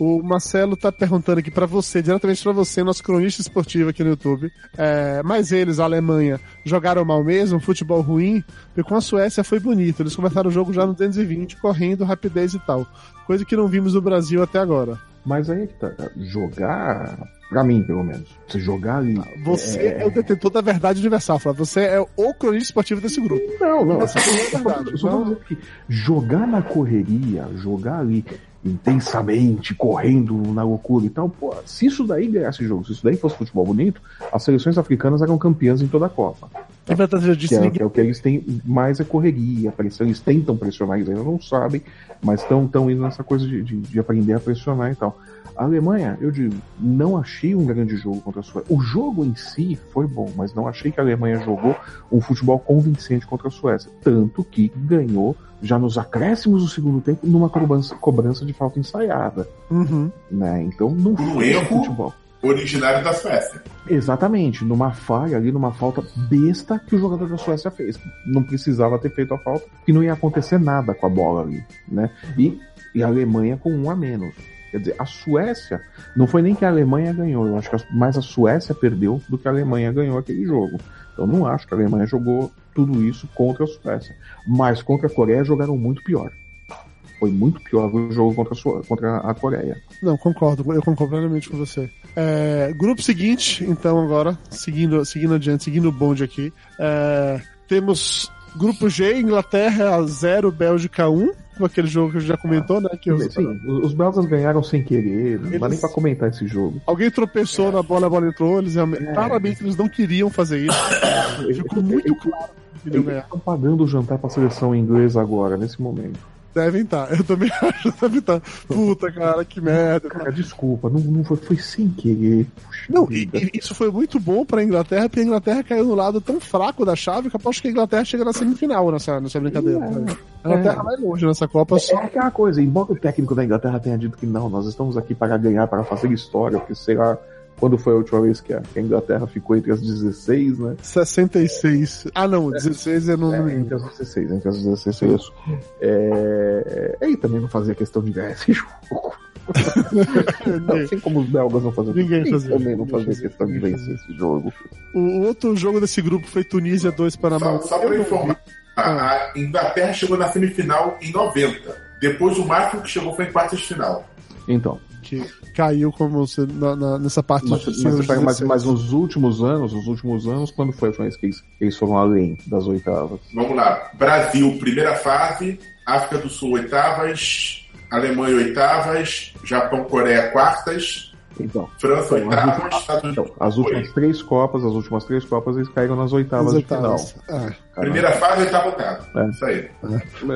[SPEAKER 3] O Marcelo tá perguntando aqui pra você, diretamente pra você, nosso cronista esportivo aqui no YouTube. É, mas eles, a Alemanha, jogaram mal mesmo, futebol ruim, porque com a Suécia foi bonito. Eles começaram o jogo já no 220, correndo, rapidez e tal. Coisa que não vimos no Brasil até agora.
[SPEAKER 4] Mas aí é que tá. Jogar, pra mim, pelo menos. Você jogar ali.
[SPEAKER 3] Você é, o detentor da verdade universal, Flávio. Você é o cronista esportivo desse grupo.
[SPEAKER 4] Não, não.
[SPEAKER 3] Essa é a
[SPEAKER 4] só,
[SPEAKER 3] verdade,
[SPEAKER 4] só,
[SPEAKER 3] então-
[SPEAKER 4] dizendo que jogar na correria, jogar ali intensamente, correndo na loucura e tal, pô, se isso daí ganhasse jogo, se isso daí fosse futebol bonito, as seleções africanas eram campeãs em toda a Copa.
[SPEAKER 3] Já
[SPEAKER 4] Que é, que
[SPEAKER 3] ninguém.
[SPEAKER 4] é o que eles têm mais é correria, pressão, eles tentam pressionar, eles ainda não sabem, mas estão tão indo nessa coisa de, de, de aprender a pressionar e tal. A Alemanha, eu digo, não achei um grande jogo contra a Suécia. O jogo em si foi bom, mas não achei que a Alemanha jogou um futebol convincente contra a Suécia. Tanto que ganhou já nos acréscimos do segundo tempo numa cobrança, cobrança de falta ensaiada.
[SPEAKER 3] Uhum.
[SPEAKER 4] Né? Então não
[SPEAKER 5] Um
[SPEAKER 4] foi
[SPEAKER 5] erro.
[SPEAKER 4] futebol.
[SPEAKER 5] Originário da Suécia.
[SPEAKER 4] Exatamente, numa falha ali, numa falta besta que o jogador da Suécia fez. Não precisava ter feito a falta, que não ia acontecer nada com a bola ali, né? E, e a Alemanha com um a menos. Quer dizer, a Suécia, não foi nem que a Alemanha ganhou, eu acho que mais a Suécia perdeu do que a Alemanha ganhou aquele jogo. Então não acho que a Alemanha jogou tudo isso contra a Suécia. Mas contra a Coreia jogaram muito pior. Foi muito pior o jogo contra a, Sue- contra a Coreia.
[SPEAKER 3] Não, concordo, eu concordo plenamente com você. É, grupo seguinte, então, agora, seguindo, seguindo adiante, seguindo o bonde aqui. é, temos grupo G, Inglaterra 0, Bélgica 1, com aquele jogo que a gente já comentou, né? Que os-
[SPEAKER 4] Sim, os belgas ganharam sem querer, não dá
[SPEAKER 3] Eles-
[SPEAKER 4] nem pra comentar esse jogo.
[SPEAKER 3] Alguém tropeçou na bola, a bola entrou, eles realmente, claramente eles não queriam fazer isso. Ficou muito claro
[SPEAKER 4] Eles estão pagando o jantar pra seleção inglesa agora, nesse momento.
[SPEAKER 3] Devem estar, eu também acho, devem estar. Puta, cara, que merda.
[SPEAKER 4] Cara, desculpa, não, não foi, foi sem querer. Puxa
[SPEAKER 3] Não, e, e isso foi muito bom pra Inglaterra, porque a Inglaterra caiu no lado tão fraco da chave que eu aposto que a Inglaterra chega na semifinal nessa, nessa brincadeira. né? A Inglaterra vai longe nessa Copa
[SPEAKER 4] É
[SPEAKER 3] só.
[SPEAKER 4] aquela coisa, embora o técnico da Inglaterra tenha dito que não, nós estamos aqui para ganhar, para fazer história, porque sei lá quando foi a última vez que a, que a Inglaterra ficou entre as 16, né?
[SPEAKER 3] 66. Ah, não, 16 é no.
[SPEAKER 4] É, entre as 16, entre as 16 é isso. É, é, e também não fazia questão de ganhar esse jogo. Assim como os belgas não faziam
[SPEAKER 3] Ninguém fazia.
[SPEAKER 4] também não fazia questão de vencer esse jogo.
[SPEAKER 3] O, outro jogo desse grupo foi Tunísia 2 Panamá.
[SPEAKER 5] Só, só
[SPEAKER 3] não
[SPEAKER 5] informar, a, a Inglaterra chegou na semifinal em 90. Depois o máximo que chegou foi em quartas de final.
[SPEAKER 4] Então,
[SPEAKER 3] Que caiu como se, na, na- nessa parte
[SPEAKER 4] mas,
[SPEAKER 3] de
[SPEAKER 4] mas, você pega- mas,
[SPEAKER 3] 16.
[SPEAKER 4] mas nos últimos anos, nos últimos anos, quando foi vez que eles, que eles foram além das oitavas?
[SPEAKER 5] Vamos lá. Brasil, primeira fase. África do Sul, oitavas. Alemanha, oitavas. Japão, Coreia, quartas.
[SPEAKER 4] Então,
[SPEAKER 5] França,
[SPEAKER 4] então, as,
[SPEAKER 5] oitavas,
[SPEAKER 4] últimas,
[SPEAKER 5] Estados
[SPEAKER 4] então, as últimas
[SPEAKER 5] Foi.
[SPEAKER 4] três Copas, as últimas três Copas, eles caíram nas oitavas,
[SPEAKER 3] As
[SPEAKER 4] de final.
[SPEAKER 3] oitavas. É.
[SPEAKER 5] Primeira fase, oitavo, oitavo.
[SPEAKER 4] É.
[SPEAKER 5] Isso aí.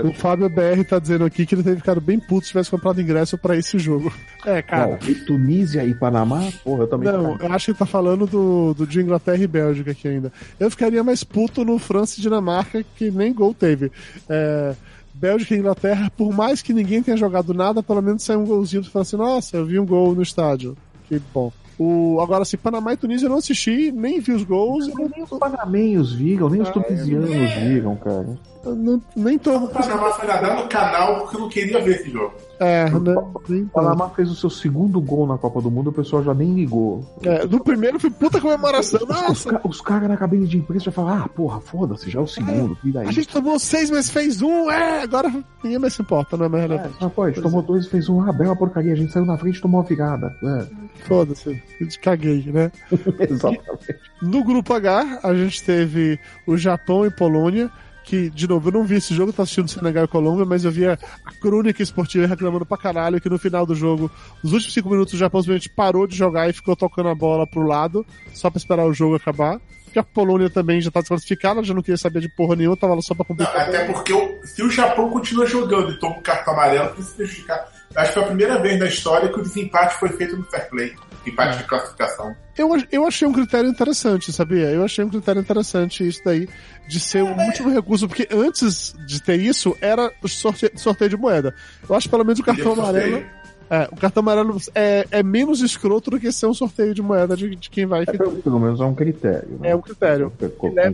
[SPEAKER 3] O Fábio BR tá dizendo aqui que ele teve ficado bem puto se tivesse comprado ingresso pra esse jogo. É, cara.
[SPEAKER 4] Não, e Tunísia e Panamá, porra, eu também
[SPEAKER 3] Não, eu acho que ele tá falando do, do de Inglaterra e Bélgica aqui ainda. Eu ficaria mais puto no França e Dinamarca, que nem gol teve. É, Bélgica e Inglaterra, por mais que ninguém tenha jogado nada, pelo menos saiu um golzinho pra falar assim, nossa, eu vi um gol no estádio. Que bom. O, agora, assim, Panamá e Tunísia eu não assisti, nem vi os gols, eu
[SPEAKER 4] Nem os panamenhos viram, nem os
[SPEAKER 3] Ah,
[SPEAKER 4] tunisianos viram, cara.
[SPEAKER 3] não- não- nem tô.
[SPEAKER 5] O Panamá foi nadar no canal porque eu não queria ver esse jogo.
[SPEAKER 3] É, né,
[SPEAKER 4] O. Panamá fez o seu segundo gol na Copa do Mundo, o pessoal já nem ligou.
[SPEAKER 3] É, no primeiro foi puta comemoração.
[SPEAKER 4] Os,
[SPEAKER 3] Nossa,
[SPEAKER 4] ca- os caras na cabine de imprensa já falaram, ah, porra, foda-se, já é o segundo, e daí?
[SPEAKER 3] a gente tomou seis, mas fez um, é, agora ninguém mais se importa, não é mais relevante.
[SPEAKER 4] Ah, pô, a gente tomou dois e fez um, ah, bela porcaria, a gente saiu na frente e tomou uma virada.
[SPEAKER 3] Foda-se, caguei, né?
[SPEAKER 4] É, exatamente.
[SPEAKER 3] No grupo H, a gente teve o Japão e Polônia, que, de novo, eu não vi esse jogo, tô assistindo Senegal e Colômbia, mas eu via a crônica esportiva reclamando pra caralho que no final do jogo, nos últimos cinco minutos, o Japão simplesmente parou de jogar e ficou tocando a bola pro lado, só pra esperar o jogo acabar. Porque a Polônia também já tá desclassificada, já não queria saber de porra nenhuma, tava lá só pra
[SPEAKER 5] Não,
[SPEAKER 3] complicar.
[SPEAKER 5] até porque o- se o Japão continua jogando e toma um cartão amarelo, se prejudicar. Acho que foi a primeira vez na história que o desempate foi feito no fair play. Empate
[SPEAKER 3] É.
[SPEAKER 5] de classificação.
[SPEAKER 3] Eu, eu achei um critério interessante, sabia? Eu achei um critério interessante isso daí, de ser o último recurso, porque antes de ter isso, era o sorte- sorteio de moeda. Eu acho que pelo menos o cartão amarelo.
[SPEAKER 5] sorteio.
[SPEAKER 3] É, o cartão amarelo é, é menos escroto do que ser um sorteio de moeda de, de quem vai
[SPEAKER 4] É,
[SPEAKER 3] ficar.
[SPEAKER 4] pelo, menos é um critério. Né?
[SPEAKER 3] É um critério.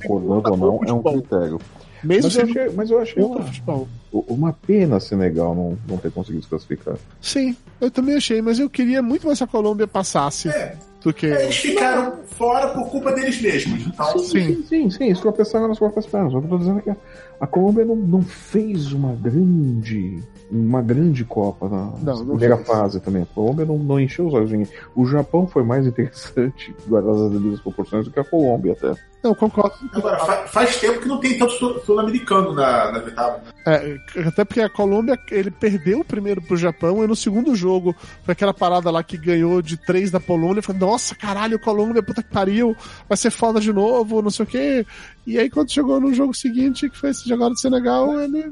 [SPEAKER 4] Concordando ou não, é um critério.
[SPEAKER 3] Mesmo
[SPEAKER 4] Mas eu achei, mas eu achei uma,
[SPEAKER 3] futebol.
[SPEAKER 4] uma pena Senegal não, não ter conseguido se classificar.
[SPEAKER 3] Sim, eu também achei, mas eu queria muito mais que a Colômbia passasse
[SPEAKER 5] É,
[SPEAKER 3] que.
[SPEAKER 5] eles ficaram fora por culpa deles mesmos. Então,
[SPEAKER 3] Sim.
[SPEAKER 4] sim, sim, sim, isso tropeçaram nas próprias pernas. O que eu tô dizendo é que a, Colômbia não, não fez uma grande uma grande Copa na
[SPEAKER 3] Não, não
[SPEAKER 4] primeira
[SPEAKER 3] fez.
[SPEAKER 4] fase também. A Colômbia não, não encheu os olhos de ninguém. O Japão foi mais interessante, guardadas as devidas proporções, do que a Colômbia até.
[SPEAKER 3] Não, concordo.
[SPEAKER 5] agora, fa- faz tempo que não tem tanto sul- sul-americano na, na oitava.
[SPEAKER 3] É, até porque a Colômbia, ele perdeu o primeiro pro Japão, e no segundo jogo, foi aquela parada lá que ganhou de três da Polônia, falou, nossa, caralho, Colômbia, puta que pariu, vai ser foda de novo, não sei o quê. E aí, quando chegou no jogo seguinte, que foi esse de agora do Senegal, ele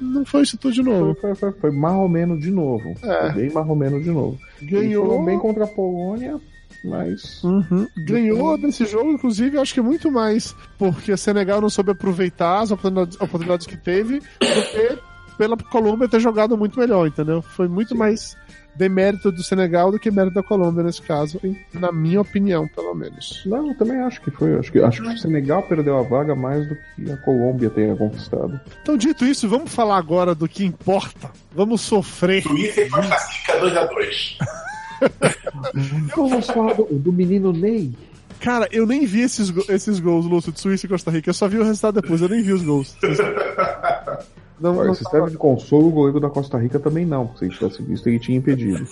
[SPEAKER 3] não foi isso tudo de
[SPEAKER 4] Foi,
[SPEAKER 3] novo.
[SPEAKER 4] foi, foi, foi mais ou menos de novo.
[SPEAKER 3] É.
[SPEAKER 4] Foi bem mais ou menos de novo.
[SPEAKER 3] Ganhou.
[SPEAKER 4] bem contra a Polônia, mas.
[SPEAKER 3] Uhum. Ganhou desse jogo, inclusive, acho que muito mais porque o Senegal não soube aproveitar as oportunidades, oportunidades que teve do que pela Colômbia ter jogado muito melhor, entendeu? Foi muito mais demérito do Senegal do que mérito da Colômbia nesse caso, na minha opinião, pelo menos.
[SPEAKER 4] Não, eu também acho que foi. Acho que, acho que o Senegal perdeu a vaga mais do que a Colômbia tenha conquistado.
[SPEAKER 3] Então, dito isso, vamos falar agora do que importa. Vamos sofrer.
[SPEAKER 5] Suíça e Costa Rica 2x2.
[SPEAKER 4] Então vamos falar do, do menino Ney.
[SPEAKER 3] Cara, eu nem vi esses, esses gols, Lúcio, de Suíça e Costa Rica. Eu só vi o resultado depois, eu nem vi os gols. Não,
[SPEAKER 4] Olha,
[SPEAKER 3] não
[SPEAKER 4] se serve de consolo, o goleiro da Costa Rica também não, se ele tivesse visto, ele tinha impedido.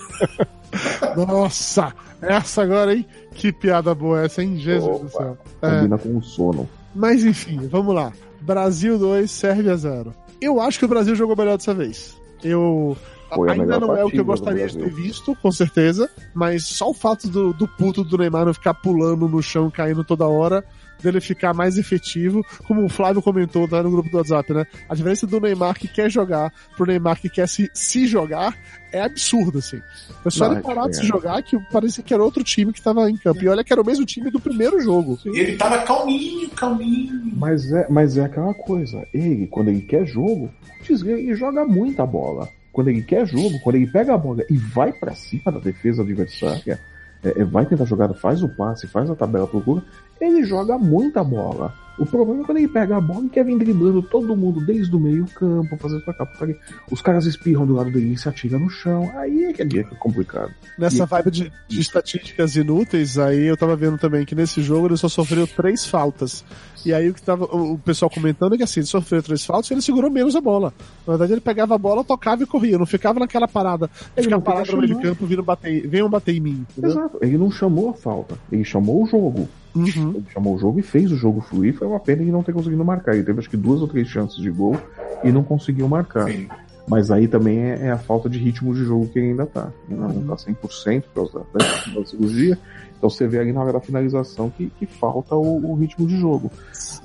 [SPEAKER 3] Nossa, essa agora, hein? Que piada boa essa, hein? Jesus do
[SPEAKER 4] Opa.
[SPEAKER 3] céu. É,
[SPEAKER 4] Combina com o sono.
[SPEAKER 3] mas enfim, vamos lá. Brasil 2, Sérvia 0. Eu acho que o Brasil jogou melhor dessa vez. Eu.
[SPEAKER 4] Foi
[SPEAKER 3] Ainda não é o que eu
[SPEAKER 4] do
[SPEAKER 3] gostaria de ter visto, com certeza. Mas só o fato do, do puto do Neymar não ficar pulando no chão, caindo toda hora, dele ficar mais efetivo, como o Flávio comentou lá no grupo do WhatsApp, né? A diferença do Neymar que quer jogar pro Neymar que quer se, se jogar é absurda, assim. Foi só
[SPEAKER 4] Não,
[SPEAKER 3] ele parar de
[SPEAKER 4] é.
[SPEAKER 3] se jogar que parecia que era outro time que tava em campo. E olha que era o mesmo time do primeiro jogo.
[SPEAKER 5] E ele tava calminho, calminho.
[SPEAKER 4] Mas é, mas é aquela coisa. Ele, quando ele quer jogo, ele joga muita bola. Quando ele quer jogo, quando ele pega a bola e vai pra cima da defesa adversária, é, é, vai tentar jogar, faz o passe, faz a tabela, procura, ele joga muita bola. O problema é quando ele pega a bola e quer vir driblando todo mundo desde o meio campo, fazendo pra cá, pra cá. Os caras espirram do lado dele e se atiram no chão. Aí é que é complicado.
[SPEAKER 3] Nessa
[SPEAKER 4] E-
[SPEAKER 3] vibe de, de estatísticas inúteis, aí eu tava vendo também que nesse jogo ele só sofreu três faltas. E aí o que tava o, pessoal comentando é que assim, ele sofreu três faltas e ele segurou menos a bola. Na verdade, ele pegava a bola, tocava e corria, não ficava naquela parada.
[SPEAKER 4] Ele
[SPEAKER 3] ficava parado no meio de campo, vindo bater, venham bater em mim. Entendeu?
[SPEAKER 4] Exato. Ele não chamou a falta, ele chamou o jogo.
[SPEAKER 3] Uhum.
[SPEAKER 4] Ele chamou o jogo e fez o jogo fluir. Foi uma pena ele não ter conseguido marcar. Ele teve acho que duas ou três chances de gol e não conseguiu marcar.
[SPEAKER 5] Sim.
[SPEAKER 4] Mas aí também é, é a falta de ritmo de jogo que ele ainda tá. Ele não tá 100% por causa da, da cirurgia. Então você vê ali na hora da finalização que, que falta o, o ritmo de jogo.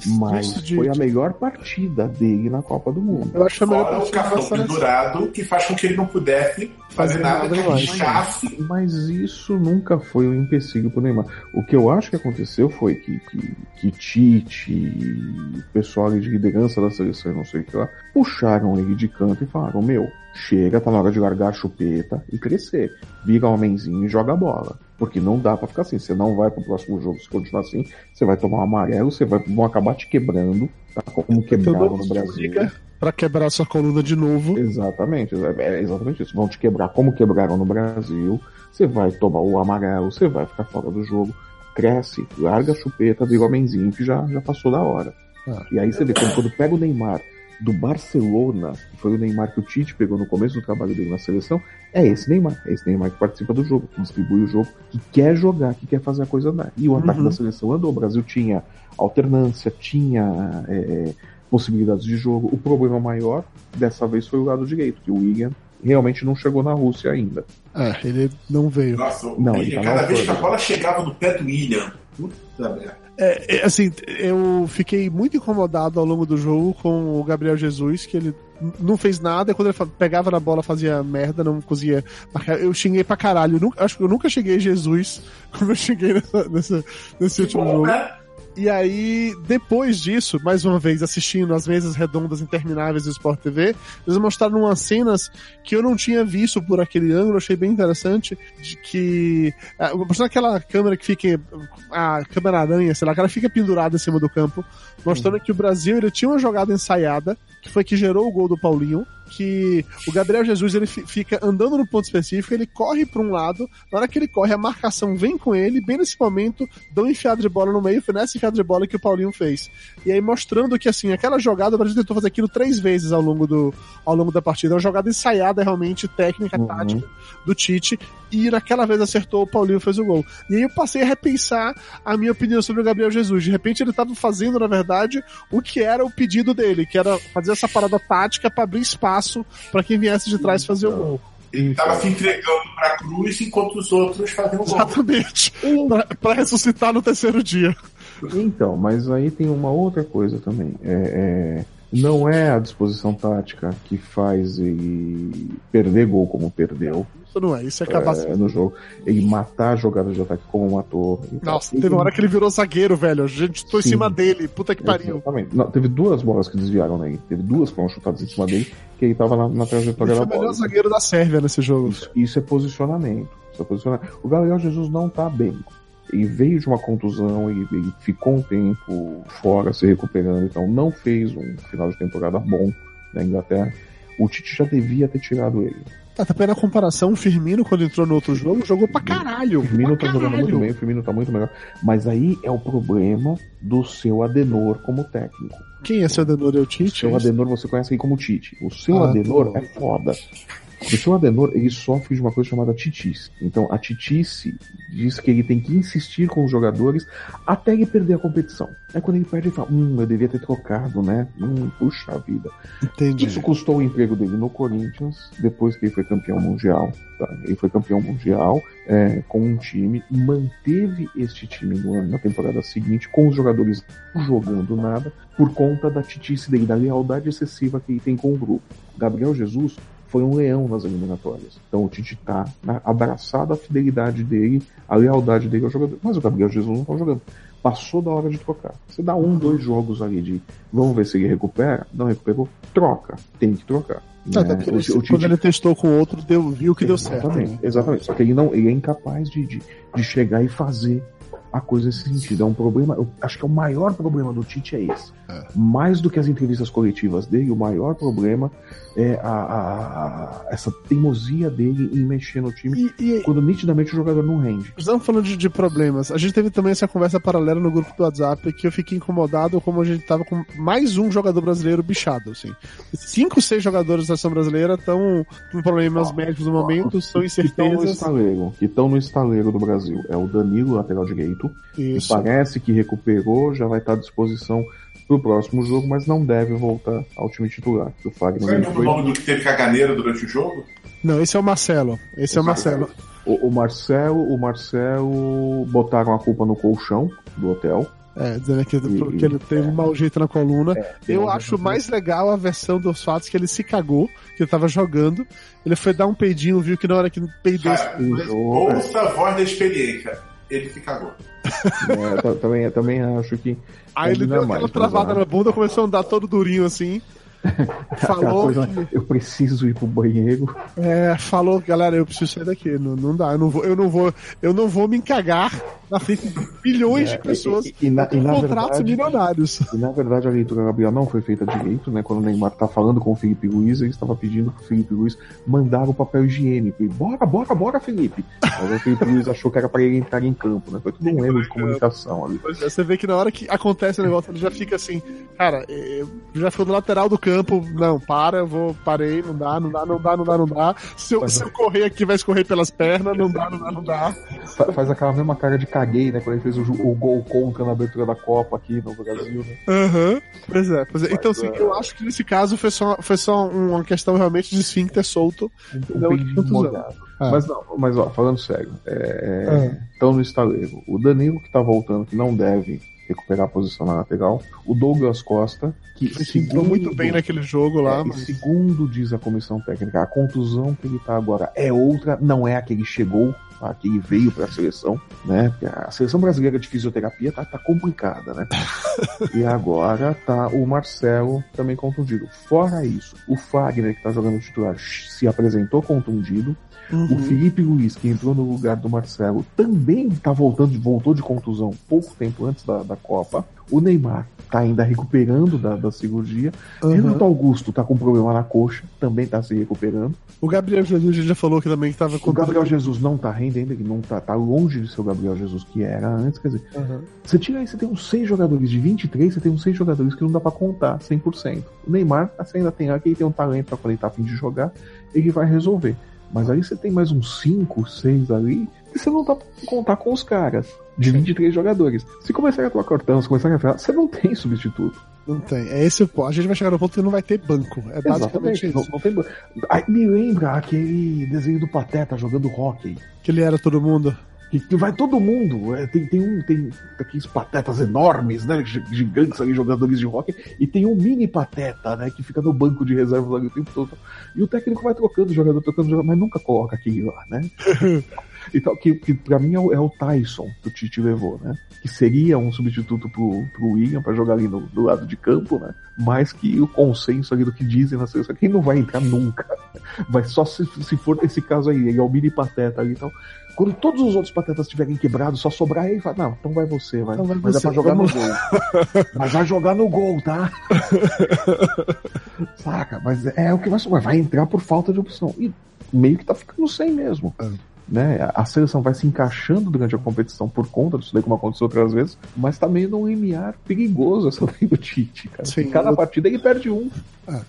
[SPEAKER 4] Mas
[SPEAKER 3] de-
[SPEAKER 4] foi a
[SPEAKER 3] de-
[SPEAKER 4] melhor partida dele na Copa do Mundo.
[SPEAKER 3] Eu acho que a melhor
[SPEAKER 5] Fora o cartão pendurado que faz com que ele não pudesse fazer nada
[SPEAKER 3] nada
[SPEAKER 5] que.
[SPEAKER 4] Mas isso nunca foi um empecilho pro Neymar. O que eu acho que aconteceu foi que, que, que Tite e pessoal ali de liderança da seleção, não sei o que lá, puxaram ele de canto e falaram, meu, chega, tá na hora de largar a chupeta e crescer. Vira homenzinho e joga a bola. Porque não dá pra ficar assim. Você não vai pro próximo jogo se continuar assim. Você vai tomar um amarelo, você vai, vão acabar te quebrando, tá? Como quebraram no Brasil.
[SPEAKER 3] Pra quebrar sua coluna de novo.
[SPEAKER 4] Exatamente, é exatamente isso. Vão te quebrar como quebraram no Brasil. Você vai tomar o amarelo, você vai ficar fora do jogo. Cresce, larga a chupeta, vira homenzinho que já, já passou da hora.
[SPEAKER 3] Ah.
[SPEAKER 4] E aí você vê quando, quando pega o Neymar do Barcelona, que foi o Neymar que o Tite pegou no começo do trabalho dele na seleção, é esse Neymar. É esse Neymar que participa do jogo, que distribui o jogo, que quer jogar, que quer fazer a coisa andar. E o ataque
[SPEAKER 3] Uhum.
[SPEAKER 4] da seleção andou. O Brasil tinha alternância, tinha é, é, possibilidades de jogo. O problema maior dessa vez foi o lado direito, que o William realmente não chegou na Rússia ainda.
[SPEAKER 3] É, ele não veio.
[SPEAKER 5] Nossa, o
[SPEAKER 4] Não,
[SPEAKER 5] William,
[SPEAKER 4] ele tá
[SPEAKER 5] cada vez que a bola chegava no pé do William. Puta merda.
[SPEAKER 3] É, é, assim, eu fiquei muito incomodado ao longo do jogo com o Gabriel Jesus, que ele não fez nada, e quando ele pegava na bola fazia merda, não conseguia marcar. Eu xinguei pra caralho. Eu nunca- acho que eu nunca cheguei Jesus como eu cheguei nessa, nessa- nesse último
[SPEAKER 5] Bom,
[SPEAKER 3] jogo.
[SPEAKER 5] né?
[SPEAKER 3] E aí, depois disso, mais uma vez, assistindo as mesas redondas intermináveis do Sport TV, eles mostraram umas cenas que eu não tinha visto por aquele ângulo, achei bem interessante, de que... ah, Mostrando aquela câmera que fica... A câmera aranha, sei lá, que ela fica pendurada em cima do campo, mostrando que o Brasil, ele tinha uma jogada ensaiada, que foi que gerou o gol do Paulinho, que o Gabriel Jesus ele fi- fica andando no ponto específico, ele corre para um lado, na hora que ele corre, a marcação vem com ele, bem nesse momento, dá um enfiado de bola no meio, foi nessa enfiada de bola que o Paulinho fez. E aí mostrando que assim, aquela jogada, o Brasil tentou fazer aquilo três vezes ao longo, do, ao longo da partida, é uma jogada ensaiada realmente, técnica,
[SPEAKER 4] Uhum.
[SPEAKER 3] tática do Tite, e naquela vez acertou, o Paulinho fez o gol. E aí eu passei a repensar a minha opinião sobre o Gabriel Jesus. De repente ele estava fazendo, na verdade, o que era o pedido dele, que era fazer essa parada tática para abrir espaço para quem viesse de trás fazer o gol.
[SPEAKER 5] Ele tava se entregando pra cruz enquanto os outros faziam gol.
[SPEAKER 3] Exatamente. Pra, pra ressuscitar no terceiro dia.
[SPEAKER 4] Então, mas aí tem uma outra coisa também. É, é, não é a disposição tática que faz ele perder gol como perdeu
[SPEAKER 3] Isso não é, isso é acabar
[SPEAKER 4] é, no jogo. Ele matar a jogada de ataque como matou.
[SPEAKER 3] Nossa, teve uma hora que ele virou zagueiro, velho. A gente tô em cima dele. Puta que pariu.
[SPEAKER 4] Exatamente. Não, teve duas bolas que desviaram nele. Teve duas que foram chutadas em cima dele, que ele tava na, na
[SPEAKER 3] Ele
[SPEAKER 4] trajetória
[SPEAKER 3] foi
[SPEAKER 4] da
[SPEAKER 3] o melhor
[SPEAKER 4] bola.
[SPEAKER 3] zagueiro da Sérvia nesse jogo.
[SPEAKER 4] Isso, isso é posicionamento. Isso é posicionamento. O Gabriel Jesus não tá bem. Ele veio de uma contusão, ele, ele ficou um tempo fora, se recuperando, então não fez um final de temporada bom na Inglaterra. O Tite já devia ter tirado ele.
[SPEAKER 3] Tá, também na comparação, o Firmino, quando entrou no outro jogo, jogou pra caralho.
[SPEAKER 4] O Firmino
[SPEAKER 3] pra
[SPEAKER 4] tá jogando muito
[SPEAKER 3] caralho.
[SPEAKER 4] bem, o Firmino tá muito melhor. Mas aí é o problema do seu Adenor como técnico.
[SPEAKER 3] Quem é seu Adenor? É o
[SPEAKER 4] O
[SPEAKER 3] Tite?
[SPEAKER 4] seu Adenor você conhece aí como Tite. O seu
[SPEAKER 3] Ah,
[SPEAKER 4] Adenor
[SPEAKER 3] tá.
[SPEAKER 4] é foda. O seu Adenor, ele sofre de uma coisa chamada titice. Então, a titice diz que ele tem que insistir com os jogadores até ele perder a competição. Aí quando ele perde, ele fala, hum, eu devia ter trocado, né? Hum, puxa vida.
[SPEAKER 3] Entendi.
[SPEAKER 4] Isso custou o emprego dele no Corinthians, depois que ele foi campeão mundial. tá? Ele foi campeão mundial é, com um time, manteve este time no ano, na temporada seguinte, com os jogadores jogando nada, por conta da titice dele, da lealdade excessiva que ele tem com o grupo. Gabriel Jesus foi um leão nas eliminatórias. Então o Tite tá né, abraçado a fidelidade dele, a lealdade dele ao jogador. Mas o Gabriel Jesus não tá jogando. Passou da hora de trocar. Você dá um, dois jogos ali de vamos ver se ele recupera. Não recuperou, troca. Tem que trocar. Né?
[SPEAKER 3] até porque
[SPEAKER 4] O-
[SPEAKER 3] ele-
[SPEAKER 4] o Tite-
[SPEAKER 3] Quando ele testou com o outro, deu, viu que deu certo.
[SPEAKER 4] Exatamente,
[SPEAKER 3] né?
[SPEAKER 4] exatamente. Só que ele não, ele é incapaz de, de, de chegar e fazer a coisa nesse sentido. É um problema, eu acho que é o maior problema do Tite é esse.
[SPEAKER 3] É.
[SPEAKER 4] Mais do que as entrevistas coletivas dele, o maior problema é a, a- a- essa teimosia dele em mexer no time
[SPEAKER 3] E, e
[SPEAKER 4] quando nitidamente o jogador não rende.
[SPEAKER 3] estamos falando de, de problemas. A gente teve também essa conversa paralela no grupo do WhatsApp que eu fiquei incomodado como a gente tava com mais um jogador brasileiro bichado, assim. Cinco, seis jogadores da seleção brasileira estão com problemas médicos no momento, são
[SPEAKER 4] Que estão no
[SPEAKER 3] incertezas.
[SPEAKER 4] estaleiro, que estão no estaleiro do Brasil. É o Danilo, lateral direito, que
[SPEAKER 3] Isso.
[SPEAKER 4] parece que recuperou, já vai estar à disposição pro próximo jogo, mas não deve voltar ao time titular. O Fagner
[SPEAKER 5] Sabe o nome do que teve caganeiro durante o jogo?
[SPEAKER 3] Não, esse é o Marcelo. Esse é o Marcelo.
[SPEAKER 4] O, o Marcelo, o Marcelo botaram a culpa no colchão do hotel.
[SPEAKER 3] É, dizendo que, que ele teve um mau jeito na coluna.
[SPEAKER 4] É,
[SPEAKER 3] Eu acho mais legal a versão dos fatos que ele se cagou, que ele tava jogando. Ele foi dar um peidinho, viu que na hora que peidou.
[SPEAKER 5] Cara, ouça a voz da experiência. Ele se cagou.
[SPEAKER 4] É, ta- também, também acho que.
[SPEAKER 3] Aí ele deu
[SPEAKER 4] mais,
[SPEAKER 3] aquela travada na bunda, começou a andar todo durinho assim. Falou
[SPEAKER 4] coisa,
[SPEAKER 3] que,
[SPEAKER 4] eu preciso ir pro banheiro.
[SPEAKER 3] é, falou, galera, eu preciso sair daqui. Não, não dá, eu não vou, eu não vou, eu não vou me encagar na frente de bilhões de pessoas
[SPEAKER 4] É, e- e na- e na
[SPEAKER 3] contratos
[SPEAKER 4] verdade-
[SPEAKER 3] milionários.
[SPEAKER 4] E na verdade a leitura Gabriel não foi feita direito, né? Quando o Neymar tá falando com o Felipe Luiz, ele estava pedindo pro Felipe Luiz mandar o papel higiênico. E bora, bora, bora, Felipe! Mas o Felipe Luiz achou que era para ele entrar em campo, né? Foi tudo um erro de comunicação ali.
[SPEAKER 3] É, Você vê que na hora que acontece o negócio, ele já fica assim, cara, eh, já ficou do lateral do campo, não, para, eu vou, parei, não dá, não dá, não dá, não dá, não dá. Se eu, se eu correr aqui, vai escorrer pelas pernas, não dá, não dá, não dá.
[SPEAKER 4] Fa- Faz aquela mesma cara de caguei, né? Quando ele fez o, o gol contra na abertura da Copa aqui no Brasil, né?
[SPEAKER 3] Aham. Pois é, pois é. Então, assim,
[SPEAKER 4] é.
[SPEAKER 3] eu acho que nesse caso foi só, foi só uma questão realmente de esfíncter solto.
[SPEAKER 4] Um
[SPEAKER 3] Não. Ah.
[SPEAKER 4] Mas não, mas ó, falando sério, é,
[SPEAKER 3] Ah.
[SPEAKER 4] estão no estaleiro. O Danilo que tá voltando, que não deve recuperar a posição na lateral. O Douglas Costa, que
[SPEAKER 3] se entrou muito bem naquele jogo lá,
[SPEAKER 4] É,
[SPEAKER 3] mas...
[SPEAKER 4] segundo diz a comissão técnica, a contusão que ele tá agora é outra, não é a que ele chegou, a que ele veio para a seleção, né? A seleção brasileira de fisioterapia tá, tá complicada, né? e agora tá o Marcelo também contundido. Fora isso, o Fagner, que tá jogando titular, se apresentou contundido. O
[SPEAKER 3] Uhum.
[SPEAKER 4] Felipe Luiz, que entrou no lugar do Marcelo, também tá voltando, voltou de contusão pouco tempo antes da, da Copa. O Neymar tá ainda recuperando da, da cirurgia.
[SPEAKER 3] Uhum.
[SPEAKER 4] Renato Augusto tá com problema na coxa, também tá se recuperando.
[SPEAKER 3] O Gabriel Jesus já falou que também que tava
[SPEAKER 4] O Gabriel Jesus não tá rendendo, ele não tá, tá longe de ser o Gabriel Jesus que era antes. Quer dizer,
[SPEAKER 3] Uhum.
[SPEAKER 4] você tira aí, você tem uns seis jogadores de 23, você tem uns seis jogadores que não dá pra contar 100%. O Neymar, você ainda tem aqui, ele tem um talento pra quando ele tá a fim de jogar, ele vai resolver. Mas aí você tem mais uns 5, 6 ali, e você não dá pra contar com os caras. De 23 jogadores. Se começar a atuar cartão, se começar a atuar, você não tem substituto.
[SPEAKER 3] Não tem. É esse o ponto. A gente vai chegar no ponto que não vai ter banco. É basicamente
[SPEAKER 4] Exatamente. Não,
[SPEAKER 3] isso.
[SPEAKER 4] não tem... Aí me lembra aquele desenho do Pateta jogando hockey.
[SPEAKER 3] Que ele era todo mundo.
[SPEAKER 4] Que, que vai todo mundo. É, tem, tem um. Tem aqueles patetas enormes, né? gi- Gigantes ali, jogadores de hockey. E tem um mini pateta, né? Que fica no banco de reservas ali o tempo todo. E o técnico vai trocando o jogador, trocando o jogador, mas nunca coloca aquele lá, né? Então, que, que pra mim é o, é o Tyson que o Tite levou, né? Que seria um substituto pro, pro William pra jogar ali no, do lado de campo, né? Mas que o consenso ali do que dizem na seleção, quem não vai entrar nunca. Vai só se, se for esse caso aí, ele é o mini pateta ali e tal. Quando todos os outros patetas estiverem quebrados, só sobrar ele, fala, não, então vai você, vai.
[SPEAKER 3] Então vai
[SPEAKER 4] Mas
[SPEAKER 3] você,
[SPEAKER 4] é pra jogar
[SPEAKER 3] vamos-
[SPEAKER 4] no gol. Mas vai jogar no gol, tá? Saca? Mas é o que vai sobrar. Vai entrar por falta de opção. E meio que tá ficando sem mesmo.
[SPEAKER 3] É.
[SPEAKER 4] Né? A- seleção vai se encaixando durante a competição por conta disso daí, como aconteceu outras vezes, mas tá meio num limiar perigoso essa daí do Tite, cara.
[SPEAKER 3] Sim,
[SPEAKER 4] Em cada
[SPEAKER 3] eu-
[SPEAKER 4] partida ele perde um.
[SPEAKER 3] Ah,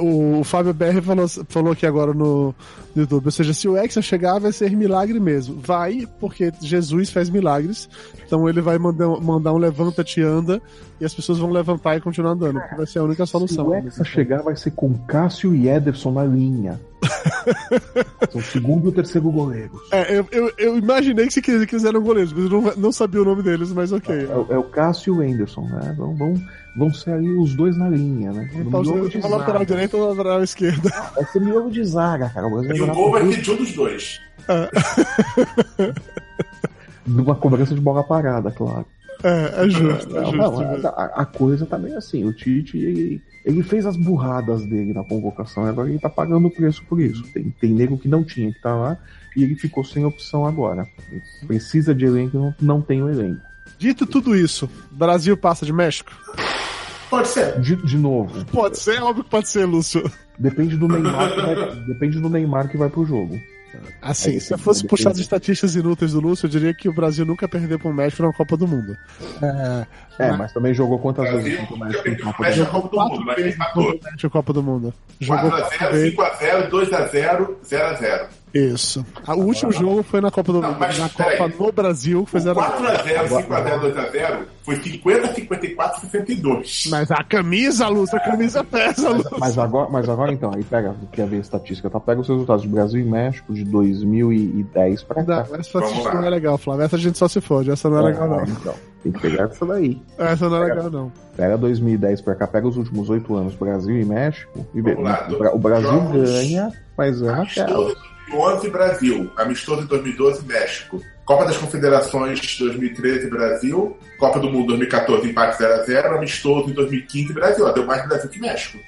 [SPEAKER 3] o, o Fábio BR falou, falou aqui agora no, no YouTube. Ou seja, se o Hexa chegar, vai ser milagre mesmo. Vai, porque Jesus faz milagres. Então ele vai mandar, mandar um levanta-te anda e as pessoas vão levantar e continuar andando. Porque vai ser a única
[SPEAKER 4] Se
[SPEAKER 3] solução.
[SPEAKER 4] o Hexa chegar, vai ser com Cássio e Ederson na linha. São o segundo e o terceiro goleiros.
[SPEAKER 3] É, eu, eu, eu imaginei que se quis- quiseram goleiros, mas eu não, não sabia o nome deles, mas ok.
[SPEAKER 4] É, o- é o Cássio e o Anderson, né? Vão, vão, vão ser ali os dois na linha, né?
[SPEAKER 3] Vou
[SPEAKER 4] No de
[SPEAKER 3] uma lateral
[SPEAKER 4] zaga.
[SPEAKER 3] direita ou lateral esquerda.
[SPEAKER 4] Vai ser miolo de zaga, cara. O Brasil
[SPEAKER 5] E
[SPEAKER 4] vai
[SPEAKER 5] o gol vai ser de um dos dois.
[SPEAKER 4] numa cobrança de bola parada, claro.
[SPEAKER 3] É, é justo, é justo.
[SPEAKER 4] não, a, a coisa tá bem assim. O Tite, ele, ele fez as burradas dele na convocação e agora ele tá pagando o preço por isso. Tem, tem nego que não tinha que estar lá e ele ficou sem opção agora. Ele precisa de elenco e não, não tem o elenco.
[SPEAKER 3] Dito tudo isso, Brasil passa de México?
[SPEAKER 5] Pode ser.
[SPEAKER 4] De, de novo,
[SPEAKER 3] Pode ser, óbvio que pode ser, Lúcio.
[SPEAKER 4] depende do Neymar que vai, depende do Neymar que vai pro jogo.
[SPEAKER 3] Assim,
[SPEAKER 4] Aí,
[SPEAKER 3] se eu fosse
[SPEAKER 4] depende.
[SPEAKER 3] puxar as estatísticas inúteis do Lúcio, eu diria que o Brasil nunca perdeu para o México na Copa do Mundo. É,
[SPEAKER 4] É, mas também jogou quantas
[SPEAKER 5] Brasil
[SPEAKER 4] vezes contra o México na Copa. Mundo?
[SPEAKER 5] Copa do Mundo, mas empatou.
[SPEAKER 3] Copa do Mundo. Jogou
[SPEAKER 5] 4x0,
[SPEAKER 3] quatro vezes.
[SPEAKER 5] 5x0, 2x0, 0x0.
[SPEAKER 3] Isso. O último jogo foi na Copa do
[SPEAKER 5] Não, mas
[SPEAKER 3] na. Copa no Brasil, que foi
[SPEAKER 5] O
[SPEAKER 3] 0
[SPEAKER 5] 4x0, 5x0, 2x0 foi 50, 54, 62.
[SPEAKER 3] Mas a camisa, Lúcio, a camisa pesa, Lúcio.
[SPEAKER 4] Mas agora, mas agora então, aí pega, quer ver a estatística, tá? Pega os resultados de Brasil e México de 2010 pra
[SPEAKER 3] Não,
[SPEAKER 4] cá.
[SPEAKER 3] essa
[SPEAKER 5] Vamos lá.
[SPEAKER 3] não é legal, Flávio. Essa a gente só se fode. Essa não é legal, não.
[SPEAKER 4] Então, tem que pegar essa daí.
[SPEAKER 3] Essa não é legal, não.
[SPEAKER 4] Pega 2010 pra cá, pega os últimos oito anos, Brasil e México, e vê. O Bra- o Brasil
[SPEAKER 5] jogos.
[SPEAKER 4] ganha, mas é naquela.
[SPEAKER 5] Amistoso em 2011, Brasil. Amistoso em 2012, México. Copa das Confederações 2013, Brasil. Copa do Mundo 2014, empate 0x0. Amistoso em 2015, Brasil. Deu mais Brasil que México.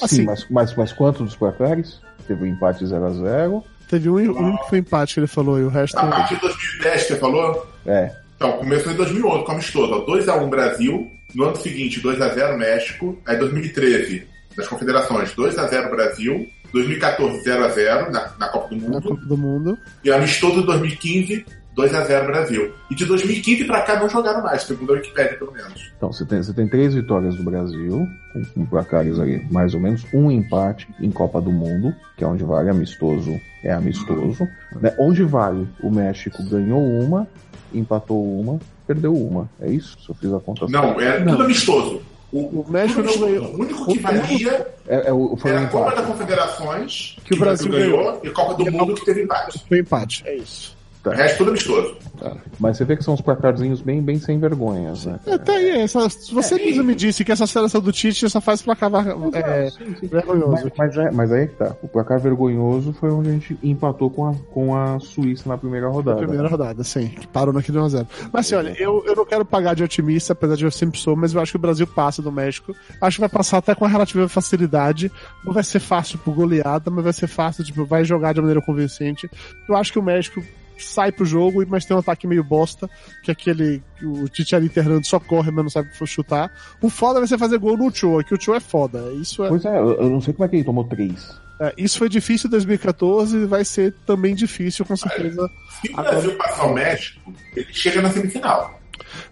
[SPEAKER 3] Assim.
[SPEAKER 4] Sim, mas, mas, mas quanto dos placares? Teve um empate 0x0.
[SPEAKER 3] Teve um, um que foi empate que ele falou e o resto.
[SPEAKER 5] A partir de 2010, que você falou?
[SPEAKER 4] É.
[SPEAKER 5] Então, começou em 2011 com amistoso. ó, 2x1 Brasil. No ano seguinte, 2x0 México. Aí 2013, das Confederações, 2x0 Brasil. 2014, 0x0 na, na Copa do
[SPEAKER 3] Na
[SPEAKER 5] Mundo.
[SPEAKER 3] Copa do Mundo.
[SPEAKER 5] E amistoso em 2015, 2x0 Brasil. E de 2015 pra cá não jogaram mais, segundo a Wikipédia, pelo menos.
[SPEAKER 4] Então, você tem, você tem três vitórias do Brasil, com, com placares aí, mais ou menos, um empate em Copa do Mundo, que é onde vale amistoso, é amistoso. Né? Onde vale, o México ganhou uma, empatou uma, perdeu uma. É isso? Se eu fiz a conta
[SPEAKER 5] Não, é
[SPEAKER 3] Não.
[SPEAKER 5] tudo amistoso. O,
[SPEAKER 3] O México não ganhou.
[SPEAKER 5] O único que valia
[SPEAKER 4] É, é o, foi
[SPEAKER 5] era
[SPEAKER 4] um
[SPEAKER 5] a Copa das Confederações,
[SPEAKER 3] Que o Brasil ganhou.
[SPEAKER 5] e a Copa do
[SPEAKER 3] E
[SPEAKER 5] Mundo que teve empate.
[SPEAKER 3] Foi empate. É isso.
[SPEAKER 5] O resto tudo amistoso.
[SPEAKER 4] Tá. Mas você vê que são uns placarzinhos bem, bem sem vergonhas, né?
[SPEAKER 3] É, tá aí, essa, você mesmo me disse que essa seleção do Tite só faz placar é, vergonhoso.
[SPEAKER 4] Mas, mas, é, mas aí que tá. O placar vergonhoso foi onde a gente empatou com a, com a Suíça na primeira rodada.
[SPEAKER 3] Primeira rodada, sim. Que parou naquele 1x0. Mas assim, olha, eu, eu não quero pagar de otimista, apesar de eu sempre sou, mas eu acho que o Brasil passa do México. Acho que vai passar até com relativa facilidade. Não vai ser fácil por goleada, mas vai ser fácil, tipo, vai jogar de maneira convincente. Eu acho que o México sai pro jogo, mas tem um ataque meio bosta, que é aquele que o Tite ali Hernando só corre, mas não sabe chutar. O foda vai ser fazer gol no Ochoa, que o Ochoa é foda. Isso é,
[SPEAKER 4] Pois é, eu, não sei como é que ele tomou três.
[SPEAKER 3] é, isso foi difícil em 2014 e vai ser também difícil, com certeza.
[SPEAKER 5] Se o
[SPEAKER 3] Agora-
[SPEAKER 5] Brasil passar o México, ele chega na semifinal.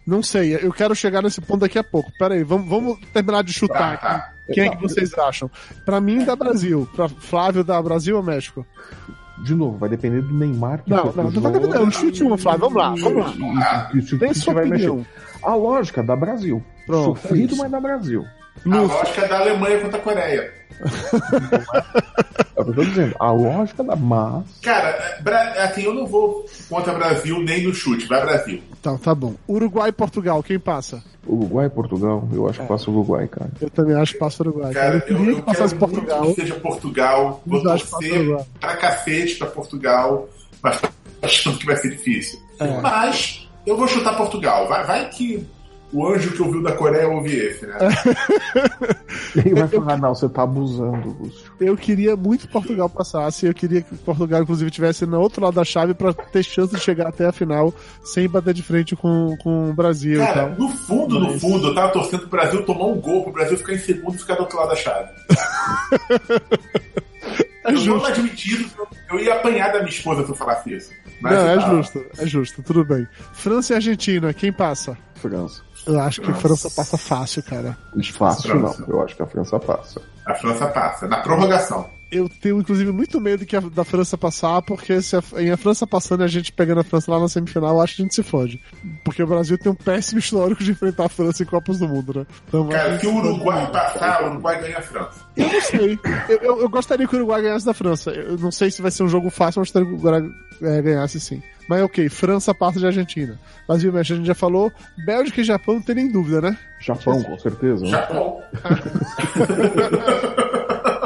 [SPEAKER 3] Não sei, eu quero chegar nesse ponto daqui a pouco. Pera aí, vamos, vamos terminar de chutar
[SPEAKER 5] Ah,
[SPEAKER 3] aqui. Quem é que vocês acham? Pra mim, dá Brasil. Pra Flávio, dá Brasil ou México?
[SPEAKER 4] De novo, vai depender do Neymar que
[SPEAKER 3] Não, não, não vai
[SPEAKER 4] jogo.
[SPEAKER 3] depender. Um chute uma, Flávio. Vamos lá, vamos lá.
[SPEAKER 4] E, e, e,
[SPEAKER 3] Tem sua
[SPEAKER 4] vai
[SPEAKER 3] opinião.
[SPEAKER 4] mexer. A lógica da Brasil.
[SPEAKER 3] Pronto, é
[SPEAKER 4] Sofrido,
[SPEAKER 3] isso.
[SPEAKER 4] mas da Brasil.
[SPEAKER 5] A lógica é da Alemanha contra a Coreia.
[SPEAKER 4] É eu tô dizendo. A lógica da. Mas.
[SPEAKER 5] Cara, é, Bra- assim, eu não vou contra Brasil nem no chute, vai Brasil.
[SPEAKER 3] Então, tá bom. Uruguai e Portugal, quem passa?
[SPEAKER 4] Uruguai e Portugal, eu acho que passa o Uruguai, cara.
[SPEAKER 3] Eu também acho que passa o Uruguai.
[SPEAKER 5] Cara,
[SPEAKER 3] eu
[SPEAKER 5] eu,
[SPEAKER 3] queria
[SPEAKER 5] eu
[SPEAKER 3] que passasse
[SPEAKER 5] quero
[SPEAKER 3] Portugal.
[SPEAKER 5] muito que seja Portugal. Vou
[SPEAKER 3] Mas acho que passa o
[SPEAKER 5] torcer pra cacete pra Portugal, mas achando que vai ser difícil.
[SPEAKER 3] É.
[SPEAKER 5] Mas eu vou chutar Portugal. Vai, vai que o anjo que ouviu da Coreia ouve esse, né?
[SPEAKER 4] Ele vai falar, não, você tá abusando, Lúcio.
[SPEAKER 3] Eu queria muito que Portugal passasse. Eu queria que Portugal, inclusive, tivesse no outro lado da chave pra ter chance de chegar até a final sem bater de frente com, com o Brasil e
[SPEAKER 5] Cara,
[SPEAKER 3] tal.
[SPEAKER 5] no fundo, no
[SPEAKER 3] Mas-
[SPEAKER 5] fundo, eu tava torcendo pro Brasil tomar um gol, pro Brasil ficar em segundo e ficar do outro lado da chave.
[SPEAKER 3] É
[SPEAKER 5] eu
[SPEAKER 3] justo.
[SPEAKER 5] vou admitir, eu ia apanhar da minha esposa se eu falasse isso. Mas
[SPEAKER 3] Não, é
[SPEAKER 5] tá.
[SPEAKER 3] justo, é justo, tudo bem. França e Argentina, quem passa?
[SPEAKER 4] França.
[SPEAKER 3] Eu acho que a França passa fácil, cara.
[SPEAKER 4] Fácil não, eu acho que a França passa.
[SPEAKER 5] A França passa. Na prorrogação.
[SPEAKER 3] Eu tenho, inclusive, muito medo que a, da França passar, porque se a, em a França passando e a gente pegando a França lá na semifinal, eu acho que a gente se fode. Porque o Brasil tem um péssimo histórico de enfrentar a França em Copas do Mundo, né? Então,
[SPEAKER 5] Cara, se o Uruguai passar, o Uruguai ganha a França.
[SPEAKER 3] Eu não sei. Eu, eu- eu gostaria que o Uruguai ganhasse da França. Eu não sei se vai ser um jogo fácil, mas gostaria que o Uruguai é, ganhasse sim. Mas ok, França passa de Argentina. Brasil e México a gente já falou. Bélgica e Japão não tem nem dúvida, né?
[SPEAKER 4] Japão, com certeza. né?
[SPEAKER 5] Japão.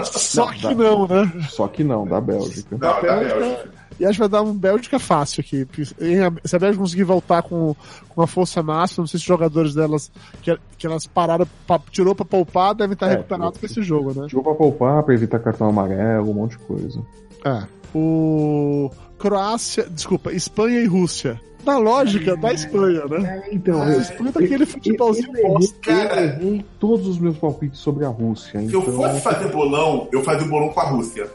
[SPEAKER 3] Só que não, né?
[SPEAKER 4] Só que não, da Bélgica.
[SPEAKER 5] Não, da
[SPEAKER 3] Bélgica-. E acho que vai dar um Bélgica fácil aqui. Se a Bélgica conseguir voltar com, com a força máxima, não sei se os jogadores delas, que, que elas pararam, pa- tirou pra poupar, devem estar
[SPEAKER 4] É,
[SPEAKER 3] recuperados pra esse jogo, né?
[SPEAKER 4] Jogou pra poupar, pra evitar cartão amarelo, um monte de coisa.
[SPEAKER 3] É. O Croácia, desculpa, Espanha e Rússia. Na lógica da Espanha, né?
[SPEAKER 4] Então,
[SPEAKER 3] A Espanha tá aquele futebolzinho bosta.
[SPEAKER 4] Eu
[SPEAKER 5] Cara.
[SPEAKER 4] errei todos os meus palpites sobre a Rússia.
[SPEAKER 5] Se eu
[SPEAKER 4] Então,
[SPEAKER 5] fosse fazer bolão, eu fazia o bolão com a Rússia.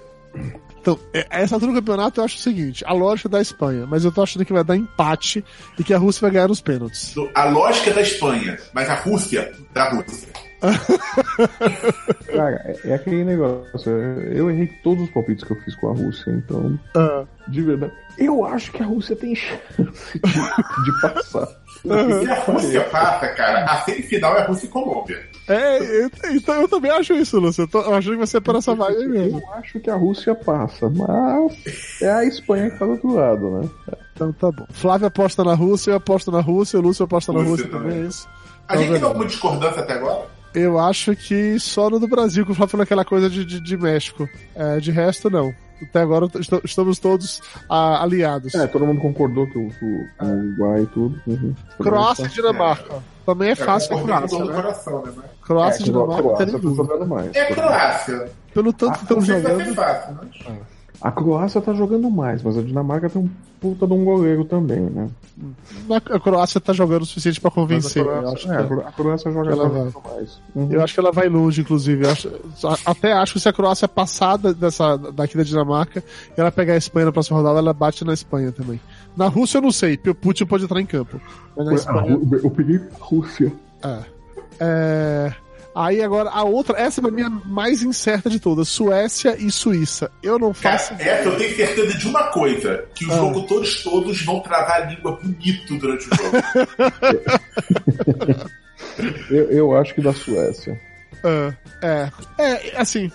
[SPEAKER 3] Então, é- essa altura do campeonato eu acho o seguinte: a lógica da Espanha, mas eu tô achando que vai dar empate e que a Rússia vai ganhar nos pênaltis.
[SPEAKER 5] A lógica é da Espanha, mas a Rússia, da Rússia.
[SPEAKER 4] Cara, é, é aquele negócio. Eu errei todos os palpites que eu fiz com a Rússia, então.
[SPEAKER 3] Ah,
[SPEAKER 4] De verdade. Eu acho que a Rússia tem chance de, de passar.
[SPEAKER 5] Se a Rússia passa, cara, a semifinal é Rússia e Colômbia.
[SPEAKER 3] é, eu, então eu também acho isso, Lúcio. Eu, tô, eu acho que vai ser por essa vaga aí mesmo.
[SPEAKER 4] Eu acho que a Rússia passa, mas é a Espanha que tá do outro lado, né?
[SPEAKER 3] Então tá bom. Flávio aposta na Rússia, eu aposto na Rússia, o Lúcio aposta na
[SPEAKER 5] Rússia
[SPEAKER 3] Rússia também,
[SPEAKER 5] também.
[SPEAKER 3] é isso.
[SPEAKER 5] A gente
[SPEAKER 3] Tá
[SPEAKER 5] tem alguma discordância até agora?
[SPEAKER 3] Eu acho que só no do Brasil que o Flávio falou aquela coisa de, de, de México. É, de resto, não. Até agora est- estamos todos ah, aliados.
[SPEAKER 4] É, todo mundo concordou que o, o Uruguai e tudo. Uhum.
[SPEAKER 3] Croácia e Dinamarca. Também é fácil a
[SPEAKER 5] É,
[SPEAKER 3] Croácia,
[SPEAKER 5] do
[SPEAKER 3] né?
[SPEAKER 5] coração, né?
[SPEAKER 3] Croácia e
[SPEAKER 4] É,
[SPEAKER 3] Dinamarca,
[SPEAKER 4] Croácia tá mais.
[SPEAKER 5] É Croácia.
[SPEAKER 3] Pelo tanto que estão jogando.
[SPEAKER 5] fácil, mas...
[SPEAKER 4] A Croácia tá jogando mais, mas a Dinamarca tem um puta de um goleiro também, né?
[SPEAKER 3] A Croácia tá jogando o suficiente pra convencer.
[SPEAKER 4] Mas a
[SPEAKER 3] Eu
[SPEAKER 4] Croácia,
[SPEAKER 3] acho,
[SPEAKER 4] é, a a Croácia joga
[SPEAKER 3] ela
[SPEAKER 4] vez mais. Uhum.
[SPEAKER 3] eu acho que ela vai longe, inclusive. Eu acho- a- até acho que se a Croácia passar dessa, daqui da Dinamarca e ela pegar a Espanha na próxima rodada, ela bate na Espanha também. Na Rússia eu não sei, o Putin pode entrar em campo. Mas na
[SPEAKER 4] A
[SPEAKER 3] Espanha.
[SPEAKER 4] Rú- Eu peguei Rússia.
[SPEAKER 3] É. É, Aí agora, a outra, essa é a minha mais incerta de todas: Suécia e Suíça. Eu não
[SPEAKER 5] Cara,
[SPEAKER 3] faço.
[SPEAKER 5] essa eu tenho certeza de uma coisa: que o
[SPEAKER 3] Ah.
[SPEAKER 5] jogo todos, todos vão travar a língua bonito durante o jogo.
[SPEAKER 4] Eu, eu acho que da Suécia.
[SPEAKER 3] É, é, é, assim,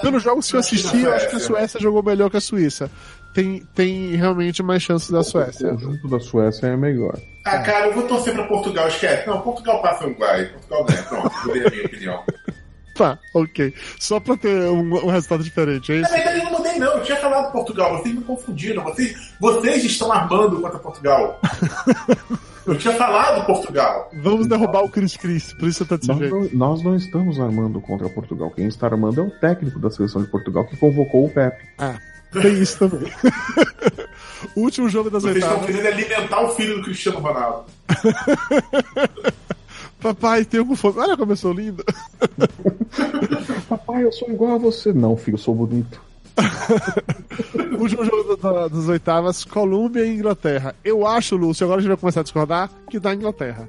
[SPEAKER 3] pelos jogos que eu assisti, eu acho que a.
[SPEAKER 5] Suécia
[SPEAKER 3] jogou melhor que a Suíça. Tem, tem realmente mais chances da
[SPEAKER 4] O
[SPEAKER 3] Suécia.
[SPEAKER 4] conjunto da Suécia é melhor.
[SPEAKER 5] Ah, cara, eu vou torcer pra Portugal, esquece. Não, Portugal passa o Uruguai. Portugal ganha. Pronto, eu dei a minha opinião.
[SPEAKER 3] Tá, ok. Só pra ter um, um resultado diferente, é
[SPEAKER 5] Na
[SPEAKER 3] isso?
[SPEAKER 5] verdade, eu não mudei, não. Eu tinha falado Portugal. Vocês me confundiram. Vocês, vocês estão armando contra Portugal. Eu tinha falado Portugal.
[SPEAKER 3] Vamos derrubar o Cris Cris, por isso você tá desse
[SPEAKER 4] Nós
[SPEAKER 3] jeito.
[SPEAKER 4] não, nós não estamos armando contra Portugal. Quem está armando é o técnico da seleção de Portugal que convocou o Pepe.
[SPEAKER 3] Ah, tem isso também. o último jogo das
[SPEAKER 5] Vocês estão
[SPEAKER 3] oitavas.
[SPEAKER 5] querendo alimentar o filho do Cristiano Ronaldo.
[SPEAKER 3] Papai, tem algum fome. Olha como eu sou lindo.
[SPEAKER 4] Papai, eu sou igual a você. Não, filho, eu sou bonito.
[SPEAKER 3] O último jogo da- da- das oitavas, Colômbia e Inglaterra. Eu acho, Lúcio, agora a gente vai começar a discordar, que dá Inglaterra.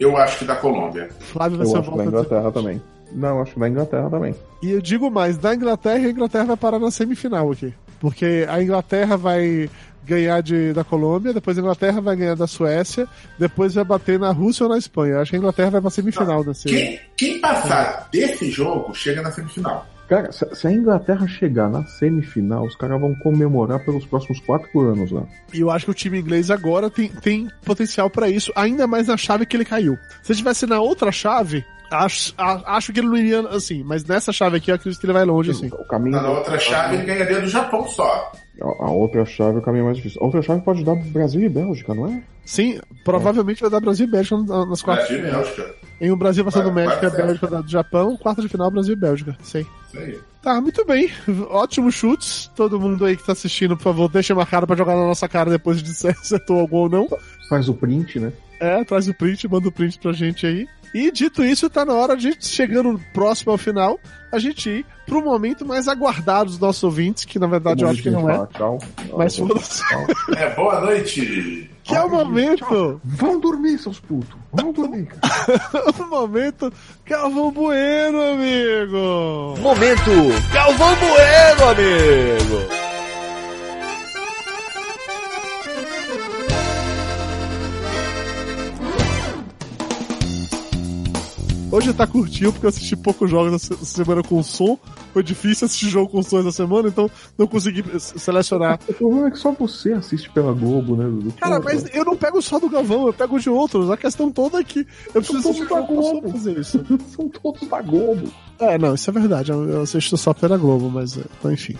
[SPEAKER 5] Eu acho que da Colômbia.
[SPEAKER 3] Flávio vai
[SPEAKER 4] Eu
[SPEAKER 3] ser
[SPEAKER 4] acho que da Inglaterra também. Não, eu acho que da Inglaterra também.
[SPEAKER 3] E eu digo mais, da Inglaterra, a Inglaterra vai parar na semifinal aqui. Porque a Inglaterra vai ganhar de, da Colômbia, depois a Inglaterra vai ganhar da Suécia, depois vai bater na Rússia ou na Espanha. Acho que a Inglaterra vai pra semifinal desse.
[SPEAKER 5] Quem, quem passar desse jogo chega na semifinal.
[SPEAKER 4] Cara, se, a Inglaterra chegar na semifinal, os caras vão comemorar pelos próximos quatro anos lá.
[SPEAKER 3] E eu acho que o time inglês agora tem, tem potencial pra isso, ainda mais na chave que ele caiu. Se ele tivesse na outra chave, acho, acho que ele não iria assim, mas nessa chave aqui eu acredito que ele vai longe, assim.
[SPEAKER 4] O caminho
[SPEAKER 5] Na outra chave ele ganharia do Japão só.
[SPEAKER 4] a, a outra chave é o caminho mais difícil. A outra chave pode dar Brasil e Bélgica, não é?
[SPEAKER 3] Sim, provavelmente vai dar Brasil e Bélgica na- nas quartas
[SPEAKER 5] Brasil e. Bélgica.
[SPEAKER 3] Em o Brasil passando
[SPEAKER 5] Vai-
[SPEAKER 3] México e a
[SPEAKER 5] vai.
[SPEAKER 3] Bélgica do Japão, quarta de final Brasil e Bélgica, sei.
[SPEAKER 5] Aí.
[SPEAKER 3] Tá, muito bem. Ótimos chutes. Todo mundo aí que tá assistindo, por favor, deixa marcado pra jogar na nossa cara depois de dizer se acertou algum ou não.
[SPEAKER 4] Faz o print, né?
[SPEAKER 3] É, traz o print, manda o print pra gente aí. E dito isso, tá na hora de, chegando próximo ao final, a gente ir pro momento mais aguardado dos nossos ouvintes, que na verdade eu acho que não é.
[SPEAKER 4] Tchau.
[SPEAKER 3] Mas
[SPEAKER 4] Tchau.
[SPEAKER 3] foda-se.
[SPEAKER 5] É, boa noite.
[SPEAKER 3] Que é o momento,
[SPEAKER 4] Vão dormir, seus putos. Vão dormir, cara.
[SPEAKER 3] o momento Calvão Bueno, amigo!
[SPEAKER 1] Momento Galvão Bueno, amigo.
[SPEAKER 3] Hoje tá curtinho porque eu assisti poucos jogos essa semana com som. Foi difícil assistir jogo com som essa semana, então não consegui selecionar.
[SPEAKER 4] O problema é que só você assiste pela Globo, né, Dudu?
[SPEAKER 3] Cara, mas eu não pego só do Galvão, eu pego de outros. A questão toda é que eu preciso
[SPEAKER 4] São todos da Globo.
[SPEAKER 3] fazer isso.
[SPEAKER 4] São todos da Globo.
[SPEAKER 3] É, não, isso é verdade. Eu, eu assisto só pela Globo, mas é, então, enfim.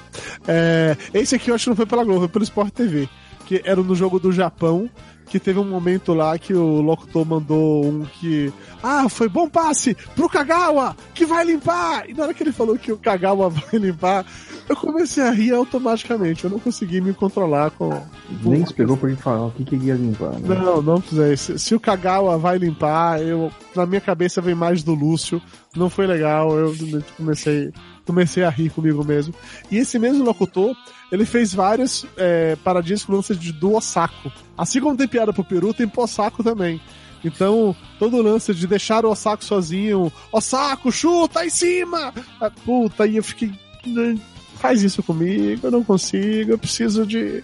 [SPEAKER 3] É, esse aqui eu acho que não foi pela Globo, foi pelo Sport TV. Que era no jogo do Japão, que teve um momento lá que o locutor mandou um que. Ah, foi bom passe pro Kagawa, que vai limpar! E na hora que ele falou que o Kagawa vai limpar, eu comecei a rir automaticamente. Eu não consegui me controlar com.
[SPEAKER 4] Nem esperou pra ele falar o que, que ele ia limpar, né?
[SPEAKER 3] Não, não precisei. Se, se o Kagawa vai limpar, eu na minha cabeça vem mais do Lúcio. Não foi legal. Eu comecei, comecei a rir comigo mesmo. E esse mesmo locutor, ele fez várias é, paradinhas com lances de do Osako. Assim como tem piada pro Peru, tem pro Osako também. Então, todo lance de deixar o Osako sozinho, Osako, chuta em cima! Ah, puta, aí eu fiquei. Faz isso comigo, eu não consigo, eu preciso de.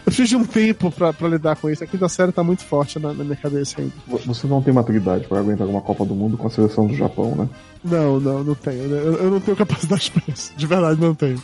[SPEAKER 3] Eu preciso de um tempo pra, pra lidar com isso. A quinta série tá muito forte na, na minha cabeça ainda.
[SPEAKER 4] Você não tem maturidade pra aguentar uma Copa do Mundo com a seleção do Japão, né?
[SPEAKER 3] Não, não, não tenho. Eu, eu não tenho capacidade pra isso. De verdade, não tenho.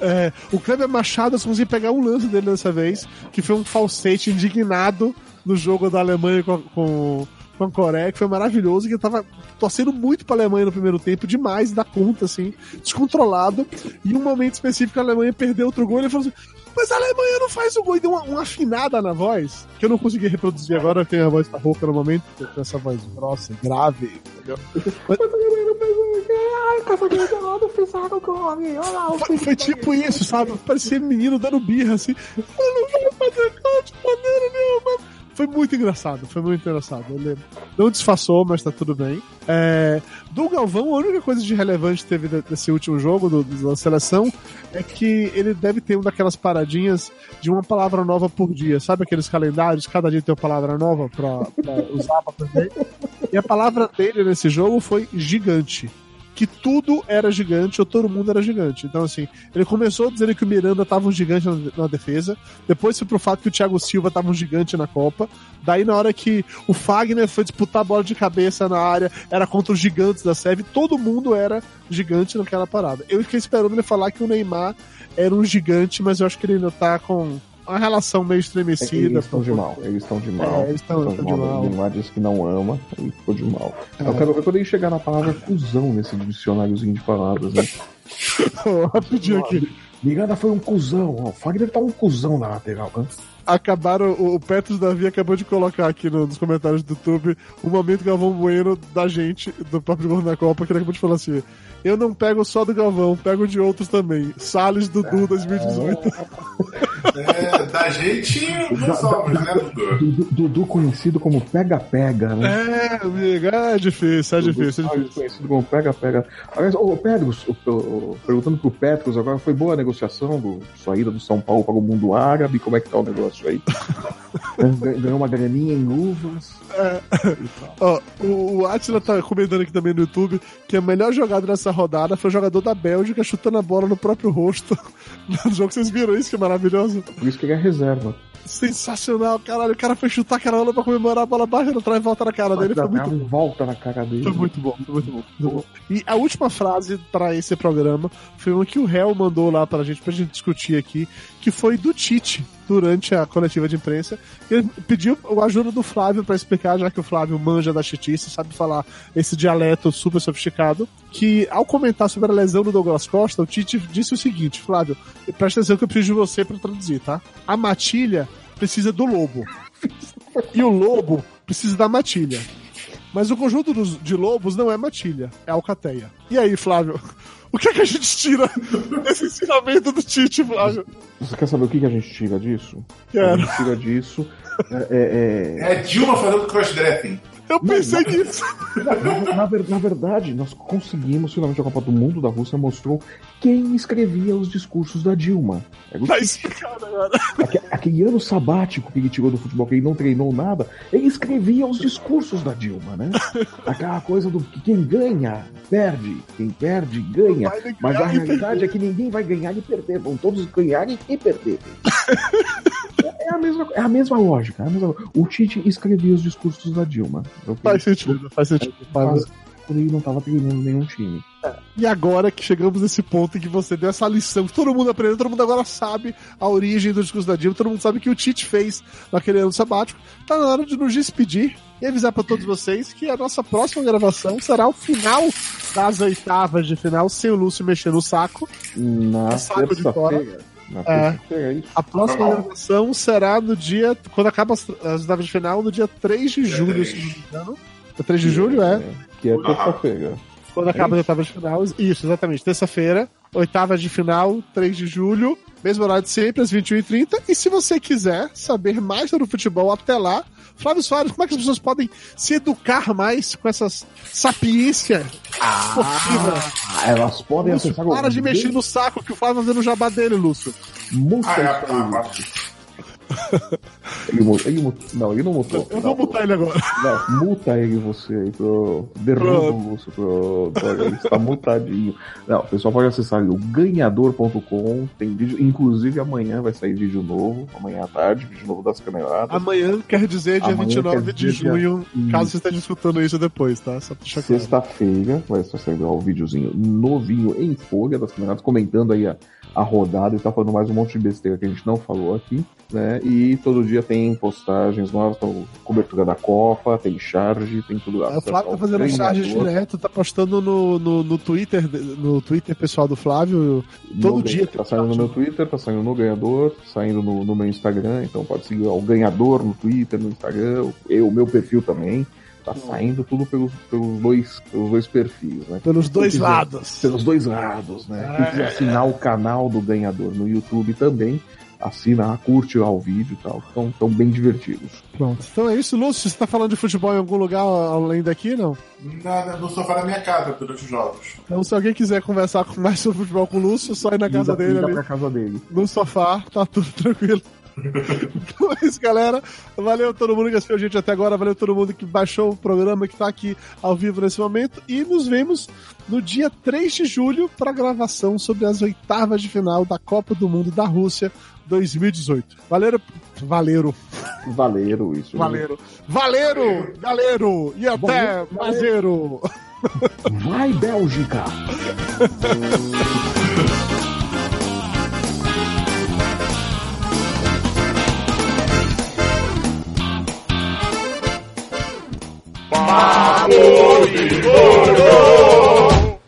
[SPEAKER 3] É, o Kleber Machado, eu consegui pegar um lance dele dessa vez, que foi um falsete indignado no jogo da Alemanha com, com, com a Coreia, que foi maravilhoso, que eu tava torcendo muito pra Alemanha no primeiro tempo, demais, da conta, assim, descontrolado. E um momento específico a Alemanha perdeu outro gol, e ele falou assim, mas a Alemanha não faz o gol e deu uma, uma, afinada na voz, que eu não consegui reproduzir agora, tem a voz tá rouca no momento, com essa voz grossa, grave, entendeu? Mas... Foi, foi tipo isso, sabe? Parecia menino dando birra, assim. Eu não vou fazer gol de maneira nenhuma. Foi muito engraçado, foi muito engraçado. Ele não disfarçou, mas tá tudo bem. É, do Galvão, a única coisa de relevante que teve desse último jogo do, da seleção é que ele deve ter uma daquelas paradinhas de uma palavra nova por dia. Sabe aqueles calendários? Cada dia tem uma palavra nova pra, pra usar pra aprender. E a palavra dele nesse jogo foi gigante que tudo era gigante ou todo mundo era gigante. Então, assim, ele começou dizendo que o Miranda tava um gigante na, na defesa, depois foi pro fato que o Thiago Silva tava um gigante na Copa, daí na hora que o Fagner foi disputar a bola de cabeça na área, era contra os gigantes da SEV, todo mundo era gigante naquela parada. Eu fiquei esperando ele falar que o Neymar era um gigante, mas eu acho que ele ainda tá com uma relação meio estremecida. É
[SPEAKER 4] eles estão de mal, eles estão de mal. É, eles estão de mal. O Neymar disse que não ama, ele ficou de mal. É. Eu quero ver quando ele chegar na palavra cuzão nesse dicionáriozinho de palavras, né?
[SPEAKER 3] Rapidinho aqui.
[SPEAKER 4] Miranda foi um cuzão, ó. O Fagner tá um cuzão na lateral, né?
[SPEAKER 3] Acabaram, o, o Petros Davi acabou de colocar aqui no, nos comentários do YouTube o momento Galvão Bueno da gente, do próprio Gordo da Copa, que ele acabou de falar assim: eu não pego só do Galvão, pego de outros também. Salles Dudu 2018.
[SPEAKER 5] É, da gente não somos, né, Dudu?
[SPEAKER 4] Dudu conhecido como Pega-Pega,
[SPEAKER 3] né? É, amigo, é difícil, é difícil. É difícil.
[SPEAKER 4] conhecido como Pega-Pega. Aliás, ô Pedros, perguntando pro Petros agora, foi boa a negociação do saída do São Paulo para o mundo árabe? Como é que tá o negócio aí? Ganhou uma graninha em uvas. É.
[SPEAKER 3] Ó, o, o Atila tá comentando aqui também no YouTube que a melhor jogada nessa rodada foi o jogador da Bélgica chutando a bola no próprio rosto. No jogo vocês viram isso, que é maravilhoso.
[SPEAKER 4] Por isso que ele é reserva.
[SPEAKER 3] Sensacional, caralho. O cara foi chutar aquela bola pra comemorar a bola baixa, não traz volta na cara dele. Foi muito
[SPEAKER 4] bom. volta na cara dele.
[SPEAKER 3] Foi muito bom, foi muito bom, muito bom. E a última frase para esse programa foi uma que o réu mandou lá pra gente, pra gente discutir aqui, que foi do Tite durante a coletiva de imprensa. Ele pediu a ajuda do Flávio para explicar, já que o Flávio manja da chitice, sabe falar esse dialeto super sofisticado, que ao comentar sobre a lesão do Douglas Costa, o Tite disse o seguinte, Flávio, presta atenção que eu preciso de você para traduzir, tá? A matilha precisa do lobo. E o lobo precisa da matilha. Mas o conjunto dos, de lobos não é matilha, é alcateia. E aí, Flávio? O que, é que a gente tira desse ensinamento do Tite, Flávio?
[SPEAKER 4] Você quer saber o que, que a gente tira disso?
[SPEAKER 3] Quero.
[SPEAKER 4] A gente tira disso. É,
[SPEAKER 5] é, é... Dilma fazendo crossdressing.
[SPEAKER 3] Eu pensei não, nisso.
[SPEAKER 4] Na, na, na, verdade, nós conseguimos, finalmente, a Copa do Mundo da Rússia mostrou quem escrevia os discursos da Dilma.
[SPEAKER 3] É tá explicado agora.
[SPEAKER 4] Aquele, aquele ano sabático que ele tirou do futebol, que ele não treinou nada, ele escrevia os discursos da Dilma, né? Aquela coisa do que quem ganha, perde. Quem perde, ganha. Mas a realidade é que ninguém vai ganhar e perder. Vão todos ganharem e perderem. É a mesma, é a mesma lógica. É a mesma... O Tite escrevia os discursos da Dilma.
[SPEAKER 3] Faz sentido, faz sentido. Faz...
[SPEAKER 4] Quando ele não estava treinando nenhum time.
[SPEAKER 3] É. E agora que chegamos nesse ponto em que você deu essa lição, que todo mundo aprendeu, todo mundo agora sabe a origem do discurso da Dilma, todo mundo sabe o que o Tite fez naquele ano sabático, tá na hora de nos despedir e avisar para todos vocês que a nossa próxima gravação será o final das oitavas de final, sem o Lúcio mexer no saco.
[SPEAKER 4] Na saco de fora.
[SPEAKER 3] É, é a próxima gravação será no dia. Quando acaba as, as oitavas de final, no dia 3 de julho, se não me engano. É 3 de julho, é?
[SPEAKER 4] Que é terça-feira.
[SPEAKER 3] Quando é acaba as oitavas de final. Isso, exatamente. Terça-feira, oitavas de final, 3 de julho. Mesmo horário de sempre, às 21h30. E se você quiser saber mais sobre o futebol até lá, Flávio Soares, como é que as pessoas podem se educar mais com essas sapiência
[SPEAKER 4] ah, Elas podem
[SPEAKER 3] Lúcio, acessar Para de mexer no saco que o Flávio tá fazendo o jabá dele, Lúcio.
[SPEAKER 4] Música. Ah, é, Ele, ele não, ele não mutou.
[SPEAKER 3] Eu
[SPEAKER 4] Não,
[SPEAKER 3] vou mutar ele agora.
[SPEAKER 4] Não, multa ele você aí pro. Derruba o Lúcio pro. Ele está mutadinho. Não, o pessoal pode acessar o ganhador.com. Tem vídeo. Inclusive amanhã vai sair vídeo novo. Amanhã à tarde, vídeo novo das camaradas.
[SPEAKER 3] Amanhã quer dizer dia
[SPEAKER 4] Amanhã
[SPEAKER 3] 29
[SPEAKER 4] quer
[SPEAKER 3] de
[SPEAKER 4] dia-
[SPEAKER 3] junho, caso você esteja escutando isso depois, tá? Só pra deixar claro.
[SPEAKER 4] Sexta-feira vai estar saindo lá o videozinho novinho em folha das camaradas, comentando aí a, a rodada e tá falando mais um monte de besteira que a gente não falou aqui, né? E todo dia tem postagens novas, então, cobertura da Copa, tem charge, tem tudo lá.
[SPEAKER 3] É, o Flávio tá fazendo charge direto, tá postando no, no, no Twitter, no Twitter pessoal do Flávio, todo
[SPEAKER 4] No
[SPEAKER 3] dia.
[SPEAKER 4] ganha- Tá saindo no meu Twitter, tá saindo no Ganhador, saindo no, no meu Instagram, então pode seguir lá o Ganhador no Twitter, no Instagram, eu, o meu perfil também. Tá saindo tudo pelos, pelos, dois, pelos dois perfis, né?
[SPEAKER 3] Pelos dois
[SPEAKER 4] quiser-
[SPEAKER 3] lados.
[SPEAKER 4] Pelos dois lados, né? Quem quiser assinar o canal do Ganhador no YouTube também, assina, curte lá o vídeo e tal. Estão tão bem divertidos.
[SPEAKER 3] Pronto. Então é isso, Lúcio. Você tá falando de futebol em algum lugar além daqui, não?
[SPEAKER 5] Na- no sofá da minha casa durante os jogos.
[SPEAKER 3] Então, se alguém quiser conversar mais sobre futebol com o Lúcio, só ir na casa dele ali,
[SPEAKER 4] pra casa dele.
[SPEAKER 3] no sofá, tá tudo tranquilo. então é isso, galera. Valeu todo mundo que assistiu a gente até agora. Valeu todo mundo que baixou o programa, que tá aqui ao vivo nesse momento. E nos vemos no dia 3 de julho para gravação sobre as oitavas de final da Copa do Mundo da Rússia 2018. Valeu, valeu,
[SPEAKER 4] Valeram isso. né?
[SPEAKER 3] valeu, valeu, galero, e até
[SPEAKER 4] Valeu,
[SPEAKER 3] mazeiro.
[SPEAKER 4] Vai, Bélgica!
[SPEAKER 1] Papo de Gordo!